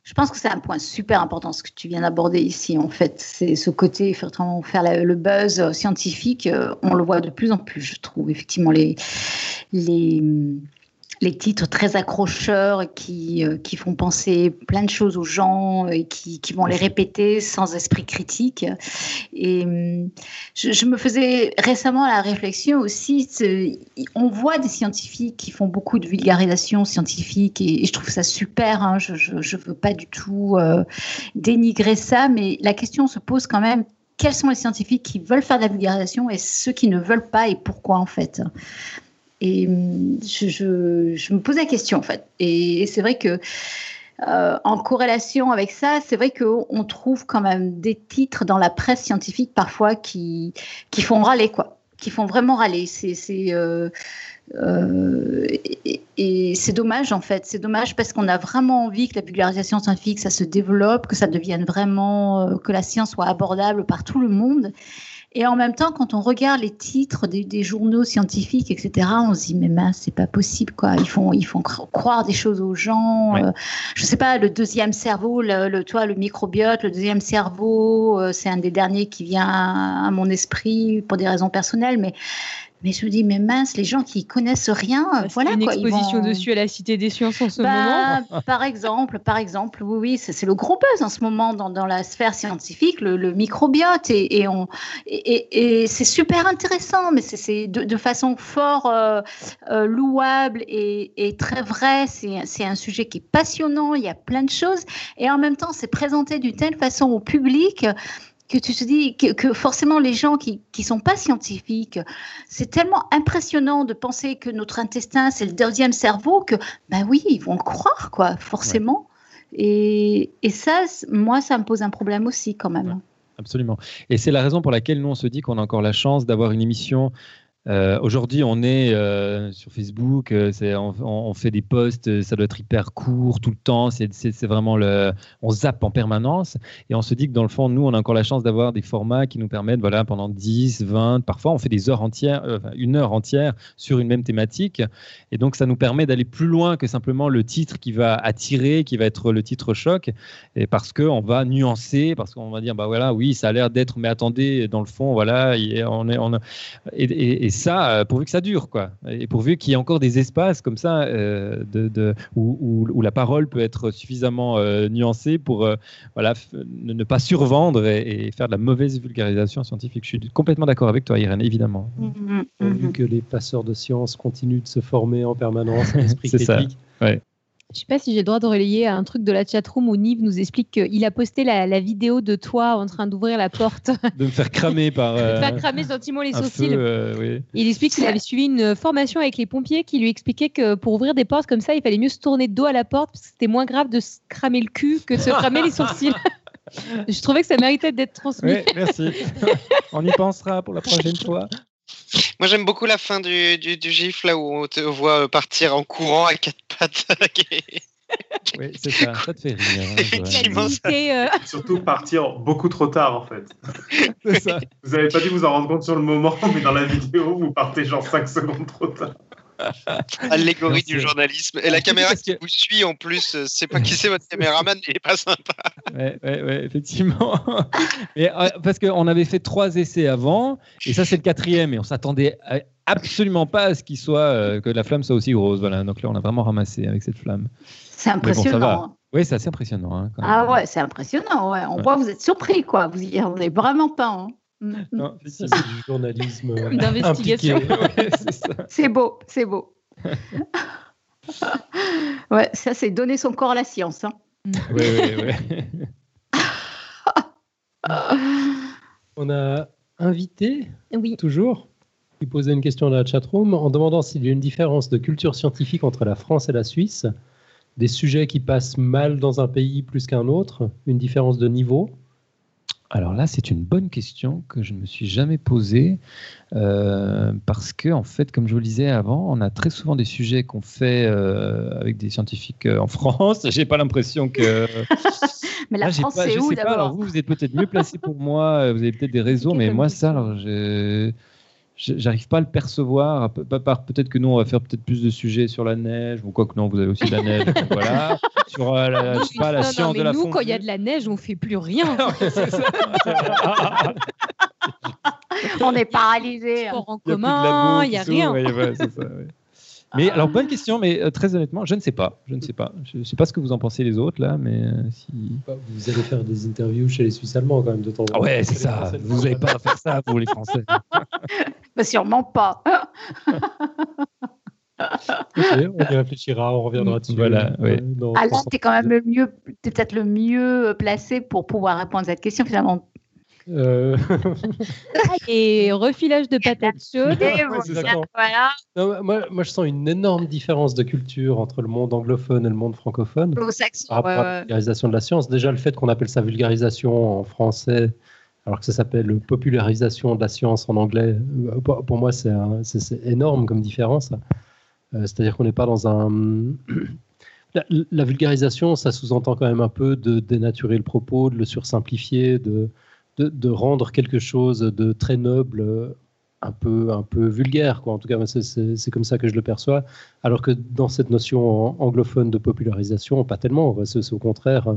Je pense que c'est un point super important ce que tu viens d'aborder ici. En fait, c'est ce côté effectivement faire le buzz scientifique. On le voit de plus en plus, je trouve. Effectivement, les les les titres très accrocheurs qui, euh, qui font penser plein de choses aux gens et qui, qui vont les répéter sans esprit critique. Et hum, je, me faisais récemment la réflexion aussi, on voit des scientifiques qui font beaucoup de vulgarisation scientifique et, je trouve ça super, hein. je ne veux pas du tout euh, dénigrer ça, mais la question se pose quand même, quels sont les scientifiques qui veulent faire de la vulgarisation et ceux qui ne veulent pas et pourquoi en fait? Et hum, je, me pose la question en fait. Et, c'est vrai que euh, en corrélation avec ça, c'est vrai qu'on trouve quand même des titres dans la presse scientifique parfois qui, qui font râler, quoi. Qui font vraiment râler. C'est, euh, euh, et, c'est dommage en fait. C'est dommage parce qu'on a vraiment envie que la vulgarisation scientifique, ça se développe, que ça devienne vraiment, que la science soit abordable par tout le monde. Et en même temps, quand on regarde les titres des, journaux scientifiques, etc., on se dit mais mince, c'est pas possible quoi. Ils font, ils font croire des choses aux gens. Je Euh, je sais pas, le deuxième cerveau, le, toi, le microbiote, le deuxième cerveau, euh, c'est un des derniers qui vient à mon esprit pour des raisons personnelles, mais mais je me dis, mais mince, les gens qui connaissent rien, bah, voilà une quoi. exposition dessus à la Cité des Sciences en ce bah, moment. Par exemple, par exemple, oui, oui, c'est le gros buzz en ce moment dans, dans la sphère scientifique, le, microbiote, et, et, on, et, et c'est super intéressant, mais c'est de, de, façon fort euh, euh, louable et, très vrai. C'est un sujet qui est passionnant, il y a plein de choses, et en même temps, c'est présenté d'une telle façon au public que tu te dis que, forcément les gens qui ne sont pas scientifiques, c'est tellement impressionnant de penser que notre intestin, c'est le deuxième cerveau, que ben oui, ils vont le croire, quoi, forcément. Et, et, ça, moi, ça me pose un problème aussi quand même. absolument. Et c'est la raison pour laquelle nous, on se dit qu'on a encore la chance d'avoir une émission euh, aujourd'hui, on est euh, sur Facebook, euh, on, fait des posts, ça doit être hyper court tout le temps, c'est vraiment le, on zappe en permanence. Et on se dit que dans le fond, nous, on a encore la chance d'avoir des formats qui nous permettent, voilà, pendant 10, 20, parfois on fait des heures entières, une heure entière sur une même thématique. Et donc ça nous permet d'aller plus loin que simplement le titre qui va attirer, qui va être le titre choc. Parce qu'on va nuancer, parce qu'on va dire, bah voilà, oui, ça a l'air d'être, mais attendez, dans le fond, voilà, on est, et ça, euh, pourvu que ça dure, quoi. Et pourvu qu'il y ait encore des espaces comme ça euh, de, de- où, où- où la parole peut être suffisamment euh, nuancée pour euh, voilà, ne, ne pas survendre et, et faire de la mauvaise vulgarisation scientifique. Je suis complètement d'accord avec toi, Irène, évidemment. Mhm, Vu mhm. que les passeurs de sciences continuent de se former en permanence, l'esprit C'est ça. critique. Je sais pas si j'ai le droit de relayer un truc de la chatroom où Nive nous explique qu'il a posté la, la vidéo de toi en train d'ouvrir la porte, De me faire cramer par de euh, faire cramer gentiment les sourcils. feu. euh, oui. Il explique qu'il avait suivi une formation avec les pompiers qui lui expliquait que pour ouvrir des portes comme ça, il fallait mieux se tourner de dos à la porte parce que c'était moins grave de se cramer le cul que de se cramer les sourcils. Je trouvais que ça méritait d'être transmis. Merci. On y pensera pour la prochaine fois. Moi, j'aime beaucoup la fin du, du, du gif, là où on te voit partir en courant à quatre pattes. Oui, c'est ça. Ça te fait rire. hein. Effectivement, ça- euh, Surtout partir beaucoup trop tard, en fait. C'est ça. Vous avez pas dû vous en rendre compte sur le moment, mais dans la vidéo, vous partez genre 5 secondes trop tard. Allégorie du journalisme. Et la caméra qui vous suit en plus, euh, c'est pas qui c'est votre caméraman, il est pas sympa. Ouais, ouais, ouais, effectivement. Mais, euh, parce qu'on avait fait trois essais avant, et ça c'est le quatrième, et on s'attendait absolument pas à ce qu'il soit euh, que la flamme soit aussi grosse. Voilà. Donc là, on a vraiment ramassé avec cette flamme. C'est impressionnant. hein. Oui, c'est assez impressionnant. hein, quand même. Ah ouais, c'est impressionnant. Ouais. On Ouais. voit, vous êtes surpris, quoi. Vous y rendez vraiment pas. hein. Mm. Non, Ça, c'est du journalisme D'investigation. ouais, c'est beau, c'est beau. ouais, ça, c'est donner son corps à la science. hein. Ouais, ouais, ouais. On a invité, oui. toujours, qui posait une question dans la chatroom en demandant s'il y a une différence de culture scientifique entre la France et la Suisse, des sujets qui passent mal dans un pays plus qu'un autre, une différence de niveau. Alors là, c'est une bonne question que je ne me suis jamais posée euh, parce que, en fait, comme je vous le disais avant, on a très souvent des sujets qu'on fait euh, avec des scientifiques euh, en France. J'ai pas l'impression que. Mais la Ah, j'ai France, c'est où pas, alors d'abord? vous, vous êtes peut-être mieux placé pour moi. Vous avez peut-être des réseaux, mais moi, ça, alors, je. Je- J'arrive pas à le percevoir. Peut-être que nous, on va faire peut-être plus de sujets sur la neige, ou quoi que non, vous avez aussi de la neige. voilà. Sur euh, la, je sais pas, la Non, non, science mais de la nous, quand il y a de la neige, on fait plus rien. C'est ça. On est paralysé. Sport en Il y a plus de commun, il n'y a rien. ouais, ouais, c'est ça, ouais. Mais alors, bonne question, mais euh, très honnêtement, je ne sais pas. Je ne sais pas. Je ne sais pas ce que vous en pensez les autres, là, mais euh, si. Vous allez faire des interviews chez les Suisses allemands quand même de temps en temps. Ah ouais, c'est ça. Français Vous n'avez pas à faire ça pour les Français. Bah, sûrement pas. Ok, on y réfléchira, on reviendra dessus. Voilà, euh, oui. Ah là, 300 t'es quand même le mieux, peut-être le mieux placé pour pouvoir répondre à cette question finalement. Euh, Et refilage de patates chaudes. Et Ouais, voilà, non, moi, moi, je sens une énorme différence de culture entre le monde anglophone et le monde francophone. Par rapport ouais, à la vulgarisation de la science. Déjà, le fait qu'on appelle ça vulgarisation en français, alors que ça s'appelle popularisation de la science en anglais, euh, pour, moi, c'est un- c'est- c'est énorme comme différence. Euh, C'est-à-dire qu'on n'est pas dans un. La, la vulgarisation, ça sous-entend quand même un peu de dénaturer le propos, de le sursimplifier, de, de, de rendre quelque chose de très noble euh, un peu, un peu vulgaire. Quoi. En tout cas, c'est- comme ça que je le perçois. Alors que dans cette notion an- anglophone de popularisation, pas tellement. C'est au contraire euh,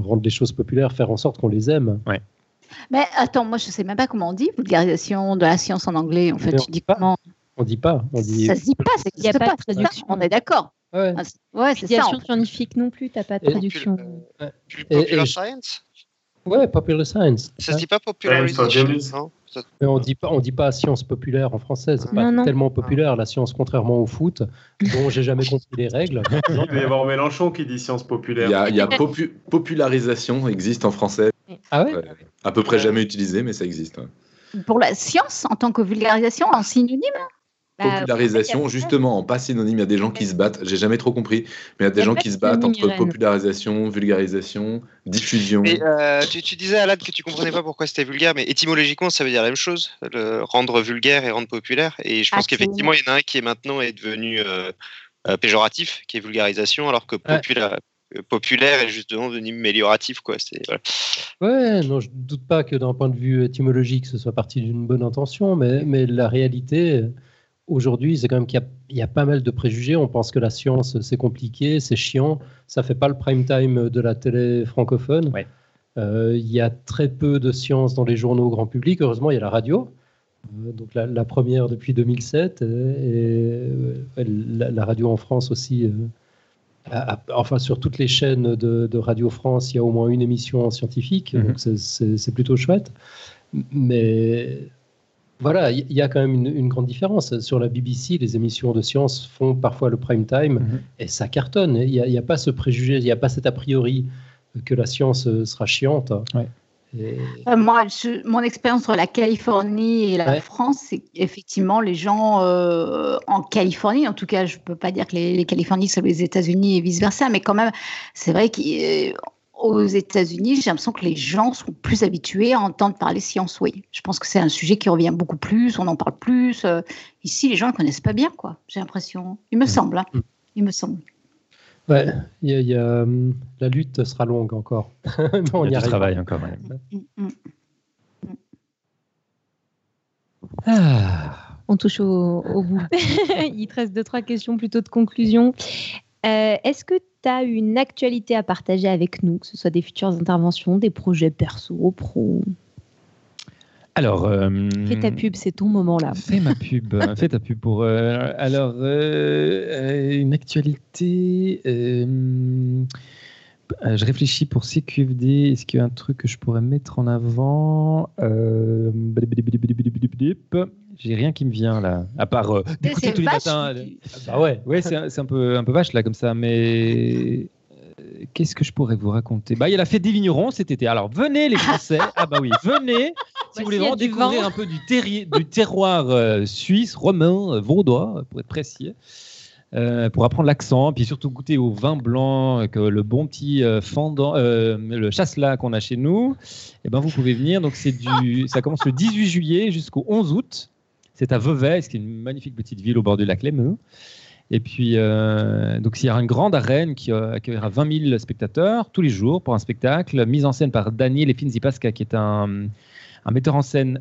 rendre les choses populaires, faire en sorte qu'on les aime. Mais attends, moi je sais même pas comment on dit vulgarisation de la science en anglais. En fait, tu dis dit pas. comment On dit pas. On dit. Ça se dit pas, Il y a pas pas. de traduction. On est d'accord. Ouais. Ah, c'est- Ouais, c'est ça. scientifique non plus, t'as pas de Et- traduction. Et- Popular et je- Science? Ouais, popular science. Ça se dit pas popularisation, Science, non Mais on dit pas, on dit pas science populaire en français. C'est pas Non, non. tellement populaire la science, contrairement au foot, dont j'ai jamais compris les règles. Il va y avoir Mélenchon qui dit science populaire. Il y a, il y a popu- popularisation, existe en français, Ah ouais. Ouais. à peu près jamais utilisé, mais ça existe. ouais. Pour la science en tant que vulgarisation en synonyme Popularisation, justement, en pas synonyme, il y a des gens qui se battent, j'ai jamais trop compris, mais il y a des gens qui se battent entre popularisation, vulgarisation, diffusion. Euh, tu, tu disais, Alad, que tu comprenais pas pourquoi c'était vulgaire, mais étymologiquement, ça veut dire la même chose, le rendre vulgaire et rendre populaire. Et je pense Absolument. qu'effectivement, il y en a un qui est maintenant est devenu euh, euh, péjoratif, qui est vulgarisation, alors que Ouais. popula- euh, populaire est justement devenu amélioratif. Quoi. C'est- voilà. Ouais, non, je ne doute pas que d'un point de vue étymologique, ce soit parti d'une bonne intention, mais, mais la réalité, aujourd'hui, c'est quand même qu'il y a, il y a pas mal de préjugés. On pense que la science, c'est compliqué, c'est chiant, ça fait pas le prime time de la télé francophone. Ouais. Euh, il y a très peu de science dans les journaux grand public. Heureusement, il y a la radio. Euh, donc la, la première depuis 2007 euh, et la, la radio en France aussi. euh, enfin, sur toutes les chaînes de, de Radio France, il y a au moins une émission scientifique, Mhm. donc c'est plutôt chouette. Mais voilà, il y, a quand même une, une grande différence. Sur la BBC, les émissions de science font parfois le prime time Mhm. et ça cartonne. Il n'y a, il y a pas ce préjugé, il n'y a pas cet a priori que la science euh, sera chiante. Ouais. Et- Euh, moi, je- mon expérience sur la Californie et la Ouais. France, c'est effectivement les gens euh, en Californie, en tout cas, je ne peux pas dire que les, les Californies sont les États-Unis et vice-versa, mais quand même, c'est vrai qu'aux États-Unis, j'ai l'impression que les gens sont plus habitués à entendre parler science, oui. Je pense que c'est un sujet qui revient beaucoup plus, on en parle plus. euh, ici, les gens ne connaissent pas bien, quoi, j'ai l'impression. Il me semble, hein. Mm. Il me semble. Ouais, il y a- y a, hum, la lutte sera longue encore. Mais on Il y y a du travail encore. ouais. Mm, mm. Ah. On touche au, au bout. Il te reste deux, trois questions plutôt de conclusion. Euh, Est-ce que tu as une actualité à partager avec nous, que ce soit des futures interventions, des projets perso, pro Alors. euh, Fais ta pub, c'est ton moment là. Fais ma pub. euh, Fais ta pub pour. euh, alors, euh, euh, une actualité. Euh, je réfléchis pour CQFD. Est-ce qu'il y a un truc que je pourrais mettre en avant J'ai rien qui me vient là, à part euh, tous les matins. tu- ouais. Ouais, c'est un, peu, vache là comme ça, mais qu'est-ce que je pourrais vous raconter Bah, il y a la fête des vignerons cet été. Alors venez les Français. ah bah oui, venez si vous voulez vraiment découvrir un peu du, terroir suisse, romain, vaudois, pour être précis. Euh, pour apprendre l'accent, puis surtout goûter au vin blanc, que le bon petit euh, fendant, euh, le chasselas qu'on a chez nous, et ben vous pouvez venir. Donc c'est du, ça commence le 18 juillet jusqu'au 11 août. C'est à Vevey, ce qui est une magnifique petite ville au bord du lac Léman. Et puis, donc, il y aura une grande arène qui accueillera 20 000 spectateurs tous les jours pour un spectacle mis en scène par Daniel Efinzipasca, qui est un, un metteur en scène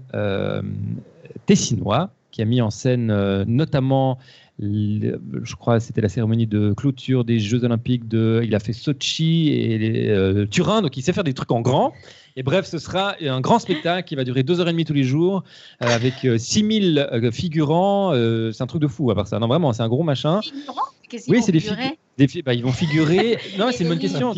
tessinois, qui a mis en scène notamment, je crois, c'était la cérémonie de clôture des Jeux Olympiques de. Il a fait Sochi et les, euh, Turin, donc il sait faire des trucs en grand. Et bref, ce sera un grand spectacle qui va durer deux heures et demie tous les jours, euh, avec euh, 6000 euh, figurants. euh, c'est un truc de fou à part ça. Non, vraiment, c'est un gros machin. Figurants Qu'est-ce qu'ils Oui, vont c'est des figures. Bah, ils vont figurer. Non, c'est une bonne question.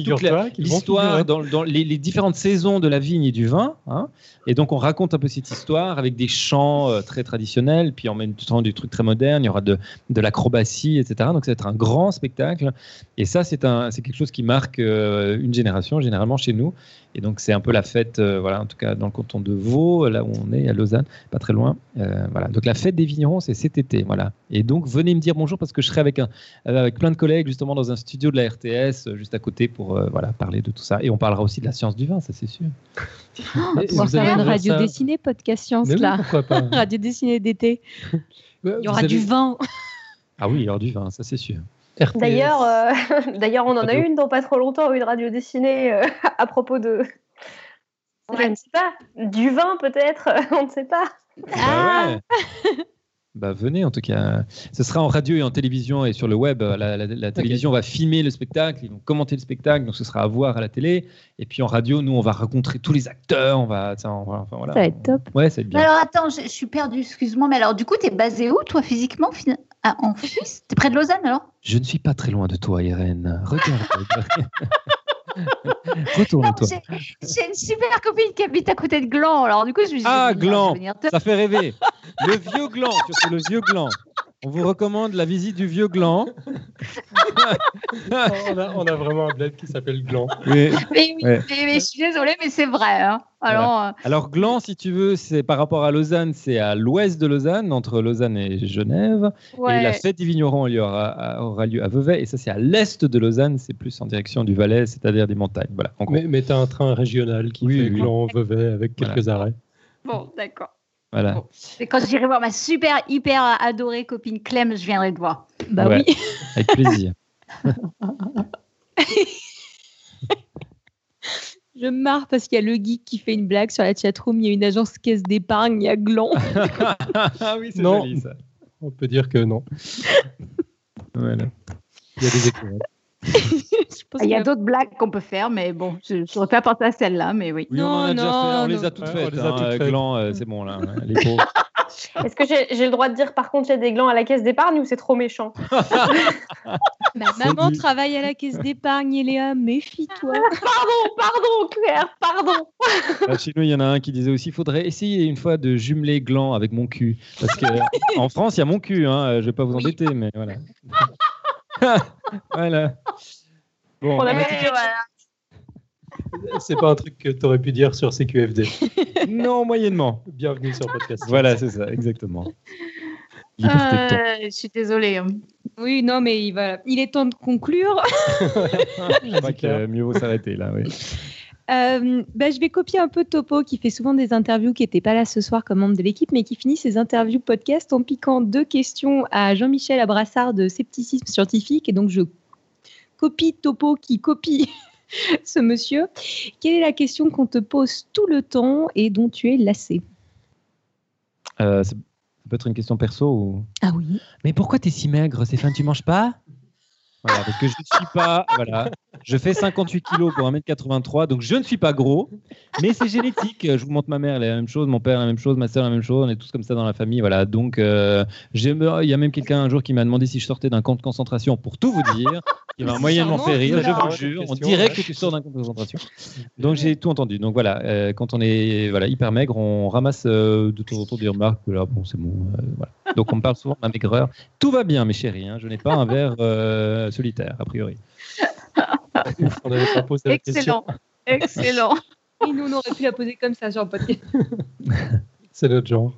L'histoire dans, dans les, les différentes saisons de la vigne et du vin. hein. Et donc, on raconte un peu cette histoire avec des chants euh, très traditionnels, puis en même temps des trucs très modernes. Il y aura de, de l'acrobatie, etc. Donc, ça va être un grand spectacle. Et ça, c'est un- c'est quelque chose qui marque euh, une génération, généralement chez nous. Et donc, c'est un peu la fête, euh, voilà, en tout cas dans le canton de Vaud, là où on est, à Lausanne, pas très loin. Euh, voilà. Donc, la fête des vignerons, c'est cet été. Voilà. Et donc, venez me dire bonjour parce que je serai avec, un, avec plein de collègues, justement, dans un studio de la RTS, euh, juste à côté, pour euh, voilà, parler de tout ça. Et on parlera aussi de la science du vin, ça, c'est sûr. On va faire une radio ça- dessinée, podcast science Mais oui, là. pourquoi pas radio dessinée d'été. Il y aura du vin. Ah oui, il y aura du vin, ça, c'est sûr. D'ailleurs, euh, d'ailleurs, on en a une dans pas trop longtemps, une radio dessinée euh, à propos de. Je ne sais pas. Du vin peut-être, on ne sait pas. Ah. Bah, ouais. Bah, venez en tout cas. Ce sera en radio et en télévision et sur le web. La, la- la télévision va filmer le spectacle, ils vont commenter le spectacle, donc ce sera à voir à la télé. Et puis en radio, nous, on va rencontrer tous les acteurs. On va, ça, on va- enfin, voilà. Ça va être top. Ouais, ça va être bien. Alors attends, je, je suis perdue, excuse-moi, mais alors du coup, tu es basé où, toi, physiquement ah, En Suisse? T'es près de Lausanne alors? Je ne suis pas très loin de toi, Irène. Regarde. Retourne-toi. j'ai- une super copine qui habite à côté de Gland, alors du coup, je me suis dit, Ah, venir- Gland. venir te- Ça fait rêver. Le vieux gland, le vieux gland. On vous recommande la visite du vieux gland. on, a, on a vraiment un bled qui s'appelle Gland. Mais, oui, Ouais. mais- mais je suis désolée, mais c'est vrai. hein. Alors, euh, Alors Gland, si tu veux, c'est par rapport à Lausanne, c'est à l'ouest de Lausanne, entre Lausanne et Genève. Ouais. Et la fête des vignerons aura, lieu à Vevey. Et ça, c'est à l'est de Lausanne, c'est plus en direction du Valais, c'est-à-dire des montagnes. Voilà. Mais, mais tu as un train régional qui Oui, fait oui. Gland, Vevey avec quelques arrêts. bon, d'accord. Voilà. Bon. Et quand j'irai voir ma super, hyper adorée copine Clem, je viendrai te voir. Bah Ouais. oui. Avec plaisir. Je me marre parce qu'il y a le geek qui fait une blague sur la chatroom. Il y a une agence caisse d'épargne, il y a Gland. ah oui, c'est Non. joli ça. On peut dire que non. Voilà. Il y a des écureuils. Il y a d'autres blagues qu'on peut faire, mais bon, je ne saurais pas penser à celle-là, mais oui. Oui, on en a Non, déjà non, fait, on les non. a toutes Ouais, on faites. les a hein, toutes euh, faites. Gland, euh, c'est bon là, hein, les pauvres. Est-ce que j'ai le droit de dire par contre j'ai des glands à la caisse d'épargne ou c'est trop méchant? Ma maman travaille à la caisse d'épargne, Eléa, méfie-toi. Pardon, pardon, Claire, pardon. Ah, Chez nous, il y en a un qui disait aussi, il faudrait essayer une fois de jumeler gland avec mon cul. Parce que en France, il y a mon cul, hein, je vais pas vous embêter, mais voilà. voilà. Bon, On a C'est pas un truc que tu aurais pu dire sur CQFD. non, moyennement. Bienvenue sur podcast. Voilà, c'est ça, exactement. Euh, je suis désolée. hein. Oui, non, mais il, va... il est temps de conclure. Je crois que euh, mieux vaut s'arrêter là, oui. Euh, bah, je vais copier un peu Topo qui fait souvent des interviews qui n'étaient pas là ce soir comme membre de l'équipe, mais qui finit ses interviews podcast en piquant deux questions à Jean-Michel Abrassard de Scepticisme Scientifique. Et donc, je copie Topo qui copie ce monsieur. Quelle est la question qu'on te pose tout le temps et dont tu es lassé? Euh, ça ça peut être une question perso ou... Ah oui. Mais pourquoi t'es si maigre, Stéphane? Tu manges pas? Que je ne suis pas. Voilà, je fais 58 kilos pour 1m83, donc je ne suis pas gros, mais c'est génétique. Je vous montre ma mère, elle est la même chose, mon père la même chose, ma soeur la même chose, on est tous comme ça dans la famille. Voilà, donc euh, il y a même quelqu'un un jour qui m'a demandé si je sortais d'un camp de concentration, pour tout vous dire. Il m'a moyennement fait rire, je vous le jure. On dirait que tu sors d'un camp de concentration. Donc j'ai tout entendu. Donc voilà, euh, quand on est voilà, hyper maigre, on ramasse euh, de temps en temps des remarques que là, bon, c'est bon. euh, voilà. Donc on me parle souvent de ma maigreur. Tout va bien, mes chéris. hein, Je n'ai pas un verre euh, solitaire, a priori. On n'avait pas posé la question. Excellent. Excellent. Et nous, on aurait pu la poser comme ça sur le podcast. C'est notre genre.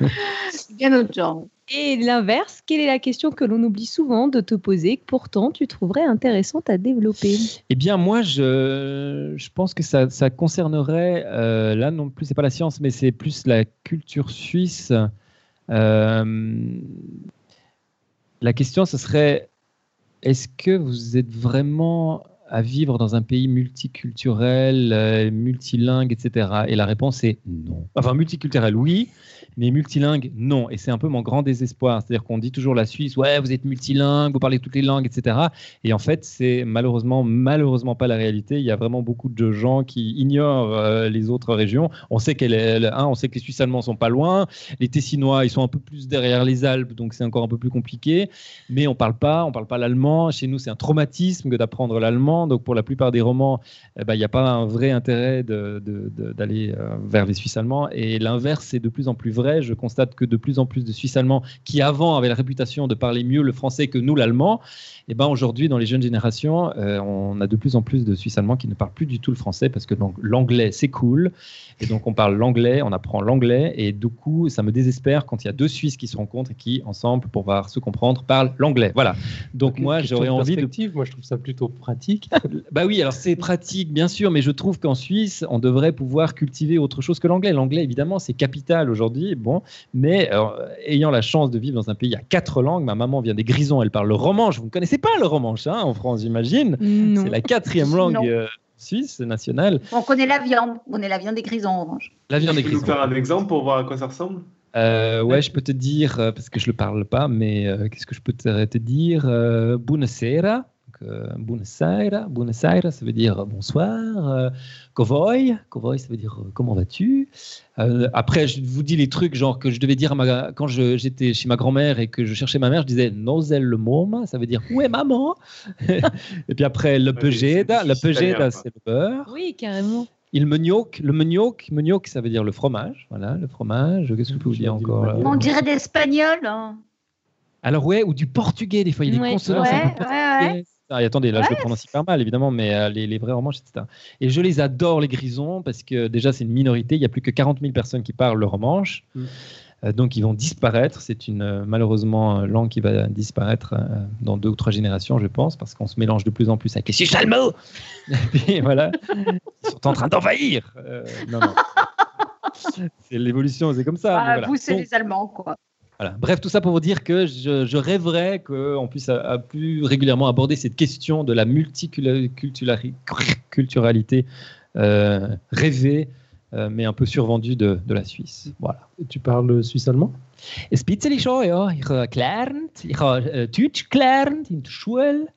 Bien autre genre. Et l'inverse, quelle est la question que l'on oublie souvent de te poser, que pourtant tu trouverais intéressante à développer? Eh bien, moi, je, je pense que ça, ça concernerait, euh, là non plus, c'est pas la science, mais c'est plus la culture suisse. Euh, la question, ce serait, est-ce que vous êtes vraiment à vivre dans un pays multiculturel, euh, multilingue, etc. Et la réponse est non. Enfin, multiculturel, oui, mais multilingue, non. Et c'est un peu mon grand désespoir. C'est-à-dire qu'on dit toujours la Suisse, ouais, vous êtes multilingue, vous parlez toutes les langues, etc. Et en fait, c'est malheureusement, malheureusement pas la réalité. Il y a vraiment beaucoup de gens qui ignorent euh, les autres régions. On sait qu'elle est, hein, on sait que les Suisses allemands sont pas loin. Les Tessinois, ils sont un peu plus derrière les Alpes, donc c'est encore un peu plus compliqué. Mais on parle pas, on parle pas l'allemand. Chez nous, c'est un traumatisme d'apprendre l'allemand. Donc pour la plupart des romans, eh ben, il n'y a pas un vrai intérêt d'aller euh, vers les Suisses allemands. Et l'inverse, c'est de plus en plus vrai. Je constate que de plus en plus de Suisses allemands qui avant avaient la réputation de parler mieux le français que nous l'allemand, et ben aujourd'hui dans les jeunes générations, euh, on a de plus en plus de Suisses allemands qui ne parlent plus du tout le français parce que l'anglais c'est cool et donc on parle l'anglais, on apprend l'anglais et du coup ça me désespère quand il y a deux Suisses qui se rencontrent et qui ensemble pour pouvoir se comprendre parlent l'anglais. Voilà. Donc moi j'aurais envie de Moi, je trouve ça plutôt pratique. bah oui, alors c'est pratique, bien sûr, mais je trouve qu'en Suisse, on devrait pouvoir cultiver autre chose que l'anglais. L'anglais, évidemment, c'est capital aujourd'hui, bon, mais euh, ayant la chance de vivre dans un pays à quatre langues, ma maman vient des Grisons, elle parle le romanche. Vous ne connaissez pas le romanche hein, en France, j'imagine. Non. C'est la quatrième langue euh, suisse nationale. On connaît la viande. On est la viande des grisons en orange. La viande des Tu peux nous Grisons. faire un exemple pour voir à quoi ça ressemble? Euh, ouais, je peux te dire, euh, parce que je ne le parle pas, mais euh, qu'est-ce que je peux te, te dire? Euh, Buonasera. Donc, euh, Buonasera, ça veut dire bonsoir. Euh, Kovoy, Kovoy, ça veut dire euh, comment vas-tu? Euh, Après, je vous dis les trucs genre que je devais dire à ma, quand j'étais chez ma grand-mère et que je cherchais ma mère, je disais Nozel le môme, ça veut dire où est maman? Et puis après, le c'est le c'est le beurre. Oui, carrément. Il le menioc, ça veut dire le fromage. Voilà, le fromage. Qu'est-ce que je peux vous dis encore. On dirait d'espagnol. hein. Alors ouais, ou du portugais des fois, il y a des Ouais. consonances un Ouais, peu ouais, portugaises. ouais. Ah, et attendez, là je le prononce hyper mal évidemment, mais euh, les, les vrais romanches, etc. Et je les adore les grisons parce que déjà c'est une minorité, il y a plus que 40 000 personnes qui parlent le romanche. Mm. Euh, donc ils vont disparaître. C'est une euh, malheureusement langue qui va disparaître euh, dans deux ou trois générations, je pense, parce qu'on se mélange de plus en plus avec les Suisses allemands. Et puis voilà, ils sont en train d'envahir. Euh, non, non. C'est l'évolution, c'est comme ça. Ah, voilà. Vous, c'est Donc, les Allemands, quoi. Voilà. Bref, tout ça pour vous dire que je, je rêverais qu'on puisse à, à plus régulièrement aborder cette question de la multiculturalité euh, rêvée, euh, mais un peu survendue de, de la Suisse. Voilà. Tu parles suisse-allemand Ein bisschen schon, ja. Ich habe gelernt, ich habe äh, Deutsch gelernt in der Schule.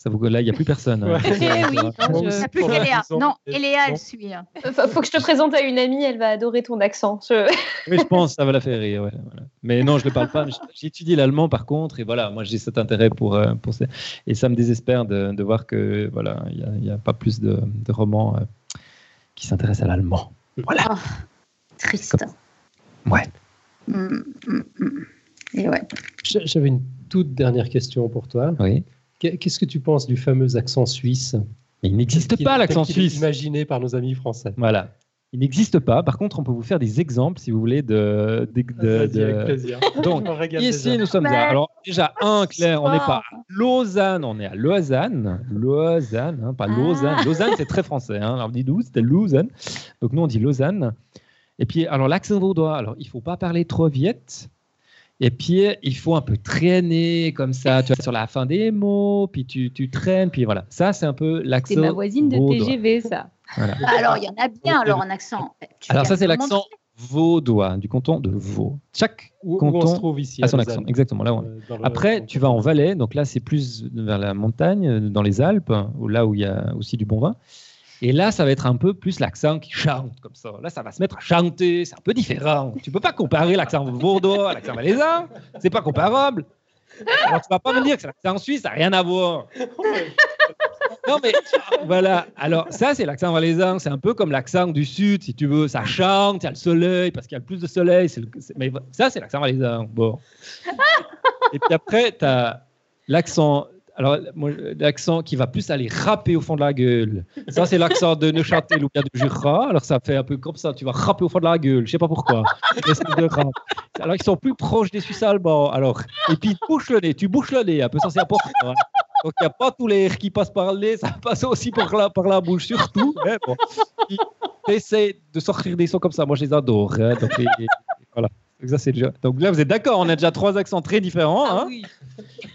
Ça vous... Là, il n'y a plus personne. hein. Ouais. Eh oui, non, je- aussi, il n'y a plus qu'Eléa. Non, Eléa, elle suit. hein. Faut que je te présente à une amie, elle va adorer ton accent. Je- Oui, je pense, ça va la faire rire. ouais, voilà. Mais non, je ne le parle pas. J'étudie l'allemand par contre, et voilà, moi j'ai cet intérêt pour, euh, pour ça. Et ça me désespère de, de voir que voilà, il n'y a, il y a pas plus de, de romans euh, qui s'intéressent à l'allemand. Voilà. Ah, triste. Ouais. Mm, mm, mm. Et ouais. J'avais une toute dernière question pour toi. Oui. Qu'est- Qu'est-ce que tu penses du fameux accent suisse? Il n'existe pas l'accent suisse. Imaginé par nos amis français. Voilà. Il n'existe pas. Par contre, on peut vous faire des exemples si vous voulez de. de, de- Vas-y, de- avec plaisir. Donc, Ici, déjà. nous sommes à. Alors, déjà, un, Claire, on n'est pas à Lausanne, on est à Lausanne. Lausanne, hein, pas Ah. Lausanne. Lausanne, c'est très français. Hein. Alors, on dit d'où C'était Lausanne. Donc, nous, on dit Lausanne. Et puis, alors, l'accent vaudois, alors, il faut pas parler trop vite. Et puis, il faut un peu traîner comme ça, tu vois, sur la fin des mots, puis tu, tu traînes, puis voilà. Ça, c'est un peu l'accent. C'est ma voisine de vaudois. TGV, ça. Voilà. Alors, il y en a bien, alors, en accent. Tu Alors, ça, c'est l'accent vaudois, du canton de Vaud. Chaque Où, où on canton se trouve ici a à son accent. Exactement, là, on Euh, Après, tu vas en Valais, donc là, c'est plus vers la montagne, dans les Alpes, où- là où il y a aussi du bon vin. Et là, ça va être un peu plus l'accent qui chante comme ça. Là, ça va se mettre à chanter, c'est un peu différent. Tu peux pas comparer l'accent vaudois à l'accent valaisan, c'est pas comparable. Alors, tu vas pas me dire que c'est l'accent suisse, ça n'a rien à voir. Non, mais voilà. Alors, ça, c'est l'accent valaisan. C'est un peu comme l'accent du sud, si tu veux. Ça chante, il y a le soleil, parce qu'il y a le plus de soleil. Mais ça, c'est l'accent valaisan. Bon. Et puis après, tu as l'accent. Alors, l'accent qui va plus aller rapper au fond de la gueule. Ça, c'est l'accent de Neuchâtel ou bien de Jura. Alors, ça fait un peu comme ça. Tu vas rapper au fond de la gueule. Je sais pas pourquoi. Alors, ils sont plus proches des Suisses allemands. Alors, et puis, tu bouches le nez. Tu bouches le nez. Un peu, ça, c'est important. hein. Donc, il n'y a pas tous les airs qui passent par le nez. Ça passe aussi par la, par la bouche, surtout. hein, bon. De sortir des sons comme ça. Moi, je les adore. hein. Donc, voilà. Donc, ça, c'est déjà... Donc là, vous êtes d'accord, on a déjà trois accents très différents. Ah hein. oui.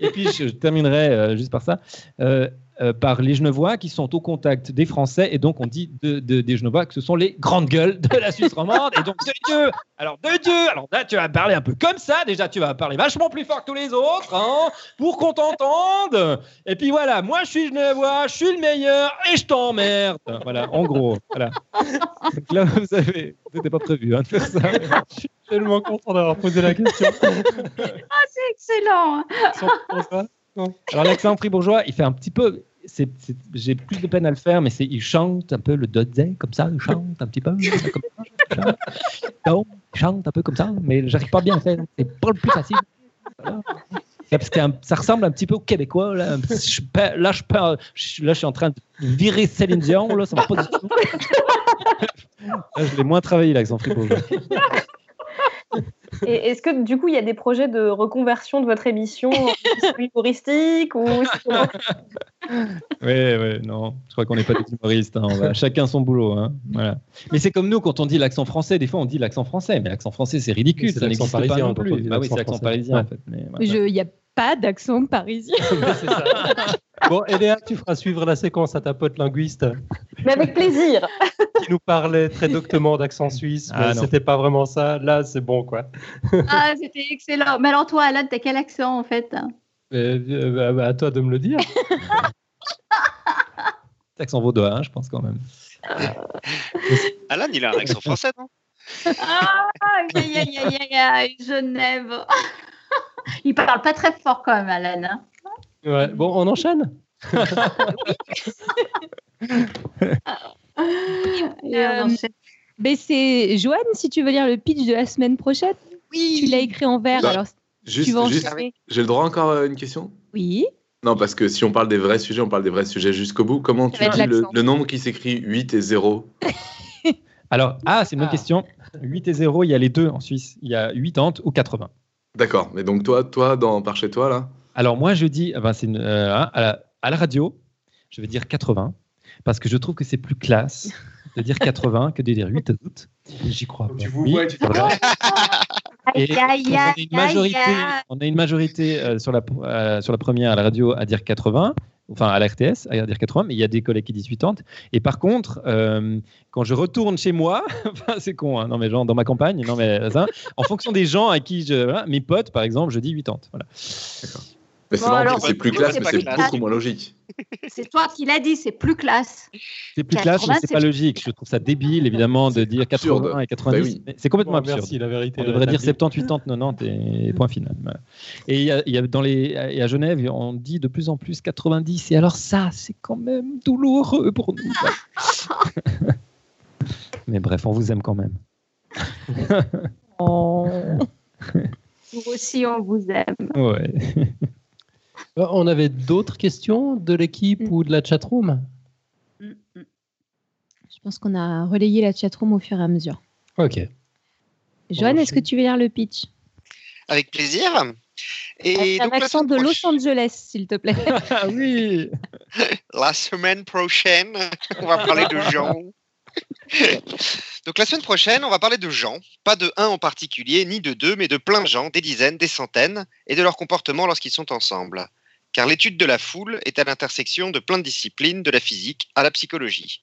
Et puis, je, je terminerai euh, juste par ça, euh, euh, par les Genevois qui sont au contact des Français. Et donc, on dit de, de- des Genevois que ce sont les grandes gueules de la Suisse romande. Et donc, de Dieu Alors, de Dieu Alors là, tu vas parler un peu comme ça. Déjà, tu vas parler vachement plus fort que tous les autres hein, pour qu'on t'entende. Et puis voilà, moi, je suis Genevois, je suis le meilleur et je t'emmerde. Voilà, en gros. Voilà. Donc là, vous avez... C'était pas prévu hein, de faire ça. Je suis tellement content d'avoir posé la question. C'est excellent. hein. Sans Alors l'accent fribourgeois, il fait un petit peu. c'est- c'est- J'ai plus de peine à le faire, mais c'est il chante un peu le dodze comme ça, il chante un petit peu. comme ça. Donc, il chante un peu comme ça, mais j'arrive pas bien à le faire. C'est pas le plus facile. Voilà. C'est parce que ça ressemble un petit peu au québécois. Là, je, pa- là, je, parle- je- là, je suis en train de virer Céline Dion. Là, ça va pas du tout. Là, je l'ai moins travaillé, l'accent fribourgeois. Et est-ce que du coup, il y a des projets de reconversion de votre émission humoristique ou c'est Oui, oui, non. Je crois qu'on n'est pas des humoristes. hein. On va chacun son boulot. hein. Voilà. Mais c'est comme nous, quand on dit l'accent français, des fois on dit l'accent français. Mais l'accent français, c'est ridicule. C'est Ça l'accent n'existe pas parisien non plus. Bah oui, c'est l'accent parisien en Ouais. fait. Il a pas d'accent parisien. C'est ça. Bon, Eléa, tu feras suivre la séquence à ta pote linguiste Mais avec plaisir. qui nous parlait très doctement d'accent suisse, mais Ah, non. c'était pas vraiment ça. Là, c'est bon, quoi. Ah, c'était excellent. Mais alors, toi, Alan, t'as quel accent en fait? Euh, euh, bah, à toi de me le dire. Accent vaudois, hein, je pense quand même. Alan, il a un accent français, non? Ah, aïe, aïe, aïe, aïe, aïe, Genève. Il parle pas très fort quand même, Alan. hein. Ouais. Bon, on enchaîne? Et on enchaîne. Mais c'est Joanne, si tu veux lire le pitch de la semaine prochaine? Tu l'as écrit en vert, Bah, alors Juste, tu vas j'ai le droit encore à une question? Oui. Non, parce que si on parle des vrais sujets, on parle des vrais sujets jusqu'au bout. Comment Ça tu dis le, le nombre qui s'écrit 8 et 0 Alors, ah, c'est une bonne Ah. question. 8 et 0, il y a les deux en Suisse. Il y a 80 ou 80. D'accord. Mais donc toi, toi dans, par chez toi, là Alors moi je dis, ah ben, c'est une- euh, à, la, à la radio, je vais dire 80 parce que je trouve que c'est plus classe de dire 80 que de dire 8 août. J'y crois pas. Tu vous Oui, vois tu Et aïe, on a aïe, une majorité, on a une majorité euh, sur, la, euh, sur la première à la radio à dire 80, enfin à la RTS à dire 80, mais il y a des collègues qui disent 80. Et par contre, euh, quand je retourne chez moi, c'est con, hein, non mais genre dans ma campagne, non mais ça, en fonction des gens à qui je, mes potes par exemple, je dis 80. Voilà. Mais c'est Bon, plus classe, mais c'est beaucoup moins logique. C'est toi qui l'as dit, c'est plus classe. C'est plus classe, mais 80, c'est pas logique. Je trouve ça débile, évidemment, de dire 80 absurde. et 90. Bah oui. mais C'est complètement Bon, absurde. Merci, la vérité. On devrait dire rétablie. 70, 80, 90 et point final. Et il y a, il y a dans les, et à Genève, on dit de plus en plus 90. Et alors ça, c'est quand même douloureux pour nous. Mais bref, on vous aime quand même. Oh. Nous aussi, on vous aime. Ouais. Euh, On avait d'autres questions de l'équipe Mm. ou de la chatroom? Mm. Je pense qu'on a relayé la chatroom au fur et à mesure. Ok. Joanne, est-ce que tu veux lire le pitch? Avec plaisir. Et un accent de Los Angeles, s'il te plaît. Ah oui La semaine prochaine, on va parler de gens. Donc la semaine prochaine, on va parler de gens, pas de un en particulier, ni de deux, mais de plein de gens, des dizaines, des centaines, et de leur comportement lorsqu'ils sont ensemble. Car l'étude de la foule est à l'intersection de plein de disciplines, de la physique à la psychologie.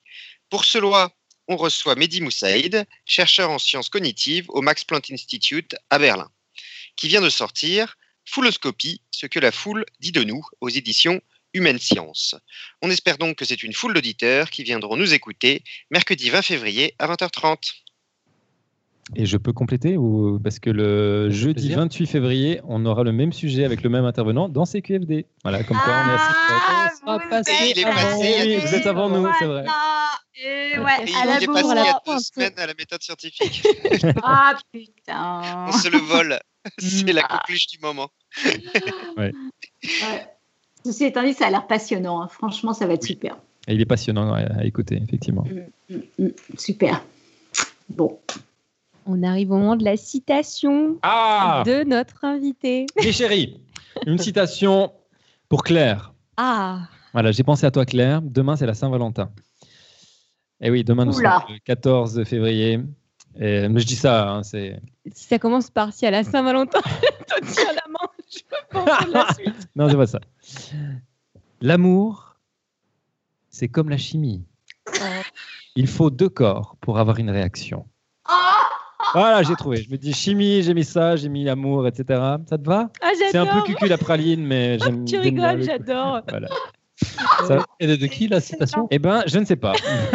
Pour cela, on reçoit Mehdi Moussaïd, chercheur en sciences cognitives au Max Planck Institute à Berlin, qui vient de sortir Fouloscopie, ce que la foule dit de nous, aux éditions Humaine Science. On espère donc que c'est une foule d'auditeurs qui viendront nous écouter mercredi 20 février à 20h30. Et je peux compléter ou parce que le jeudi plaisir. 28 février, on aura le même sujet avec le même intervenant dans CQFD. Voilà, comme quoi on est. Ah, On vous passé il est êtes passé Oui, vous êtes avant nous, c'est vrai. Et ouais, Et à la il est passé il y a deux semaines à la méthode scientifique. Ah putain. On se le vole. C'est la Ah. coqueluche du moment. Ouais. Ceci étant dit, ça a l'air passionnant. hein. Franchement, ça va être Oui. super. Et il est passionnant à à écouter, effectivement. Mm, mm, super. Bon. On arrive au moment de la citation Ah de notre invité. Mes chéris, une citation pour Claire. Ah, Voilà, j'ai pensé à toi, Claire. Demain, c'est la Saint-Valentin. Et oui, demain, nous Oula. sommes le 14 février. Et, mais je dis ça, hein, c'est. si ça commence par si à la Saint-Valentin, te tiens la main, je peux pas la suite. Non, c'est pas ça. L'amour, c'est comme la chimie. Il faut deux corps pour avoir une réaction. Voilà, j'ai trouvé. Je me dis chimie, j'ai mis ça, j'ai mis amour, etc. Ça te va Ah, C'est un peu j'adore. cucu la praline, mais j'aime Tu rigoles, j'adore. Voilà. Et de, qui la citation? Eh ben, je ne sais pas.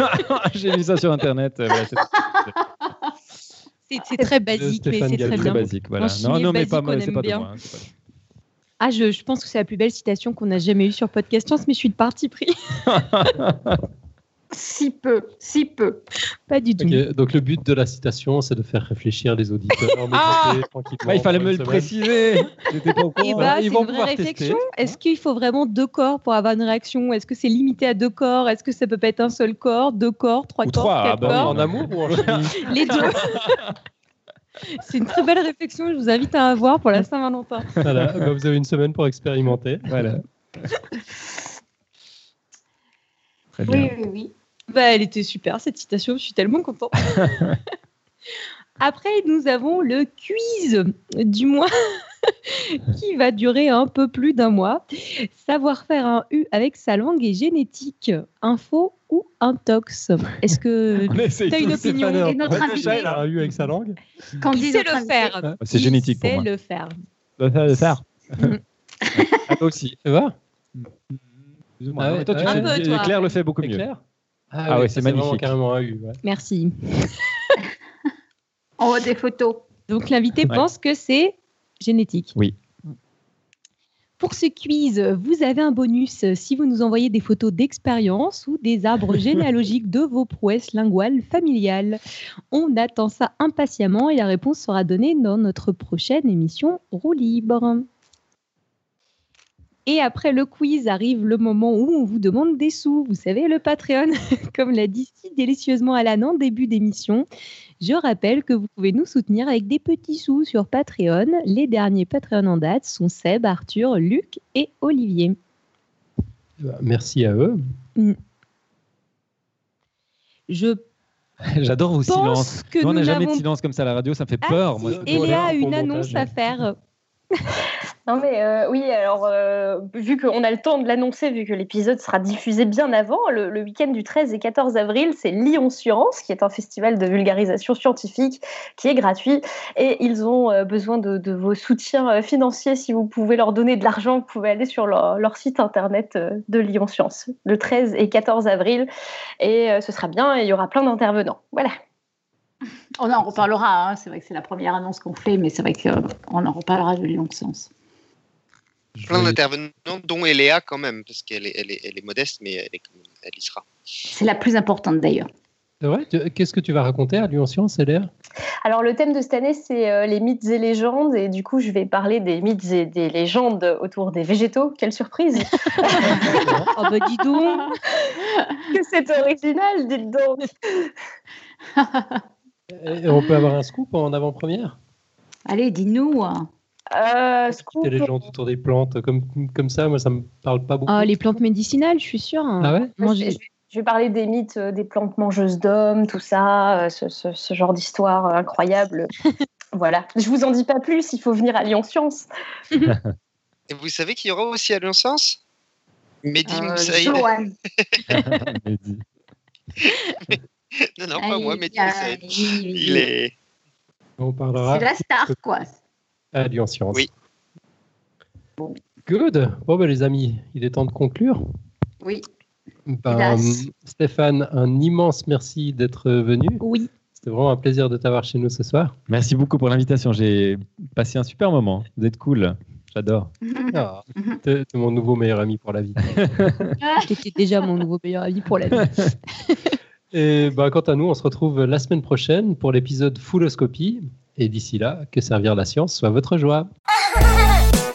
j'ai vu ça sur Internet. euh, voilà, c'est très basique, mais c'est très très bien. basique. Voilà. Non, non, mais pas, on c'est pas de moi. hein, pas. Ah, je, je pense que c'est la plus belle citation qu'on a jamais eue sur Podcast Science, mais je suis de parti pris. Si peu, si peu. Pas du tout. Donc le but de la citation, c'est de faire réfléchir les auditeurs. Ah Bah, il fallait me le semaine. préciser. J'étais pas au Et courant. bah, Ils c'est vont une vraie réflexion. Est-ce qu'il faut vraiment deux corps pour avoir une réaction? Est-ce que c'est limité à deux corps? Est-ce que ça peut pas être un seul corps, deux corps, trois Ou corps, trois, ah bah corps? En amour ou en chimie? Les deux. c'est une très belle réflexion. Je vous invite à avoir pour la Saint-Valentin. Voilà, bah, Vous avez une semaine pour expérimenter. Voilà. Très bien. Oui, oui, oui. Bah, elle était super cette citation. Je suis tellement contente. Après, nous avons le quiz du mois qui va durer un peu plus d'un mois. Savoir faire un U avec sa langue et génétique. Info ou intox Est-ce que essaye T'as une opinion Et notre Déjà, invité, a eu avec sa langue. quand qui dit sait le faire Bah, C'est génétique pour moi. le faire. De faire, de faire. Ah, toi aussi. Ça va? Ah Non, ouais, mais toi, tu ouais. fais- Un peu, toi. Claire le fait beaucoup mieux. Ah ouais, c'est magnifique. carrément un U. ouais. Merci. On voit des photos. Donc l'invité Ouais. pense que c'est génétique. Oui. Pour ce quiz, vous avez un bonus si vous nous envoyez des photos d'expérience ou des arbres généalogiques de vos prouesses linguales familiales. On attend ça impatiemment et la réponse sera donnée dans notre prochaine émission Roue libre. Et après le quiz arrive le moment où on vous demande des sous. Vous savez, le Patreon, comme l'a dit si délicieusement Alan en début d'émission. Je rappelle que vous pouvez nous soutenir avec des petits sous sur Patreon. Les derniers Patreon en date sont Seb, Arthur, Luc et Olivier. Bah, Merci à eux. Je J'adore vos silences. que Nous, on n'a jamais de silence comme ça à la radio, ça me fait Ah, peur. si, moi. et il y a une annonce à faire. Non mais euh, oui, alors euh, vu qu'on a le temps de l'annoncer, vu que l'épisode sera diffusé bien avant, le, week-end du 13 et 14 avril, c'est Lyon Science, qui est un festival de vulgarisation scientifique qui est gratuit. Et ils ont euh, besoin de, vos soutiens euh, financiers. Si vous pouvez leur donner de l'argent, vous pouvez aller sur leur, leur site internet de Lyon Science, le 13 et 14 avril. Et ce sera bien, et il y aura plein d'intervenants. Voilà. On en reparlera, hein. c'est vrai que c'est la première annonce qu'on fait, mais c'est vrai qu'on en reparlera de Lyon Science. Je Plein d'intervenants, dont Eléa quand même, parce qu'elle est, elle est, elle est modeste, mais elle, est y sera. C'est la plus importante d'ailleurs. C'est vrai? Tu- Qu'est-ce que tu vas raconter à Lyon Science, Léa Alors le thème de cette année, c'est euh, les mythes et légendes, et du coup, je vais parler des mythes et des légendes autour des végétaux. Quelle surprise Oh bah dis donc que c'est original, dites donc. Et on peut avoir un scoop en avant-première? Allez, dis-nous. Euh, scoop. Des légendes autour des plantes, comme, comme ça, moi, ça me parle pas beaucoup. Ah, Les plantes médicinales, je suis sûre. hein. Ah ouais? Moi, je, vais parler des mythes euh, des plantes mangeuses d'hommes, tout ça, euh, ce, ce- ce genre d'histoire euh, incroyable. voilà. Je vous en dis pas plus, il faut venir à Lyon Science. Et vous savez qu'il y aura aussi à Sens Mehdi Euh, Moussaïd. Non, non, pas moi, Mehdi Ah, Moussaïd. il- Il est. On parlera C'est la star, quoi. à Lyon Science. Oui. Good. Bon, ben, les amis, il est temps de conclure. Oui. Ben. Stéphane, un immense merci d'être venu. Oui. C'était vraiment un plaisir de t'avoir chez nous ce soir. Merci beaucoup pour l'invitation. J'ai passé un super moment. Vous êtes cool. J'adore. Ah, t'es mon nouveau meilleur ami pour la vie. T'étais déjà mon nouveau meilleur ami pour la vie. Et ben, quant à nous, on se retrouve la semaine prochaine pour l'épisode Fulloscopie. Et d'ici là, que servir la science soit votre joie.